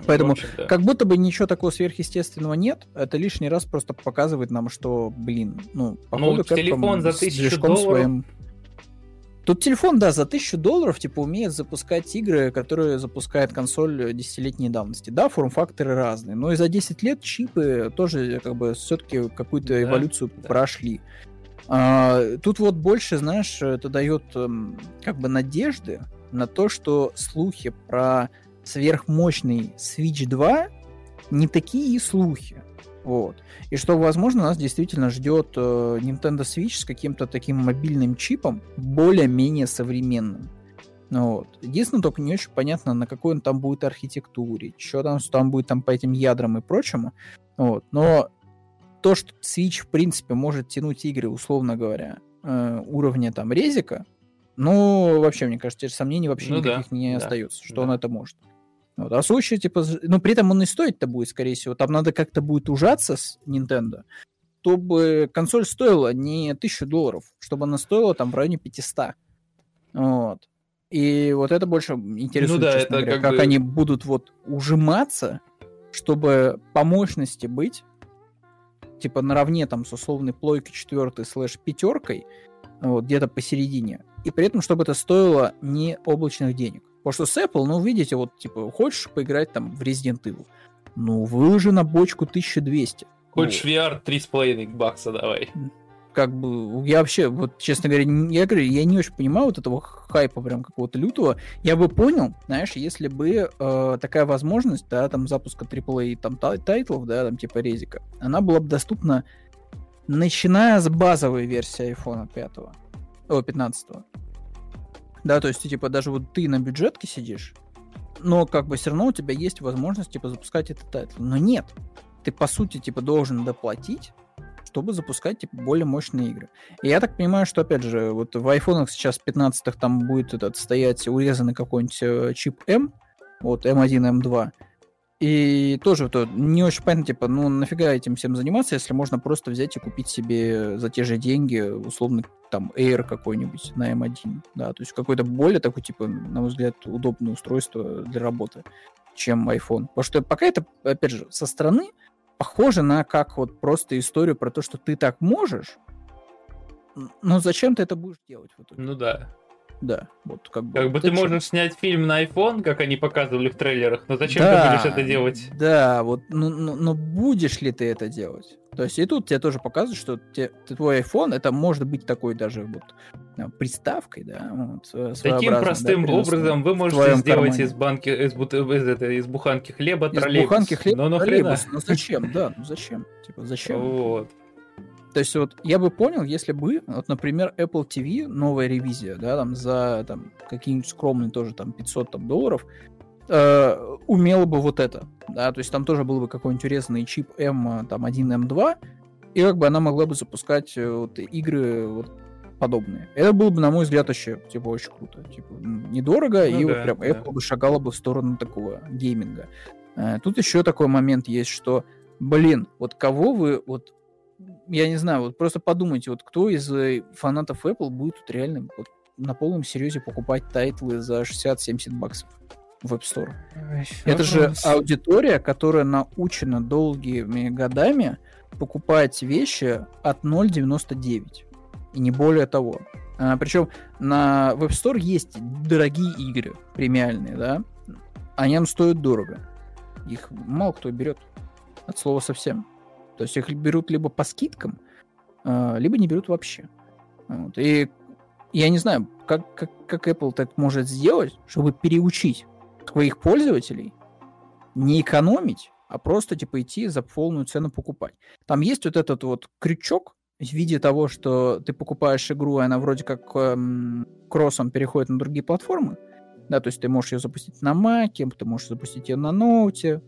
Поэтому Как будто бы ничего такого сверхъестественного нет. Это лишний раз просто показывает нам, что, блин, ну, походу, Capcom телефон за с 1000 движком долларов. Тут телефон, да, за тысячу долларов, типа, умеет запускать игры, которые запускает консоль десятилетней давности. Да, форм-факторы разные, но и за 10 лет чипы тоже, как бы, все-таки какую-то Да, эволюцию да. прошли. А, тут вот больше, знаешь, это дает эм, как бы надежды на то, что слухи про сверхмощный Switch 2 не такие слухи. Вот. И что, возможно, нас действительно ждет э, Nintendo Switch с каким-то таким мобильным чипом, более-менее современным. Ну Вот. Единственное, только не очень понятно, на какой он там будет архитектуре, что там, что там будет там по этим ядрам и прочему. Вот. Но то, что Switch, в принципе, может тянуть игры, условно говоря, э, уровня там резика, ну, вообще, мне кажется, сомнений вообще Ну да, никаких не да, остается, что да. он это может. Вот. А случае, типа, з- ну, при этом он и стоить-то будет, скорее всего. Там надо как-то будет ужаться с Nintendo, чтобы консоль стоила не 1000 долларов, чтобы она стоила там в районе 500. Вот. И вот это больше интересует, Ну да, честно это говоря, как как бы- они будут вот ужиматься, чтобы по мощности быть типа наравне там с условной плойкой четвертой слэш пятеркой, вот, где-то посередине. И при этом, чтобы это стоило не облачных денег. Потому что с Apple, ну, видите, вот, типа, хочешь поиграть там в Resident Evil, ну, выложи на бочку 1200. Хочешь Вот. VR 3,5 бакса давай. как бы, я вообще, вот, честно говоря, я говорю, я не очень понимаю вот этого хайпа прям какого-то лютого. Я бы понял, знаешь, если бы э, такая возможность, да, там, запуска AAA там, тай- тайтлов, да, там, типа резика, она была бы доступна начиная с базовой версии iPhone 5, о, 15. Да, то есть, типа, даже вот ты на бюджетке сидишь, но как бы все равно у тебя есть возможность, типа, запускать этот тайтл. Но нет, ты, по сути, типа, должен доплатить, чтобы запускать, типа, более мощные игры. И я так понимаю, что, опять же, вот в айфонах сейчас 15-х там будет этот стоять урезанный какой-нибудь э, чип M, вот M1, M2, и тоже то не очень понятно, типа, ну нафига этим всем заниматься, если можно просто взять и купить себе за те же деньги, условно, там, Air какой-нибудь на M1, да, то есть какое-то более такое, типа, на мой взгляд, удобное устройство для работы, чем iPhone. Потому что пока это, опять же, со стороны похоже на как вот просто историю про то, что ты так можешь, но зачем ты это будешь делать в итоге? Ну да. Да, вот как бы. Как бы ты зачем? можешь снять фильм на iPhone, как они показывали в трейлерах, но зачем Да, ты будешь это делать? Да, вот, ну, ну- но будешь ли ты это делать? То есть и тут тебе тоже показывают, что те- твой iPhone, это может быть такой даже вот а, приставкой, да, вот, э, Таким да, простым переносной. образом вы можете сделать кармане. из банки, из, бут- из, этой- из буханки хлеба Из троллейбус. буханки хлеба Но нахрена? троллейбус. Ну зачем? Да, ну зачем? Типа зачем? Вот. То есть вот я бы понял, если бы, вот, например, Apple TV, новая ревизия, да, там за там какие-нибудь скромные тоже там 500 там, долларов, э, умела бы вот это, да, то есть там тоже был бы какой-нибудь урезанный чип M, там 1 M2, и как бы она могла бы запускать э, вот, игры вот подобные. Это было бы, на мой взгляд, вообще, типа, очень круто. Типа, недорого, Ну и да, вот прям да. Apple бы шагала бы в сторону такого гейминга. Э, Тут еще такой момент есть, что, блин, вот кого вы, вот, я не знаю, вот просто подумайте, вот кто из э, фанатов Apple будет тут реально вот, на полном серьезе покупать тайтлы за 60-70 баксов в App Store? Это же аудитория, которая научена долгими годами покупать вещи от 0,99. И не более того. причем на Web Store есть дорогие игры, премиальные, да? Они нам стоят дорого. Их мало кто берет. От слова совсем. То есть их берут либо по скидкам, а, либо не берут вообще. Вот. И я не знаю, как, как, как Apple так может сделать, чтобы переучить своих пользователей не экономить, а просто типа идти за полную цену покупать. Там есть вот этот вот крючок в виде того, что ты покупаешь игру, и она вроде как эм, кроссом переходит на другие платформы. Да, то есть ты можешь ее запустить на Маке, ты можешь запустить ее на ноуте.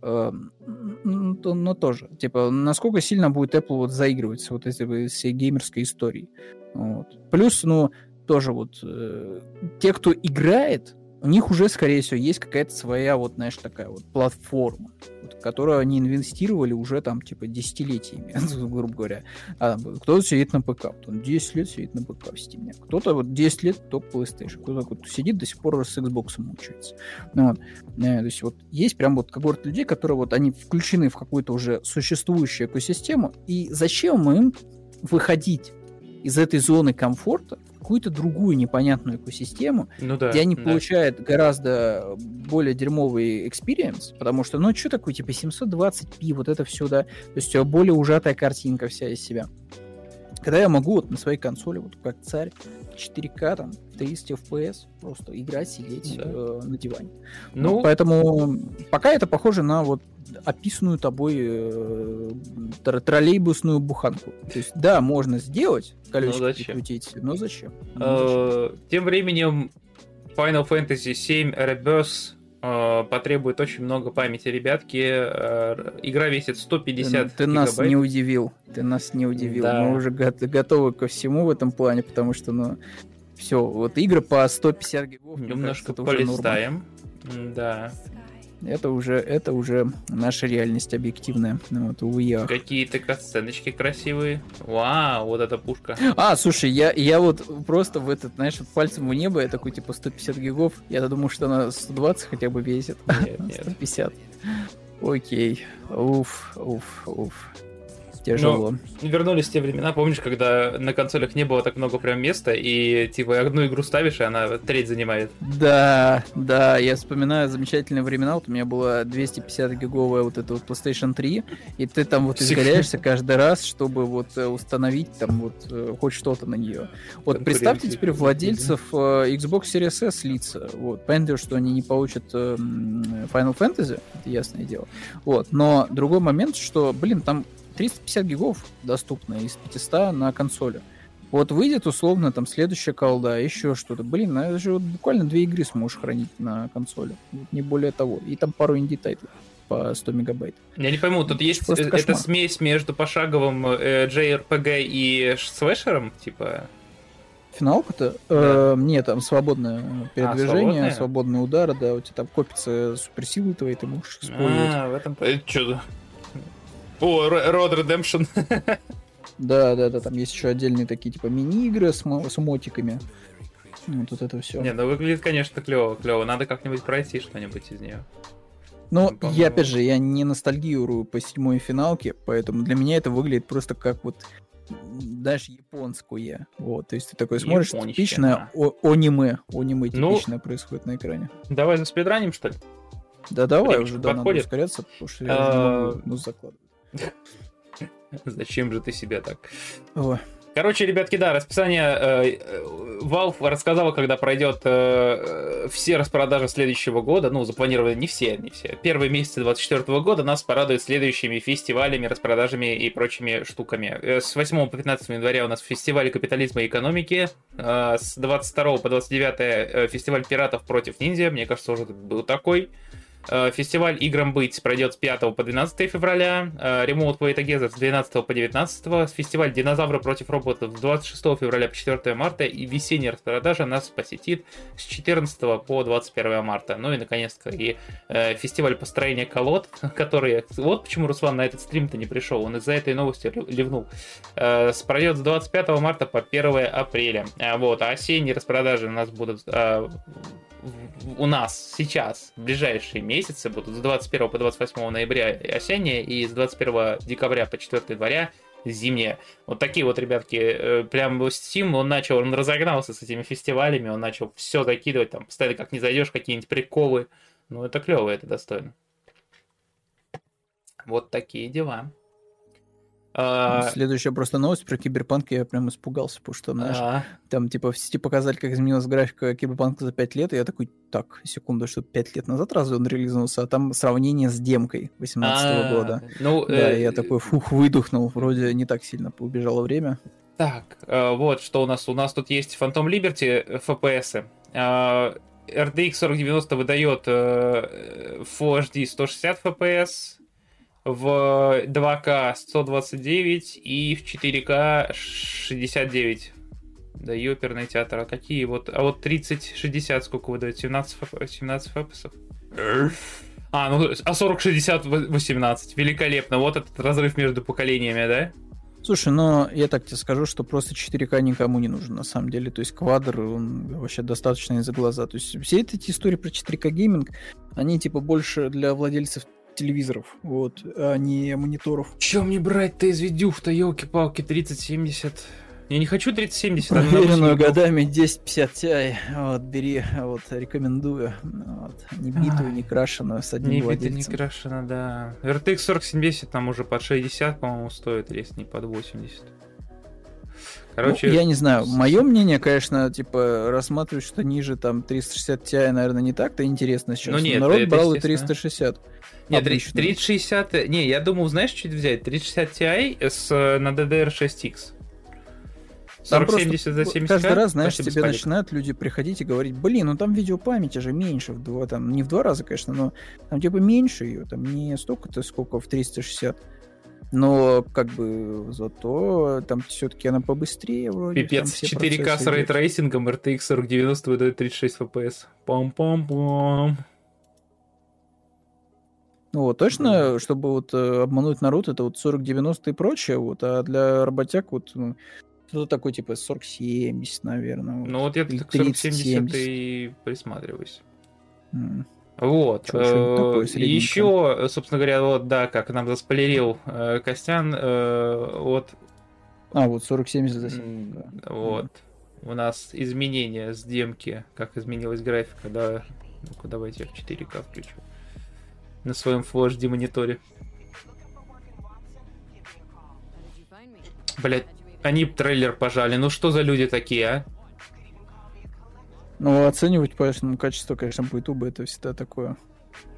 То- но тоже, типа, насколько сильно будет Apple вот заигрывать с вот этой всей геймерской историей. Вот. Плюс, ну, тоже вот э, те, кто играет, у них уже, скорее всего, есть какая-то своя, вот, знаешь, такая вот платформа, вот, которую они инвестировали уже там, типа, десятилетиями, грубо говоря. А, кто-то сидит на ПК, вот он 10 лет сидит на ПК в Steam. Кто-то вот 10 лет только PlayStation. Кто-то вот сидит до сих пор с Xbox мучается. Ну, вот. Э, То есть вот есть прям вот когорт людей, которые вот они включены в какую-то уже существующую экосистему, и зачем им выходить из этой зоны комфорта какую-то другую непонятную экосистему, Ну да. где они да. получают гораздо более дерьмовый experience, потому что, ну, что такое, типа, 720p, вот это все, да, то есть э, более ужатая картинка вся из себя. Когда я могу вот на своей консоли, вот как царь, 4К, там, 30 FPS, просто играть, сидеть Да. э, на диване. Ну, Ну, поэтому пока это похоже на вот описанную тобой э, тр- троллейбусную буханку. То есть, да, можно сделать, колесико зачем? прикрутить, но зачем? Ну, зачем? э, тем временем Final Fantasy VII Rebirth потребует очень много памяти, ребятки. Э, игра весит 150 Ты нас гигабайт. не удивил. Ты нас не удивил. Да. Мы уже го- готовы ко всему в этом плане, потому что, ну, все, вот игры по 150 гигов, Немножко кажется, полистаем. Да. Это уже, это уже наша реальность объективная. Ну, вот, увы, ах. Какие-то катсценочки красивые. Вау, вот эта пушка. А, слушай, я, я вот просто в этот, знаешь, вот пальцем в небо, я такой, типа, 150 гигов. Я думаю, что она 120 хотя бы весит. Нет, нет. 150. Окей. Уф, уф, уф. Тяжело. Вернулись те времена, помнишь, когда на консолях не было так много прям места, и типа одну игру ставишь, и она треть занимает. Да, да, я вспоминаю замечательные времена. Вот у меня была 250 гиговая вот эта вот PlayStation 3, и ты там вот Всегда. изгаляешься каждый раз, чтобы вот э, установить там вот э, хоть что-то на нее. Вот представьте теперь владельцев э, Xbox Series S лица. Вот, понятно, что они не получат Final Fantasy, это ясное дело. Вот, но другой момент, что, блин, там 350 гигов доступно из 500 на консоли. Вот выйдет условно там следующая колда, еще что-то. Блин, ну это же вот буквально две игры сможешь хранить на консоли. Не более того. И там пару инди-тайтлов по 100 мегабайт. Я не пойму, тут есть Просто э, эта смесь между пошаговым э, JRPG и слэшером, типа... Финалка-то? Э, нет, там свободное передвижение, свободное? свободные удары, да, у тебя там копятся суперсилы твои, ты можешь использовать. А, в этом... Что О, Road Redemption. Да, да, да, там есть еще отдельные такие типа мини-игры с, с мотиками. Ну, Вот это все. Не, ну выглядит, конечно, клево, клево. Надо как-нибудь пройти что-нибудь из нее. Но Ну, по-моему. я, опять же, я не ностальгирую по седьмой финалке, поэтому для меня это выглядит просто как вот даже японскую. Вот, то есть ты такой смотришь, Японщина. типичное о- аниме, аниме Ну, типичное происходит на экране. Давай за спидраним, что ли? Да давай времечко уже, да, надо ускоряться, потому что я А, ну, закладывать. Зачем же ты себя так? Ой, Короче, ребятки, да, расписание э, э, Valve рассказала, когда пройдет э, э, все распродажи следующего года. Ну, запланированы не все, не все. Первые месяцы 24 года нас порадуют следующими фестивалями, распродажами и прочими штуками. Э, С 8 по 15 января у нас фестиваль капитализма и экономики. Э, С 22 по 29 э, фестиваль пиратов против ниндзя. Мне кажется, уже был такой. Э, Фестиваль играм быть пройдет с 5 по 12 февраля, э, Remote Play Together с 12 по 19, фестиваль Динозавры против роботов с 26 февраля по 4 марта и весенняя распродажа нас посетит с 14 по 21 марта. Ну и наконец-то и э, фестиваль построения колод, который... Вот почему Руслан на этот стрим-то не пришел, он из-за этой новости ливнул. Э, пройдет с 25 марта по 1 апреля. Вот, а осенние распродажи у нас будут э, у нас сейчас в ближайшие месяцы будут с 21 по 28 ноября осенние и с 21 декабря по 4 января зимние. Вот такие вот, ребятки, э, прям Steam, он начал, он разогнался с этими фестивалями, он начал все закидывать, там, постоянно как не зайдешь, какие-нибудь приколы. Ну, это клево, это достойно. Вот такие дела. А, Следующая просто новость про киберпанк, я прям испугался, потому что, знаешь, а, там типа в сети показали, как изменилась графика киберпанка за 5 лет, и я такой, так, секунду, что 5 лет назад разве он релизнулся, а там сравнение с демкой 18 а, года. Ну, Да, э, я такой, фух, выдохнул, вроде не так сильно убежало время. Так, э, вот что у нас. У нас тут есть Phantom Liberty FPS. RTX 4090 выдает Full HD 160 FPS, в 2К 129 и в 4К 69. Да, и оперный театр. А какие вот... А вот 30-60 сколько выдает? 17, фп- 17 фпсов? А, ну, а 40-60 18. Великолепно. Вот этот разрыв между поколениями, да? Слушай, но я так тебе скажу, что просто 4К никому не нужен на самом деле. То есть квадр, он вообще достаточно из-за глаза. То есть все эти истории про 4К гейминг, они типа больше для владельцев телевизоров, вот, а не мониторов. Че мне брать-то из видюх-то, елки-палки, 3070? Я не хочу 3070. она на Проверенную 8 гигов. годами 1050 Ti, вот, бери, вот, рекомендую. Вот, не битую, не крашеную, с одним Не бита, не владельцем. крашена, да. RTX 4070 там уже под 60, по-моему, стоит, если не под 80. Короче, Ну, я не знаю, мое мнение, конечно, типа, рассматривать, что ниже там 360 Ti, наверное, не так-то интересно сейчас. Ну нет, Народ брал и естественно. 360. Нет, три- обычную. 3060... Не, я думал, знаешь, что взять? 3060 Ti с, э, на DDR6X. Там 4070 за просто 70 Каждый раз, знаешь, тебе палек. начинают люди приходить и говорить, блин, ну там видеопамяти же меньше, в два, там, не в два раза, конечно, но там типа меньше ее, там не столько-то, сколько в 360. Но как бы зато там все-таки она побыстрее вроде. Пипец, все 4К с ray tracing ом, RTX 4090 выдает 36 FPS. Пам-пам-пам. Ну вот, точно, чтобы вот э, обмануть народ, это вот 40-90 и прочее, вот, а для работяг вот ну, что-то такое типа 40-70, наверное. вот. Ну вот я Или к 4070 30-70. и присматриваюсь. М. Вот. Такое Э. Еще, собственно говоря, вот, да, как нам заспойлерил э, Костян, э, вот, А, вот 4070 за м, 7. да. вот, у нас изменения с демки, как изменилась графика, да, ну-ка давайте я в 4К включу на своем Full HD мониторе. Блять, они трейлер пожали, ну что за люди такие, а? Ну, оценивать по качество, конечно, по Ютубу это всегда такое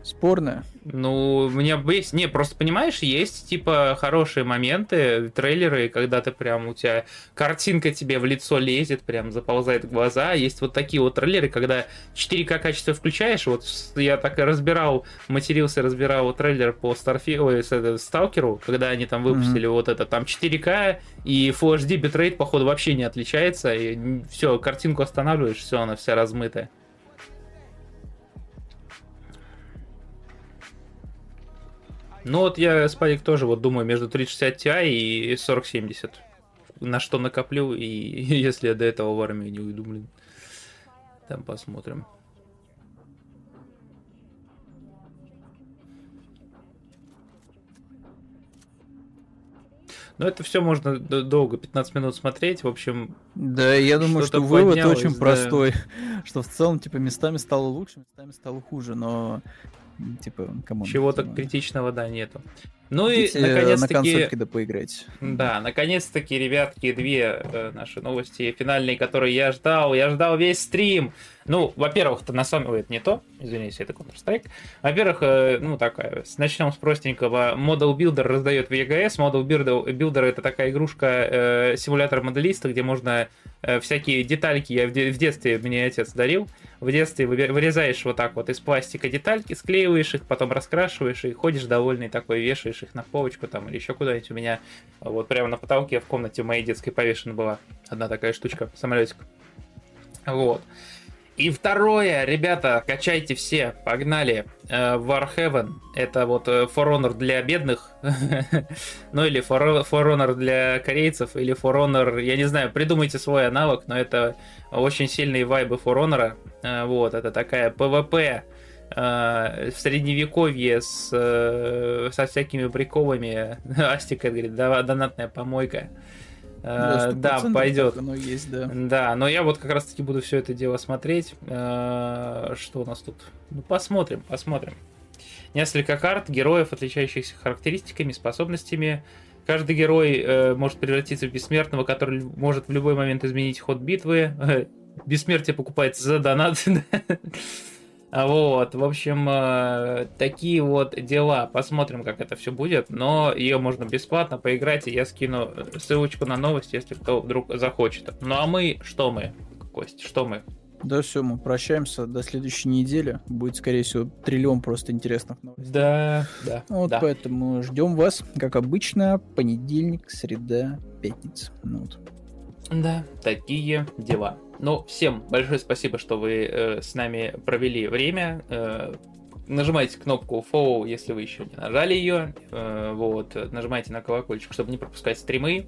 спорное. Ну, у меня есть... Не, просто понимаешь, есть, типа, хорошие моменты, трейлеры, когда ты прям, у тебя картинка тебе в лицо лезет, прям заползает в глаза. Есть вот такие вот трейлеры, когда 4К качество включаешь, вот я так и разбирал, матерился, разбирал трейлер по Starfield, э, Сталкеру, когда они там выпустили вот это, там 4К и Full HD битрейт, походу, вообще не отличается, и все, картинку останавливаешь, все, она вся размытая. Ну вот я, Спадик, тоже вот думаю между 3060 Ti и 4070. На что накоплю, и если я до этого в армию не уйду, блин. Там посмотрим. Но это все можно долго, 15 минут смотреть. В общем, Да, я думаю, что вывод очень да. простой, что в целом, типа, местами стало лучше, местами стало хуже, но, типа, кому чего-то критичного, да, нету. Ну и, на наконец-таки... консольке да поиграть. Да, наконец-таки, ребятки, две э, наши новости финальные, которые я ждал. Я ждал весь стрим. Ну, во-первых, это на самом... Ой, это не то. Извините, это Counter-Strike. Во-первых, э, ну, такая, начнем с простенького. Model Builder раздает в EGS. Model Builder, Builder это такая игрушка, э, симулятор моделиста, где можно э, всякие детальки, я в, де- в детстве мне отец дарил, в детстве вырезаешь вот так вот из пластика детальки, склеиваешь их, потом раскрашиваешь и ходишь довольный такой, вешаешь их на полочку там или еще куда-нибудь. У меня вот прямо на потолке в комнате моей детской повешена была одна такая штучка, самолетик. Вот. И второе, ребята, качайте все, погнали. Э, Warhaven, это вот э, For Honor для бедных, ну или For For Honor для корейцев, или For Honor, я не знаю, придумайте свой аналог, но это очень сильные вайбы For Honor. Э, Вот, это такая PvP э, в средневековье с, э, со всякими приколами. Астика говорит, «Да- донатная помойка. Э, Да, 100% пойдет. Оно есть, да. Да, но я вот как раз таки буду все это дело смотреть. Э, Что у нас тут? Ну, посмотрим, посмотрим. Несколько карт, героев, отличающихся характеристиками, способностями. Каждый герой э, может превратиться в бессмертного, который может в любой момент изменить ход битвы. Бессмертие покупается за донат. А Вот, в общем, э, такие вот дела. Посмотрим, как это все будет. Но ее можно бесплатно поиграть, и я скину ссылочку на новость, если кто вдруг захочет. Ну а мы, что мы, Кость, что мы? Да, все, мы прощаемся до следующей недели. Будет, скорее всего, триллион просто интересных новостей. Да, да, Вот да. поэтому ждем вас, как обычно, понедельник, среда, пятница. Ну, вот. Да, такие дела. Ну, всем большое спасибо, что вы э, с нами провели время. Э, нажимайте кнопку follow, если вы еще не нажали ее. Э, вот, нажимайте на колокольчик, чтобы не пропускать стримы.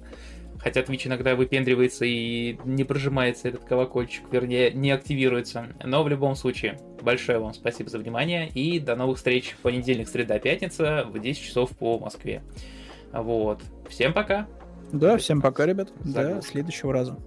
Хотя Twitch иногда выпендривается и не прожимается этот колокольчик, вернее, не активируется. Но в любом случае, большое вам спасибо за внимание и до новых встреч в понедельник, среда, пятница в 10 часов по Москве. Вот. Всем пока. Да, всем пока, ребят. До Заглушка. следующего раза.